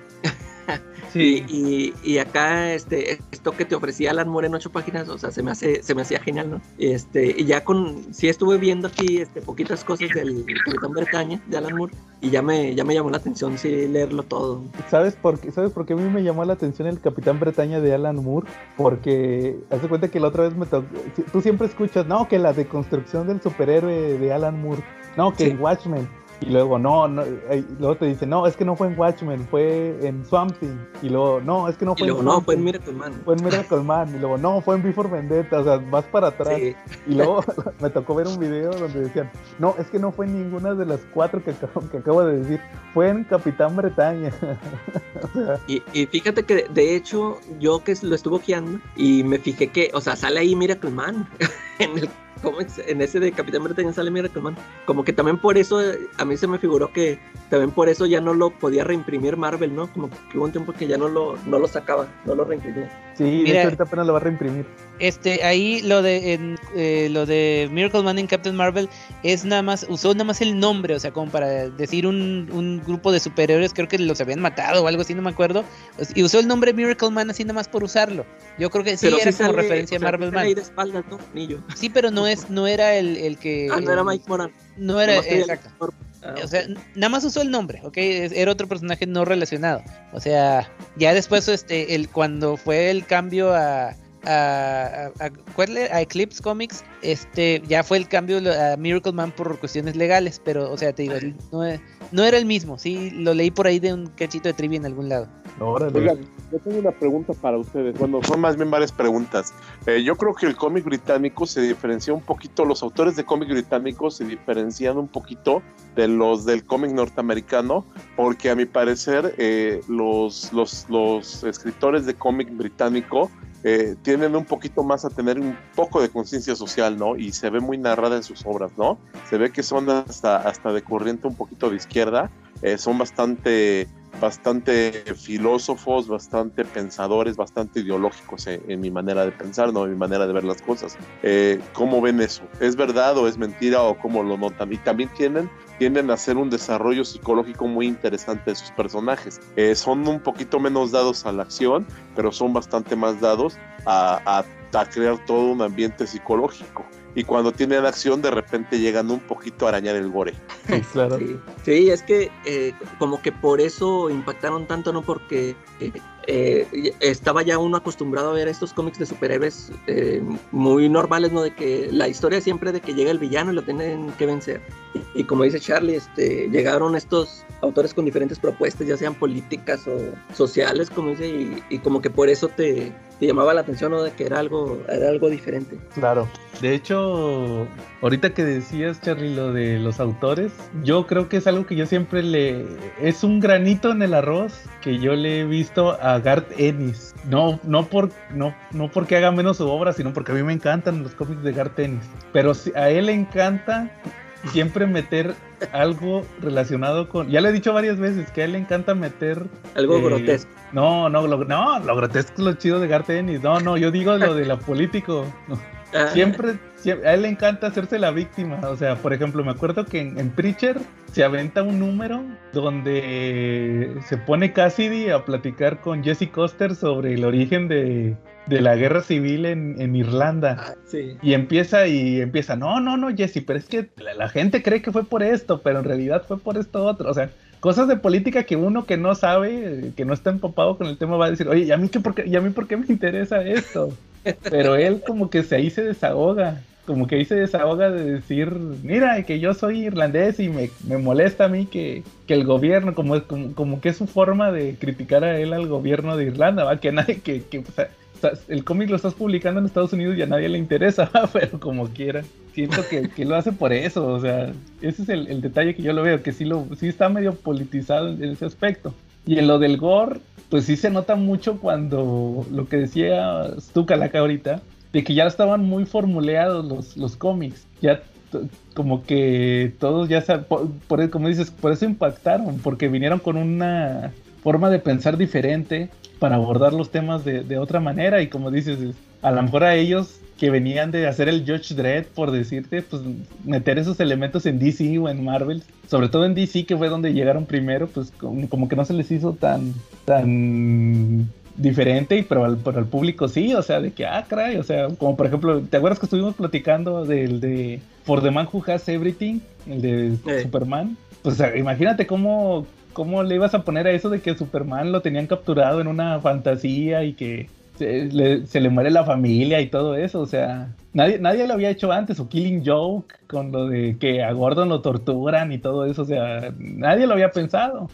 Speaker 4: Sí,
Speaker 6: Y, y, y acá este esto que te ofrecía Alan Moore en ocho páginas, o sea, se me hace se me hacía genial, ¿no? Este y ya con sí estuve viendo aquí este poquitas cosas del Capitán Bretaña de Alan Moore y ya me ya me llamó la atención sí leerlo todo.
Speaker 4: ¿Sabes por qué? ¿Sabes por qué a mí me llamó la atención el Capitán Bretaña de Alan Moore? Porque hace cuenta que la otra vez me tocó. Tú siempre escuchas, no, que la deconstrucción del superhéroe de Alan Moore, no, que
Speaker 6: Sí.
Speaker 4: en Watchmen. Y luego, no, no, y luego te dicen, no, es que no fue en Watchmen, fue en Swamp Thing. Y luego, no, es que no
Speaker 6: Y
Speaker 4: fue
Speaker 6: luego
Speaker 4: en
Speaker 6: no,
Speaker 4: Swamp
Speaker 6: fue en Miracle Man.
Speaker 4: fue en Miracle Man. Y luego, no, fue en Before Vendetta. O sea, vas para atrás.
Speaker 6: Sí.
Speaker 4: Y luego [LAUGHS] me tocó ver un video donde decían, no, es que no fue en ninguna de las cuatro que acabo, que acabo de decir, fue en Capitán Bretaña. [LAUGHS] o sea,
Speaker 6: Y, y fíjate que de hecho yo que lo estuve guiando y me fijé que, o sea, sale ahí Miracle Man [LAUGHS] en el cómics, en ese de Capitán Bretaña sale Miracle Man. Como que también por eso eh, a mí se me figuró que también por eso ya no lo podía reimprimir Marvel, ¿no? Como que hubo un tiempo que ya no lo, no lo sacaba, no lo reimprimía.
Speaker 4: sí, de hecho ahorita apenas lo va a reimprimir.
Speaker 7: Este, ahí lo de en, eh, lo de Miracle Man en Captain Marvel es nada más, usó nada más el nombre, o sea, como para decir un, un grupo de superhéroes, creo que los habían matado o algo así, no me acuerdo. Y usó el nombre Miracle Man así nada más por usarlo. Yo creo que sí
Speaker 6: Pero
Speaker 7: era
Speaker 6: sí
Speaker 7: como
Speaker 6: sale-
Speaker 7: referencia
Speaker 6: o sea,
Speaker 7: a Marvel Man.
Speaker 6: de espaldas, ¿no?
Speaker 7: Sí, pero no es, no era el, el que.
Speaker 6: Ah, no era Mike Moran.
Speaker 7: No era, exacto.
Speaker 6: actor. Ah,
Speaker 7: O sea, nada más usó el nombre, ¿ok? Era otro personaje no relacionado. O sea, ya después, este, el, cuando fue el cambio a, a, a, a- Eclipse Comics, este, ya fue el cambio a Miracle Man por cuestiones legales, pero, o sea, te digo, no, no era el mismo, sí, lo leí por ahí de un cachito de trivia en algún lado.
Speaker 5: Oigan, yo tengo una pregunta para ustedes. Bueno, son más bien varias preguntas. Eh, yo creo que el cómic británico se diferencia un poquito, los autores de cómic británico se diferencian un poquito de los del cómic norteamericano, porque a mi parecer eh, los, los, los escritores de cómic británico eh, tienden un poquito más a tener un poco de conciencia social, ¿no? Y se ve muy narrada en sus obras, ¿no? Se ve que son hasta, hasta de corriente un poquito de izquierda, eh, son bastante bastante filósofos, bastante pensadores, bastante ideológicos en, mi manera de pensar, ¿no? en mi manera de ver las cosas. Eh, ¿Cómo ven eso? ¿Es verdad o es mentira o cómo lo notan? Y también tienen tienden a hacer un desarrollo psicológico muy interesante de sus personajes. Eh, son un poquito menos dados a la acción, pero son bastante más dados a, a crear todo un ambiente psicológico y cuando tienen acción de repente llegan un poquito a arañar el gore.
Speaker 6: Sí, [LAUGHS] claro. Sí, es que eh, como que por eso impactaron tanto, ¿no? Porque eh, eh, estaba ya uno acostumbrado a ver estos cómics de superhéroes muy normales, ¿no? De que la historia siempre de que llega el villano y lo tienen que vencer. Y, como dice Charlie, este, llegaron estos autores con diferentes propuestas, ya sean políticas o sociales, como dice, y, y como que por eso te, te llamaba la atención ¿no? de que era algo, era algo diferente.
Speaker 4: Claro. De hecho, ahorita que decías, Charlie, lo de los autores, yo creo que es algo que yo siempre le... Es un granito en el arroz que yo le he visto a Garth Ennis. No, no, por, no, no porque haga menos su obra, sino porque a mí me encantan los cómics de Garth Ennis. Pero a él le encanta siempre meter algo relacionado con. Ya le he dicho varias veces que a él le encanta meter.
Speaker 6: Algo eh, grotesco.
Speaker 4: No, no, lo, no, lo grotesco es lo chido de Garth Ennis. No, no, yo digo lo de la [LAUGHS] político. Ah. Siempre, a él le encanta hacerse la víctima. O sea, por ejemplo, me acuerdo que en, Preacher se aventa un número donde se pone Cassidy a platicar con Jesse Coster sobre el origen de, de la guerra civil en, Irlanda. Ah, sí. Y empieza y empieza, no, no, no, Jesse, pero es que la, gente cree que fue por esto, pero en realidad fue por esto otro. O sea, cosas de política que uno que no sabe, que no está empapado con el tema va a decir, oye, ¿y a mí, qué, por, qué, ¿y a mí por qué me interesa esto? Pero él como que se ahí se desahoga, como que ahí se desahoga de decir, mira, que yo soy irlandés y me, molesta a mí que, el gobierno, como, como, como, que es su forma de criticar a él al gobierno de Irlanda, ¿va? que nadie, que, que el cómic lo estás publicando en Estados Unidos y a nadie le interesa, [LAUGHS] pero como quiera. Siento que, lo hace por eso, o sea, ese es el, detalle que yo lo veo, que sí, lo, sí está medio politizado en ese aspecto. Y en lo del gore, pues sí se nota mucho cuando lo que decía Stukalaka ahorita, de que ya estaban muy formuleados los, los cómics, ya como que todos ya, por, por, como dices, por eso impactaron, porque vinieron con una forma de pensar diferente, para abordar los temas de, otra manera. Y como dices, a lo mejor a ellos que venían de hacer el Judge Dredd, por decirte, pues meter esos elementos en DC o en Marvel, sobre todo en DC que fue donde llegaron primero, pues como, que no se les hizo tan, tan diferente, pero al, pero al público sí, o sea, de que, ah, caray, o sea, como por ejemplo, ¿te acuerdas que estuvimos platicando del de For the Man Who Has Everything, el de Superman? Pues imagínate cómo, ¿cómo le ibas a poner a eso de que Superman lo tenían capturado en una fantasía y que se le, muere la familia y todo eso? O sea, nadie, nadie lo había hecho antes, o Killing Joke, con lo de que a Gordon lo torturan y todo eso, o sea, nadie lo había pensado.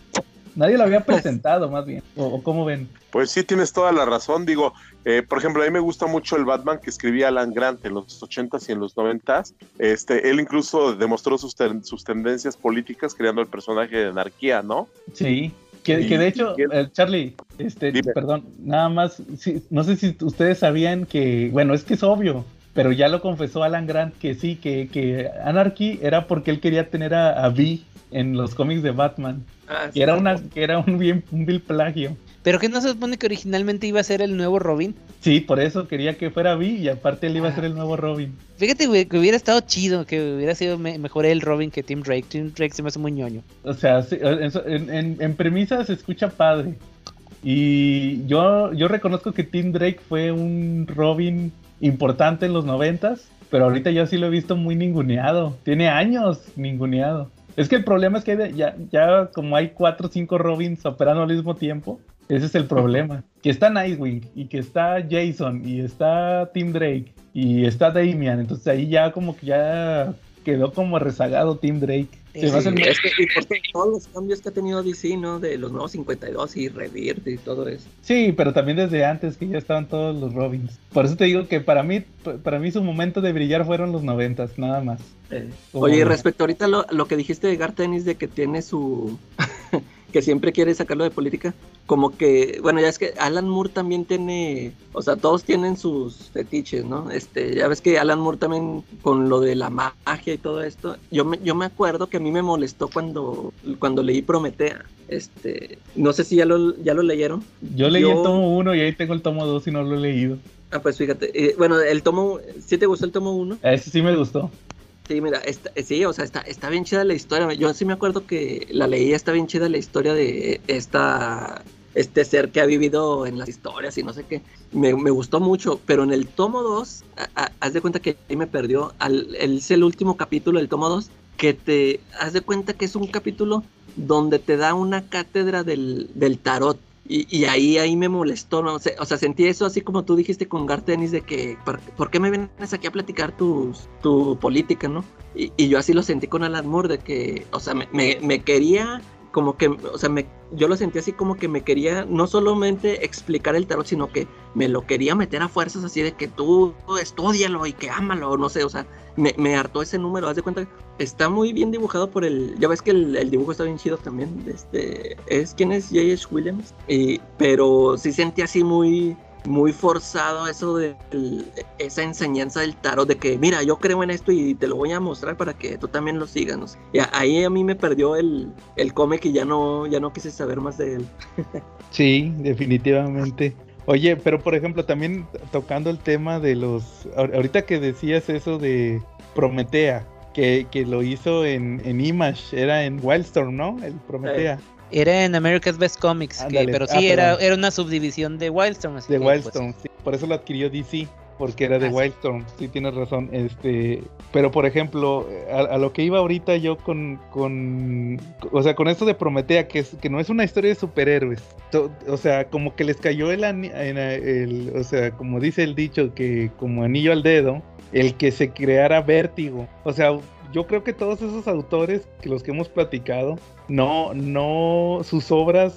Speaker 4: Nadie lo había presentado, más bien. ¿O, cómo ven?
Speaker 5: Pues sí, tienes toda la razón. Digo, eh, por ejemplo, a mí me gusta mucho el Batman que escribía Alan Grant en los 80s y en los 90s. Este, él incluso demostró sus, sus tendencias políticas creando el personaje de anarquía, ¿no?
Speaker 4: Sí. Que, de hecho, eh, Charlie, este, perdón, nada más, no sé si ustedes sabían que, bueno, es que es obvio, pero ya lo confesó Alan Grant que sí, que, que Anarchy era porque él quería tener a, a V en los cómics de Batman. Ah, que era una, que era un bien, un vil plagio.
Speaker 7: ¿Pero que no se supone que originalmente iba a ser el nuevo Robin?
Speaker 4: Sí, por eso quería que fuera Vi y aparte él iba a ser el nuevo Robin.
Speaker 7: Fíjate, que hubiera estado chido, que hubiera sido mejor el Robin que Tim Drake. Tim Drake se me hace muy ñoño.
Speaker 4: O sea, en, en, premisa se escucha padre. Y yo, yo reconozco que Tim Drake fue un Robin importante en los noventas, pero ahorita yo sí lo he visto muy ninguneado. Tiene años ninguneado. Es que el problema es que ya, ya como hay cuatro o cinco Robins operando al mismo tiempo, ese es el problema. Que está Nightwing y que está Jason y está Tim Drake y está Damian. Entonces ahí ya como que ya quedó como rezagado Tim Drake.
Speaker 6: Sí, es que, y por todos los cambios que ha tenido DC, ¿no? De los nuevos 52 y Revirt y todo eso.
Speaker 4: Sí, pero también desde antes que ya estaban todos los Robins. Por eso te digo que para mí, para mí su momento de brillar fueron los 90, nada más.
Speaker 6: Oye, respecto ahorita lo, lo que dijiste de Gar Tennis de que tiene su que siempre quiere sacarlo de política. Como que, bueno, ya es que Alan Moore también tiene, o sea, todos tienen sus fetiches, ¿no? Este, ya ves que Alan Moore también con lo de la magia y todo esto, yo me, yo me acuerdo que a mí me molestó cuando, cuando leí Prometea. Este, no sé si ya lo, ya lo leyeron.
Speaker 4: Yo leí el tomo 1 y ahí tengo el tomo 2 y no lo he leído.
Speaker 6: Ah, pues fíjate. eh, bueno, el tomo, ¿sí te gustó el tomo 1?
Speaker 4: Ese sí me gustó.
Speaker 6: Sí, mira, está, sí, o sea, está, está bien chida la historia. Yo sí me acuerdo que la leí, está bien chida la historia de esta, este ser que ha vivido en las historias y no sé qué. Me, me gustó mucho, pero en el tomo 2, a- a- haz de cuenta que ahí me perdió. Al, es el último capítulo del tomo 2, que te, haz de cuenta que es un capítulo donde te da una cátedra del, del tarot. Y, y ahí, ahí me molestó, ¿no? O sea, o sea, sentí eso así como tú dijiste con Gar Tennis de que, ¿por, qué me vienes aquí a platicar tus, tu política, no? Y, yo así lo sentí con Alan Moore, de que, o sea, me, me quería como que, o sea, me, yo lo sentí así como que me quería no solamente explicar el tarot, sino que me lo quería meter a fuerzas así de que tú estudialo y que ámalo, no sé, o sea, me, me hartó ese número, haz de cuenta, está muy bien dibujado por el, ya ves que el, dibujo está bien chido también, este, es, ¿quién es J.H. Williams? Y, pero sí sentí así muy, muy forzado eso de el- esa enseñanza del tarot de que mira yo creo en esto y te lo voy a mostrar para que tú también lo sigas no y ahí a mí me perdió el, el cómic y ya no ya no quise saber más de él [LAUGHS]
Speaker 4: Sí, definitivamente. Oye, pero por ejemplo, también tocando el tema de los. ahor- Ahorita que decías eso de Prometea, que, que lo hizo en, en Image, era en Wildstorm, ¿no? El Prometea.
Speaker 7: Era en America's Best Comics, que- pero
Speaker 4: Ah,
Speaker 7: sí, era, era una subdivisión de Wildstorm. así
Speaker 4: De
Speaker 7: que, pues,
Speaker 4: Wildstorm, sí. Por eso lo adquirió DC, porque era de
Speaker 7: Ah.
Speaker 4: Wildstorm, sí tienes razón. Este, pero por ejemplo, a, a lo que iba ahorita yo con, con, o sea, con esto de Prometea, que es, que no es una historia de superhéroes. To- O sea, como que les cayó el, a- el, o sea, como dice el dicho, que como anillo al dedo, el que se creara vértigo. O sea, yo creo que todos esos autores que los que hemos platicado, no, no, sus obras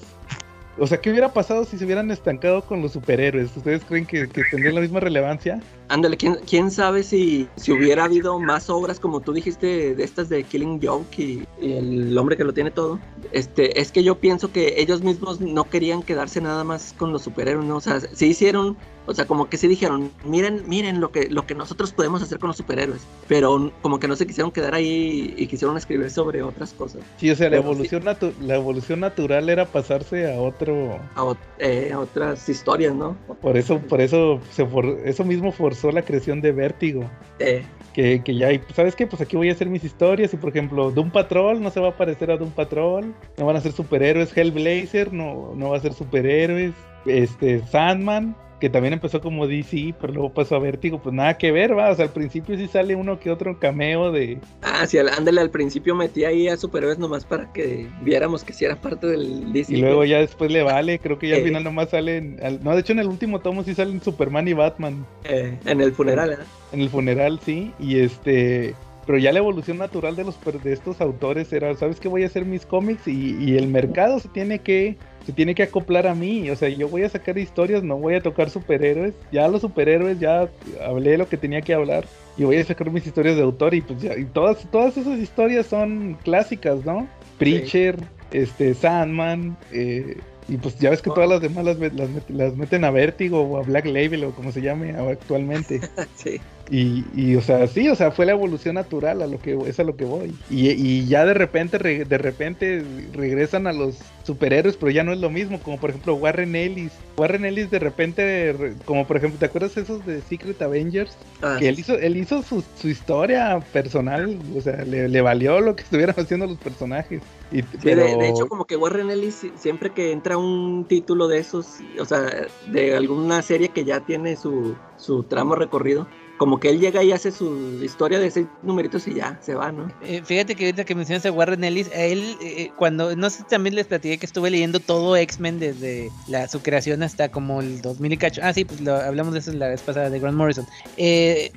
Speaker 4: o sea, ¿qué hubiera pasado si se hubieran estancado con los superhéroes? ¿Ustedes creen que, que tendrían la misma relevancia?
Speaker 6: Ándale quién, quién sabe si, si hubiera habido más obras como tú dijiste de estas de Killing Joke y, y el hombre que lo tiene todo este es que yo pienso que ellos mismos no querían quedarse nada más con los superhéroes ¿no? o sea sí hicieron o sea, como que sí dijeron, miren, miren lo que, lo que nosotros podemos hacer con los superhéroes. Pero como que no se quisieron quedar ahí y quisieron escribir sobre otras cosas.
Speaker 4: Sí, o sea, la
Speaker 6: Pero sí.
Speaker 4: evolución, natu- la evolución natural era pasarse a otro...
Speaker 6: A, eh, a otras historias, ¿no?
Speaker 4: Por eso, por eso, se for- eso mismo forzó la creación de Vértigo.
Speaker 6: Eh,
Speaker 4: Que, que ya, ¿sabes qué? Pues aquí voy a hacer mis historias y, por ejemplo, Doom Patrol no se va a parecer a Doom Patrol. No van a ser superhéroes. Hellblazer no, no va a ser superhéroes. Este, Sandman, que también empezó como DC, pero luego pasó a Vértigo. Pues nada que ver, va. O sea, al principio sí sale uno que otro cameo de...
Speaker 6: ah, sí, al- ándale, al principio metí ahí a superhéroes nomás para que viéramos que sí era parte del DC.
Speaker 4: Y luego ya después le vale. Creo que ya al
Speaker 6: Eh.
Speaker 4: final nomás salen... al- no, de hecho en el último tomo sí salen Superman y Batman.
Speaker 6: Eh, en el funeral, ¿eh?
Speaker 4: En el funeral, sí. Y este. Pero ya la evolución natural de los de estos autores era, ¿sabes qué? Voy a hacer mis cómics y, y el mercado se tiene que se tiene que acoplar a mí. O sea, yo voy a sacar historias, no voy a tocar superhéroes. Ya los superhéroes ya hablé lo que tenía que hablar y voy a sacar mis historias de autor y pues ya y todas todas esas historias son clásicas, ¿no? Preacher, este Sandman, eh, y pues ya ves que todas las demás las, las, las meten a Vértigo o a Black Label o como se llame actualmente. [LAUGHS]
Speaker 6: sí.
Speaker 4: Y, y, o sea, sí, o sea, fue la evolución natural a lo que es a lo que voy. Y, y ya de repente, re- de repente regresan a los superhéroes, pero ya no es lo mismo, como por ejemplo Warren Ellis. Warren Ellis de repente, re- como por ejemplo, ¿te acuerdas esos de Secret Avengers?
Speaker 6: Ah,
Speaker 4: Que él hizo, él hizo su, su historia personal, o sea, le, le valió lo que estuvieran haciendo los personajes. Y,
Speaker 6: Sí,
Speaker 4: pero,
Speaker 6: de, de hecho, como que Warren Ellis, si- siempre que entra un título de esos, o sea, de alguna serie que ya tiene su, su tramo recorrido, como que él llega y hace su historia de seis numeritos y ya, se va, ¿no?
Speaker 7: Eh, fíjate que ahorita que mencionas a Warren Ellis, él, eh, cuando, no sé también les platiqué que estuve leyendo todo X-Men desde la, su creación hasta como el 2000 y cacho. Ah, sí, pues lo, hablamos de eso la vez pasada de Grant Morrison. Eh,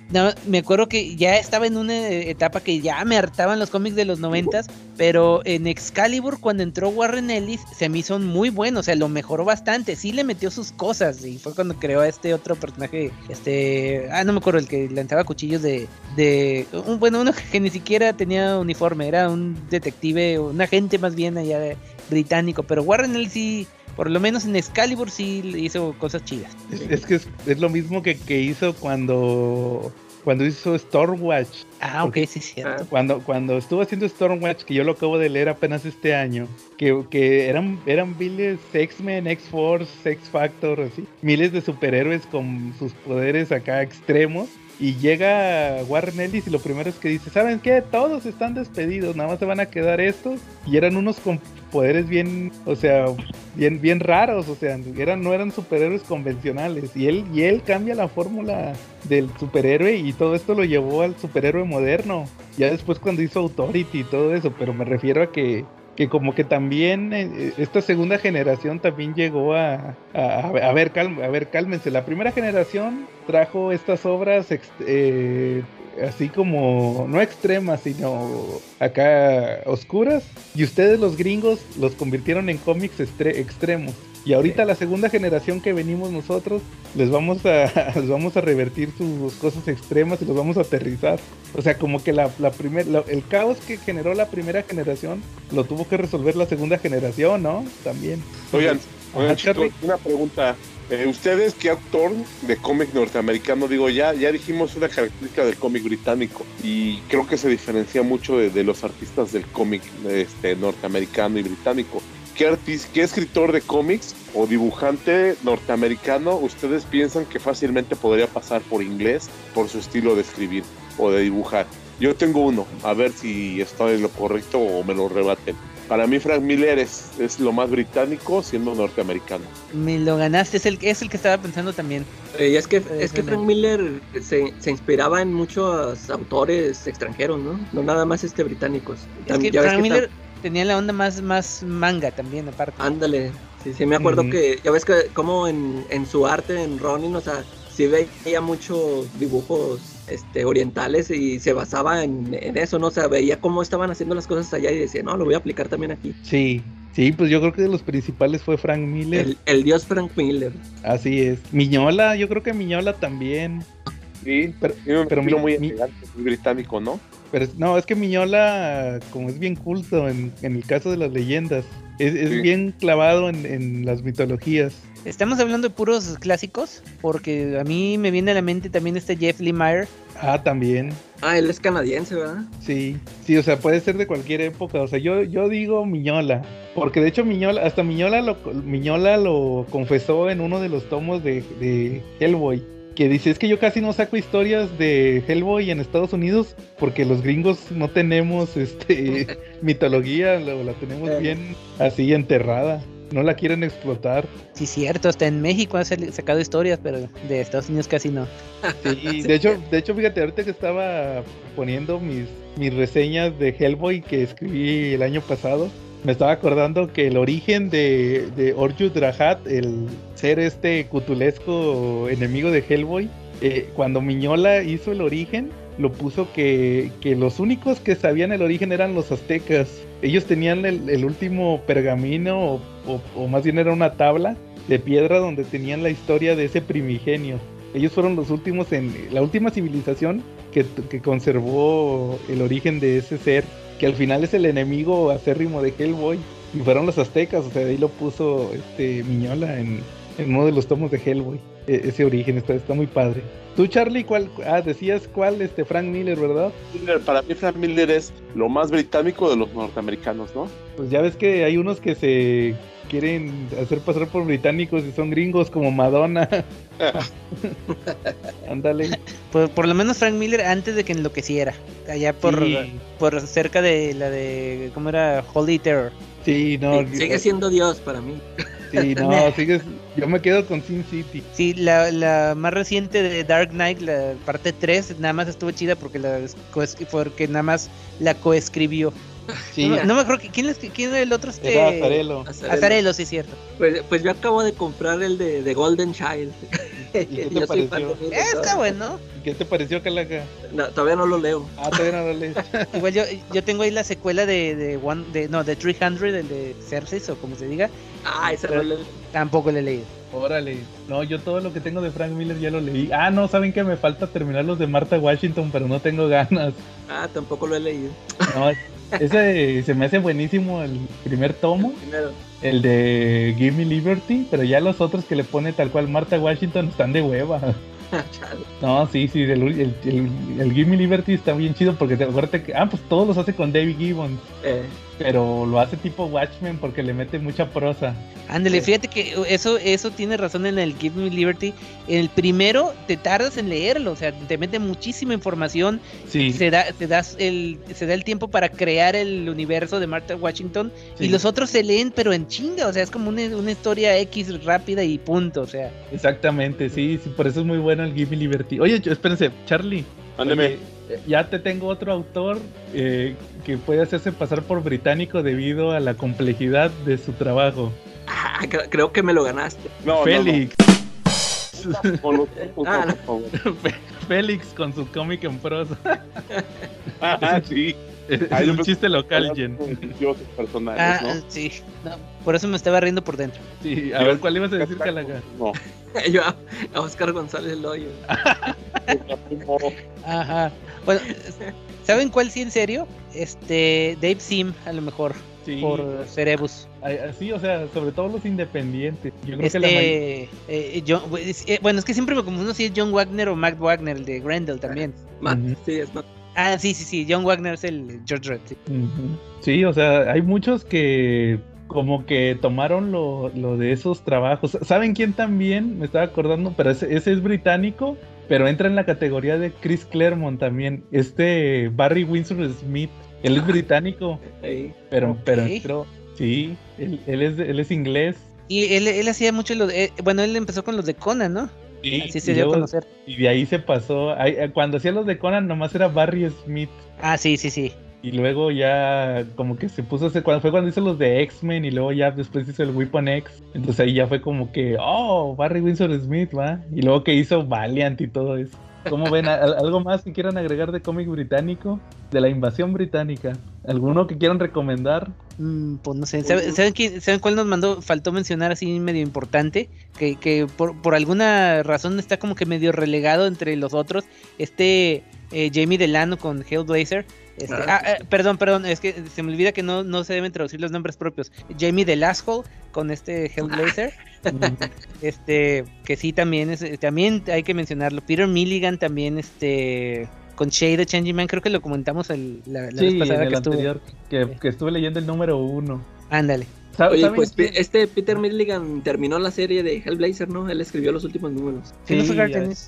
Speaker 7: me acuerdo que ya estaba en una eh, etapa que ya me hartaban los cómics de los noventas, pero en Excalibur cuando entró Warren Ellis se me hizo muy bueno, o sea, lo mejoró bastante, sí le metió sus cosas y fue cuando creó a este otro personaje, este, ah, no me acuerdo, el que lanzaba cuchillos de, de un, bueno, uno que ni siquiera tenía uniforme, era un detective, un agente más bien allá de, británico, pero Warren él sí, por lo menos en Excalibur sí hizo cosas chidas.
Speaker 4: Es, que es, lo mismo que, que hizo cuando cuando hizo Stormwatch.
Speaker 7: Ah, ok, sí, cierto.
Speaker 4: Cuando, cuando estuvo haciendo Stormwatch, que yo lo acabo de leer apenas este año, que, que eran, eran miles X-Men, X-Force, X-Factor, así, miles de superhéroes con sus poderes acá extremos. Y llega Warren Ellis y lo primero es que dice, ¿saben qué? Todos están despedidos, nada más se van a quedar estos. Y eran unos con poderes bien, o sea, bien, bien raros, o sea, eran, no eran superhéroes convencionales. Y él, y él cambia la fórmula del superhéroe y todo esto lo llevó al superhéroe moderno. Ya después cuando hizo Authority y todo eso, pero me refiero a que que como que también eh, esta segunda generación también llegó a, a, ver, a ver, cálmense, la primera generación trajo estas obras eh, así como, no extremas, sino acá oscuras, y ustedes los gringos los convirtieron en cómics extremos. Y ahorita la segunda generación que venimos nosotros, les vamos a, [LAUGHS] les vamos a revertir sus cosas extremas y los vamos a aterrizar. O sea, como que la, la primer, el caos que generó la primera generación lo tuvo que resolver la segunda generación, ¿no? También.
Speaker 5: Oigan, oigan una pregunta. Eh, ¿Ustedes qué autor de cómic norteamericano? Digo, ya, ya dijimos una característica del cómic británico y creo que se diferencia mucho de, de los artistas del cómic este, norteamericano y británico. ¿Qué, ¿Qué escritor de cómics o dibujante norteamericano ustedes piensan que fácilmente podría pasar por inglés por su estilo de escribir o de dibujar? Yo tengo uno, a ver si estoy en lo correcto o me lo rebaten. Para mí Frank Miller es, es lo más británico siendo norteamericano.
Speaker 7: Me lo ganaste, es el, es el que estaba pensando también.
Speaker 6: Eh, y es que, eh, es que Frank Miller se, se, inspiraba en muchos autores extranjeros, ¿no? No nada más este británicos.
Speaker 7: Es que Frank Miller tenía la onda más, más manga también, aparte.
Speaker 6: Ándale, sí, sí, me acuerdo que, ya ves que como en, en su arte, en Ronin, o sea, sí veía muchos dibujos este, orientales y se basaba en, eso, ¿no? O sea, veía cómo estaban haciendo las cosas allá y decía, no, lo voy a aplicar también aquí.
Speaker 4: Sí, sí, pues yo creo que de los principales fue Frank Miller.
Speaker 6: El, dios Frank Miller.
Speaker 4: Así es. Miñola, yo creo que Miñola también.
Speaker 5: Sí, pero, pero muy británico, ¿no?
Speaker 4: Pero no, es que Miñola, como es bien culto en, el caso de las leyendas, es, bien clavado en, las mitologías.
Speaker 7: Estamos hablando de puros clásicos, porque a mí me viene a la mente también este Jeff Lemire.
Speaker 4: Ah, también.
Speaker 6: Ah, él es canadiense, ¿verdad?
Speaker 4: Sí, sí, o sea, puede ser de cualquier época. O sea, yo, yo digo Miñola, porque de hecho Miñola, hasta Miñola lo, Miñola lo confesó en uno de los tomos de, de Hellboy que dice, es que yo casi no saco historias de Hellboy en Estados Unidos porque los gringos no tenemos este [LAUGHS] mitología, la, la tenemos bien así enterrada. No la quieren explotar.
Speaker 7: Sí, cierto, hasta en México han sacado historias, pero de Estados Unidos casi no.
Speaker 4: Sí, de hecho, de hecho, fíjate, ahorita que estaba poniendo mis, mis reseñas de Hellboy que escribí el año pasado, me estaba acordando que el origen de, de Orjud Rahat, el ser este cutulesco enemigo de Hellboy, eh, cuando Miñola hizo el origen, lo puso que, los únicos que sabían el origen eran los aztecas. Ellos tenían el, último pergamino, o, más bien era una tabla de piedra donde tenían la historia de ese primigenio. Ellos fueron los últimos en la última civilización que conservó el origen de ese ser que al final es el enemigo acérrimo de Hellboy. Y fueron los aztecas, o sea, de ahí lo puso este Miñola en, uno de los tomos de Hellboy. E, ese origen está, está muy padre. Tú, Charlie, ¿cuál? Ah, decías cuál, este Frank Miller, ¿verdad?
Speaker 5: Para mí Frank Miller es lo más británico de los norteamericanos, ¿no?
Speaker 4: Pues ya ves que hay unos que se quieren hacer pasar por británicos y son gringos como Madonna. [LAUGHS] Ándale.
Speaker 7: por, por, lo menos Frank Miller antes de que enloqueciera. Allá por, por cerca de la de. ¿Cómo era? Holy Terror.
Speaker 4: Sí, no.
Speaker 6: sigue siendo Dios para mí.
Speaker 4: Sí, no, [LAUGHS] sigues, yo me quedo con Sin City.
Speaker 7: Sí, la, la más reciente de Dark Knight, la parte 3, nada más estuvo chida porque la porque nada más la coescribió. No, me acuerdo quién es quién es el otro este
Speaker 4: Era Azarelo.
Speaker 7: Azarelo, sí cierto.
Speaker 6: Pues, pues yo acabo de comprar el de, de Golden Child.
Speaker 4: ¿Y qué [LAUGHS] te pareció?
Speaker 7: Está bueno.
Speaker 4: ¿Qué te pareció, Calaca?
Speaker 6: No, todavía no lo leo.
Speaker 4: Ah, todavía no lo leo. [LAUGHS]
Speaker 7: Igual yo, yo tengo ahí la secuela de, de, one, de no, de 300, el de Cersei o como se diga.
Speaker 6: Ah, esa no
Speaker 7: Tampoco le he leído.
Speaker 4: Órale. No, yo todo lo que tengo de Frank Miller ya lo leí. Ah, no, saben que me falta terminar los de Martha Washington, pero no tengo ganas.
Speaker 6: Ah, tampoco lo he leído.
Speaker 4: No, ese se me hace buenísimo el primer tomo. El de Give Me Liberty, pero ya los otros que le pone tal cual Martha Washington están de hueva. [LAUGHS] No, sí, sí, el, el, Give Me Liberty está bien chido porque te acuérdate que, ah, pues todos los hace con David Gibbons,
Speaker 6: Eh,
Speaker 4: pero lo hace tipo Watchmen porque le mete mucha prosa.
Speaker 7: Ándale, fíjate que eso, eso tiene razón en el Give Me Liberty. En el primero te tardas en leerlo, o sea, te mete muchísima información,
Speaker 4: Sí,
Speaker 7: se da, te das el, se da el tiempo para crear el universo de Martha Washington y
Speaker 4: Sí.
Speaker 7: los otros se leen pero en chinga, o sea, es como una, una historia X rápida y punto, o sea.
Speaker 4: exactamente, sí, sí, por eso es muy bueno el Give Me Liberty. Oye, yo- espérense, Charlie.
Speaker 5: Ándeme.
Speaker 4: Ya te tengo otro autor eh, que puede hacerse pasar por británico debido a la complejidad de su trabajo.
Speaker 6: ah, cre- creo que me lo ganaste.
Speaker 5: No,
Speaker 4: Félix.
Speaker 5: no, [LAUGHS]
Speaker 6: Ah,
Speaker 5: no, por favor.
Speaker 4: Félix con su cómic en prosa.
Speaker 5: Ah, sí. [LAUGHS]
Speaker 4: Es
Speaker 5: Ay, yo
Speaker 4: un chiste local, Jen.
Speaker 5: Personajes,
Speaker 7: Ah,
Speaker 5: ¿no?
Speaker 7: sí. No, por eso me estaba riendo por dentro.
Speaker 4: Sí, a ver, ¿cuál ibas a decir, Calaga?
Speaker 5: No. [LAUGHS]
Speaker 6: Yo a, a Oscar González Loyo. [LAUGHS]
Speaker 7: Ajá. Bueno, ¿saben cuál sí en serio? Este, Dave Sim, a lo mejor,
Speaker 4: Sí,
Speaker 7: por Cerebus.
Speaker 4: ay, así, o sea, sobre todo los independientes. Yo creo que la.
Speaker 7: Este, eh, John- es- eh, bueno, es que siempre me confundo si es John Wagner o Matt Wagner, el de Grendel también.
Speaker 6: Matt, sí, es Matt.
Speaker 7: Ah, sí, sí, sí, John Wagner es el George Red. sí.
Speaker 4: O sea, hay muchos que como que tomaron lo, lo de esos trabajos. ¿Saben quién también? Me estaba acordando, pero ese, ese es británico, pero entra en la categoría de Chris Claremont también. Este Barry Windsor Smith, él es
Speaker 6: Ah.
Speaker 4: británico, pero, pero entró, sí, él, él es, él es inglés.
Speaker 7: Y él, él hacía mucho lo de, eh, bueno, él empezó con los de Conan, ¿no?
Speaker 4: Sí,
Speaker 7: Así
Speaker 4: y
Speaker 7: se dio a
Speaker 4: luego-
Speaker 7: conocer.
Speaker 4: Y de ahí se pasó. eh, Cuando hacía los de Conan, nomás era Barry Smith.
Speaker 7: Ah, sí, sí, sí.
Speaker 4: Y luego ya como que se puso cuando fue cuando hizo los de X-Men y luego ya después hizo el Weapon X. Entonces ahí ya fue como que, oh, Barry Windsor Smith, va. Y luego que hizo Valiant y todo eso. ¿Cómo ven? ¿Al- ¿Algo más que quieran agregar de cómic británico? De la invasión británica. ¿Alguno que quieran recomendar?
Speaker 7: Mm, pues no sé, ¿sabe- ¿saben, quién- ¿saben cuál nos mandó? Faltó mencionar así medio importante, que, que por, por alguna razón está como que medio relegado entre los otros. Este eh, Jamie Delano con Hellblazer. Este,
Speaker 6: Ah.
Speaker 7: ah, eh, perdón, perdón, es que se me olvida que no, no se deben traducir los nombres propios. Jamie Delasco con este Hellblazer. [LAUGHS] Este, que sí también es, también hay que mencionarlo. Peter Milligan también, este, con Shade Changing Man, creo que lo comentamos el- la, la vez
Speaker 4: sí, en
Speaker 7: pasada
Speaker 4: el
Speaker 7: que estuvo.
Speaker 4: anterior, que, que estuve leyendo el número uno.
Speaker 7: Ándale.
Speaker 4: ¿Sabe-
Speaker 6: Oye,
Speaker 4: saben
Speaker 6: pues este Peter Milligan terminó la serie de Hellblazer, ¿no? Él escribió los últimos números.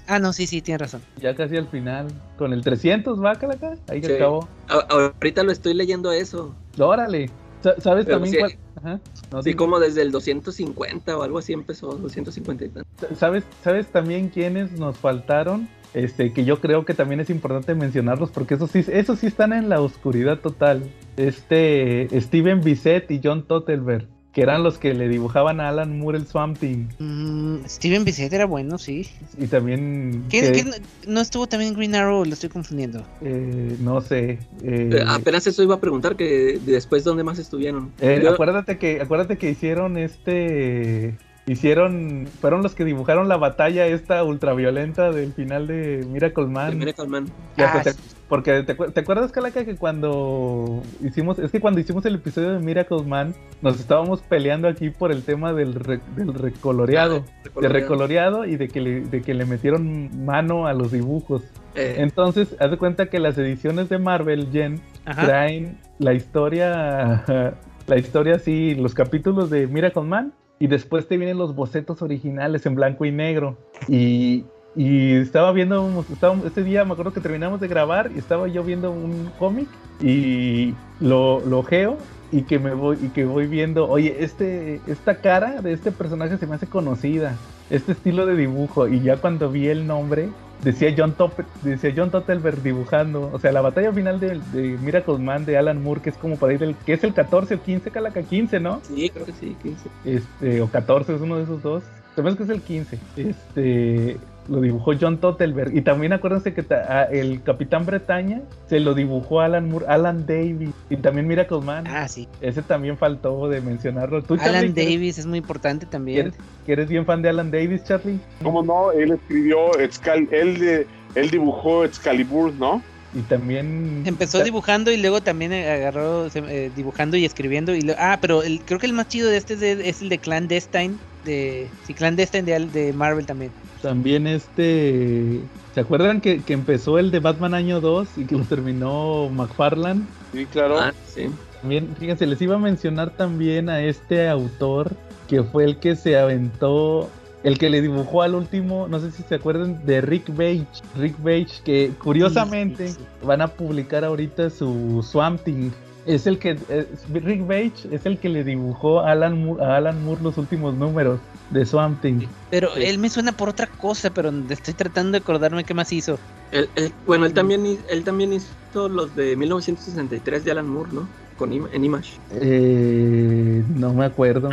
Speaker 7: Ah, no, sí, sí, tienes razón.
Speaker 4: Ya casi al final. Con el 300, va, Calaca. Ahí que
Speaker 6: Sí.
Speaker 4: acabó.
Speaker 6: A- ahorita lo estoy leyendo eso.
Speaker 4: Órale. Sa- ¿Sabes
Speaker 6: Pero
Speaker 4: también cuál? Ajá. No, dime.
Speaker 6: como desde el 250 o algo así empezó, 250 y tanto.
Speaker 4: ¿Sabes, ¿Sabes también quiénes nos faltaron? Este, que yo creo que también es importante mencionarlos porque esos sí, esos sí están en la oscuridad total. Este, Steven Bissett y John Tottelberg, que eran los que le dibujaban a Alan Moore el Swamp Thing.
Speaker 7: Mm, Steven Bissett era bueno, sí.
Speaker 4: Y también,
Speaker 7: ¿Quién,
Speaker 4: que,
Speaker 7: no estuvo también en Green Arrow? Lo estoy confundiendo.
Speaker 4: eh, no sé. eh,
Speaker 6: Eh, apenas eso iba a preguntar que después dónde más estuvieron.
Speaker 4: eh,
Speaker 6: Yo-
Speaker 4: acuérdate que, acuérdate que hicieron este, hicieron, fueron los que dibujaron la batalla esta ultraviolenta del final de Miracle Man.
Speaker 6: de Miracle Man.
Speaker 4: Ya,
Speaker 7: Ah,
Speaker 4: te- porque te, ¿te acuerdas, Calaca, que cuando hicimos, es que cuando hicimos el episodio de Miracle Man, nos estábamos peleando aquí por el tema del, re- del recoloreado, de recoloreado y de que, le, de que le metieron mano a los dibujos.
Speaker 6: Eh,
Speaker 4: Entonces, haz de cuenta que las ediciones de Marvel, Jen,
Speaker 7: Ajá.
Speaker 4: traen la historia, [LAUGHS] la historia así, los capítulos de Miracle Man, y después te vienen los bocetos originales en blanco y negro. Y, y estaba viendo, ese día me acuerdo que terminamos de grabar y estaba yo viendo un cómic y lo, lo ojeo y que me voy y que voy viendo, oye, este, esta cara de este personaje se me hace conocida, este estilo de dibujo, y ya cuando vi el nombre, decía John, Top, decía John Tottelberg dibujando, o sea, la batalla final de, de Miracle Man de Alan Moore, que es como para ir del, que es el 14 o 15, Calaca 15, ¿no?
Speaker 6: sí, creo que sí, 15.
Speaker 4: Este, o 14 es uno de esos dos. Me hace que es el 15. Este, lo dibujó John Tottelberg. Y también acuérdense que ta- a- el Capitán Bretaña se lo dibujó Alan Moore, Alan Davis. Y también Miracle Man.
Speaker 7: Ah, sí.
Speaker 4: Ese también faltó de mencionarlo. ¿Tú,
Speaker 7: Alan
Speaker 4: Charlie, que eres-
Speaker 7: Davis es muy importante también.
Speaker 4: que eres bien fan de Alan Davis, Charlie?
Speaker 5: ¿Cómo no? Él escribió, Excal él, él dibujó Excalibur, ¿no?
Speaker 4: Y también...
Speaker 7: Empezó dibujando y luego también agarró eh, dibujando y escribiendo. Y lo- ah, pero el, creo que el más chido de este es, de- es el de Clandestine. De, sí, Clandestine de, Al- de Marvel también.
Speaker 4: También este... ¿Se acuerdan que, que empezó el de Batman año 2 y que lo terminó McFarlane?
Speaker 5: Sí, claro.
Speaker 6: Ah, sí.
Speaker 4: También, fíjense, les iba a mencionar también a este autor que fue el que se aventó, el que le dibujó al último, no sé si se acuerdan, de Rick Page. Rick Page, que curiosamente
Speaker 7: Sí, sí, sí.
Speaker 4: van a publicar ahorita su Swamp Thing. Es el que, eh, Rick Page es el que le dibujó a Alan, Moore, a Alan Moore los últimos números de Swamp Thing.
Speaker 7: Pero
Speaker 6: Sí.
Speaker 7: él me suena por otra cosa, pero estoy tratando de acordarme qué más hizo.
Speaker 6: Él- él- bueno, él también, él también hizo los de 1963 de Alan Moore, ¿no? Con Ima- en Image.
Speaker 4: Eh, no me acuerdo.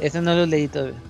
Speaker 7: Eso no lo leí todavía.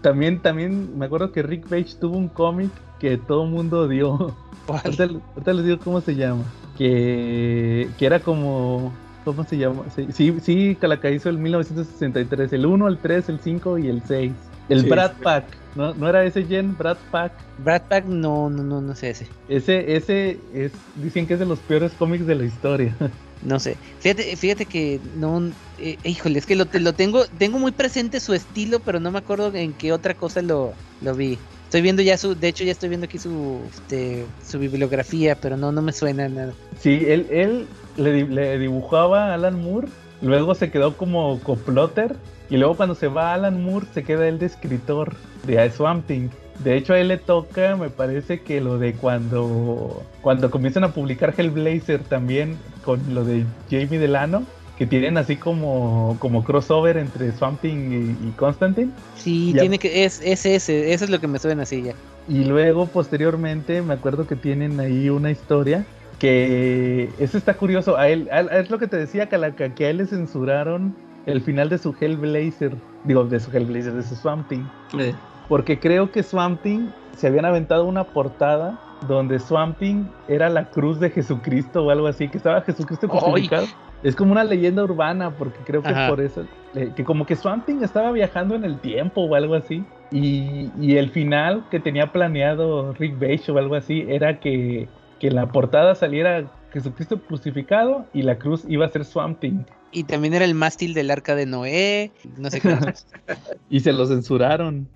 Speaker 4: También, también me acuerdo que Rick Page tuvo un cómic que todo el mundo odió.
Speaker 7: ¿Cuál?
Speaker 4: Ahorita, ahorita les digo cómo se llama. Que, que era como. ¿Cómo se llama? Sí, sí, sí Calaca hizo el 1963. El 1, el 3, el 5 y el 6. El
Speaker 6: Sí,
Speaker 4: Brad. Pack. ¿No, ¿No era ese Jen? Brad Pack.
Speaker 7: Brad Pack, no, no, no, no sé ese.
Speaker 4: Ese, ese es. Dicen que es de los peores cómics de la historia. [LAUGHS]
Speaker 7: No sé. Fíjate, fíjate que no. eh, híjole, es que lo, lo tengo, tengo muy presente su estilo, pero no me acuerdo en qué otra cosa lo, lo vi. Estoy viendo ya su, de hecho ya estoy viendo aquí su, este, su bibliografía, pero no, no me suena nada.
Speaker 4: Sí, él, él le, le dibujaba a Alan Moore, luego se quedó como coplotter, y luego cuando se va Alan Moore se queda él de escritor de Swamp Thing. De hecho a él le toca, me parece que lo de cuando, cuando comienzan a publicar Hellblazer también con lo de Jamie Delano, que tienen así como, como crossover entre Swamp Thing y, y Constantine.
Speaker 7: Sí,
Speaker 4: Ya.
Speaker 7: tiene que, es, es ese, eso es lo que me suena así ya.
Speaker 4: Y luego posteriormente me acuerdo que tienen ahí una historia que eso está curioso. A él, a él- es lo que te decía Calaca, que a él le censuraron el final de su Hellblazer, digo de su Hellblazer, de su Swamp Thing,
Speaker 6: Eh,
Speaker 4: porque creo que Swamp Thing se habían aventado una portada donde Swamp Thing era la cruz de Jesucristo o algo así, que estaba Jesucristo crucificado. Es como una leyenda urbana, porque creo que
Speaker 7: Ajá.
Speaker 4: por eso, eh, que como que Swamp Thing estaba viajando en el tiempo o algo así. Y, y el final que tenía planeado Rick Bache o algo así era que, que en la portada saliera Jesucristo crucificado y la cruz iba a ser Swamp Thing.
Speaker 7: Y también era el mástil del arca de Noé, no sé qué. [LAUGHS]
Speaker 4: Y se lo censuraron.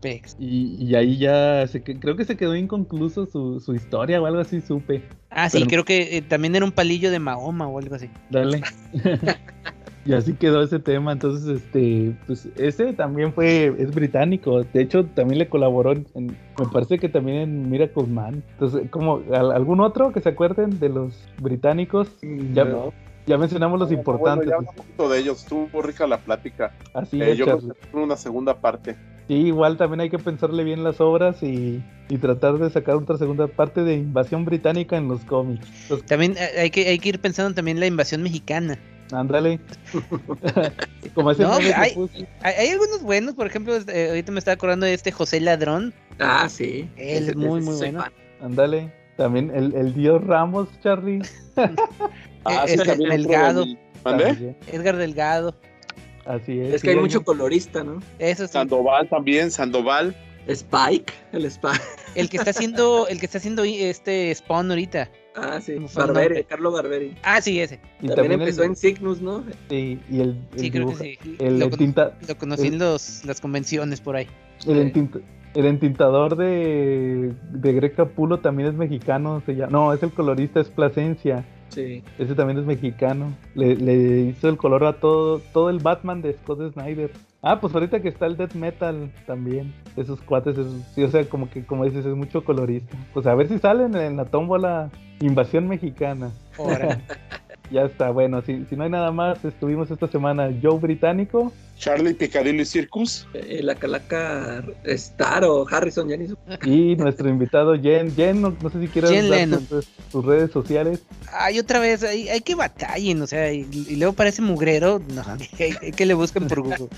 Speaker 7: Pex.
Speaker 4: Y, y ahí ya se creo que se quedó inconcluso su, su historia o algo así, supe.
Speaker 7: Ah, sí,
Speaker 4: Pero-
Speaker 7: creo que eh, también era un palillo de Mahoma o algo así.
Speaker 4: Dale. [LAUGHS] y así quedó ese tema. Entonces, este, pues ese también fue, es británico. De hecho, también le colaboró en, en- me parece que también en Miracle Man. Entonces, como ¿al- algún otro que se acuerden de los británicos, ya,
Speaker 5: No.
Speaker 4: ya mencionamos los importantes.
Speaker 5: Bueno, ya un poquito de ellos. Estuvo rica la plática.
Speaker 4: Así
Speaker 5: Eh,
Speaker 4: es,
Speaker 5: yo creo que fue una segunda parte.
Speaker 4: Sí, igual también hay que pensarle bien las obras y, y tratar de sacar otra segunda parte de invasión británica en los cómics. Entonces,
Speaker 7: También eh, hay que, hay que ir pensando también en la invasión mexicana.
Speaker 4: Ándale. [LAUGHS] Como ese
Speaker 7: No, hay-. Hay, hay algunos buenos, por ejemplo, este, ahorita me estaba acordando de este José Ladrón.
Speaker 6: Ah, sí.
Speaker 7: Él es muy, muy bueno.
Speaker 4: Ándale. También el, el Dios Ramos, Charlie. [LAUGHS]
Speaker 5: Ah,
Speaker 7: Eh,
Speaker 5: sí,
Speaker 7: es
Speaker 5: también otro
Speaker 7: Delgado. Edgar Delgado.
Speaker 4: Así es.
Speaker 6: Es que hay mucho colorista, ¿no?
Speaker 7: Eso sí.
Speaker 5: Sandoval también, Sandoval.
Speaker 6: Spike, el Spike.
Speaker 7: El que está haciendo, el que está haciendo este Spawn ahorita.
Speaker 6: Ah, sí.
Speaker 7: ¿Cómo fue el
Speaker 6: Barberi,
Speaker 7: nombre?
Speaker 6: Carlo Barberi.
Speaker 7: Ah, sí, ese.
Speaker 4: Y
Speaker 6: También,
Speaker 4: también
Speaker 6: empezó
Speaker 4: el,
Speaker 6: en Cygnus, ¿no?
Speaker 4: sí, y el, el
Speaker 7: Sí, creo que sí.
Speaker 4: el
Speaker 7: lo, lo conocí en los, las convenciones por ahí.
Speaker 4: el
Speaker 6: Sí.
Speaker 4: entinta- el entintador de, de Greg Capulo también es mexicano. Se llama, no, es el colorista, es Plasencia.
Speaker 6: Sí.
Speaker 4: Ese también es mexicano. Le, le hizo el color a todo, todo el Batman de Scott Snyder. Ah, pues ahorita que está el Death Metal también. Esos cuates, es- sí, o sea, como que, como dices, es mucho colorista. Pues a ver si salen en la tómbola Invasión Mexicana. [LAUGHS] Ya está, bueno, si, si no hay nada más, estuvimos esta semana Joe Británico
Speaker 5: Charlie Piccadilly Circus.
Speaker 6: Eh, la calaca Star o Harrison, ya
Speaker 4: Y nuestro invitado Jen. Jen, no, no sé si quieres
Speaker 7: Jen
Speaker 4: dar
Speaker 7: Lennon.
Speaker 4: tus, tus redes sociales.
Speaker 7: Ay, otra vez, hay, hay que batallen, o sea, y, y luego parece mugrero, no, [LAUGHS] hay, hay que le busquen por Google.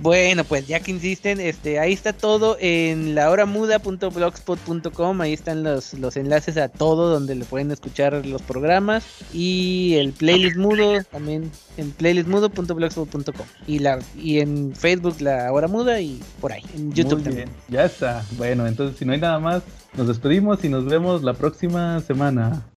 Speaker 7: bueno, pues ya que insisten, este, ahí está todo en lahoramuda.blogspot.com, ahí están los, los enlaces a todo donde le pueden escuchar los programas y el playlist mudo también en playlistmudo.blogspot.com y la y en Facebook la hora muda y por ahí, en YouTube
Speaker 4: Muy
Speaker 7: también.
Speaker 4: bien, ya está. Bueno, entonces si no hay nada más, nos despedimos y nos vemos la próxima semana.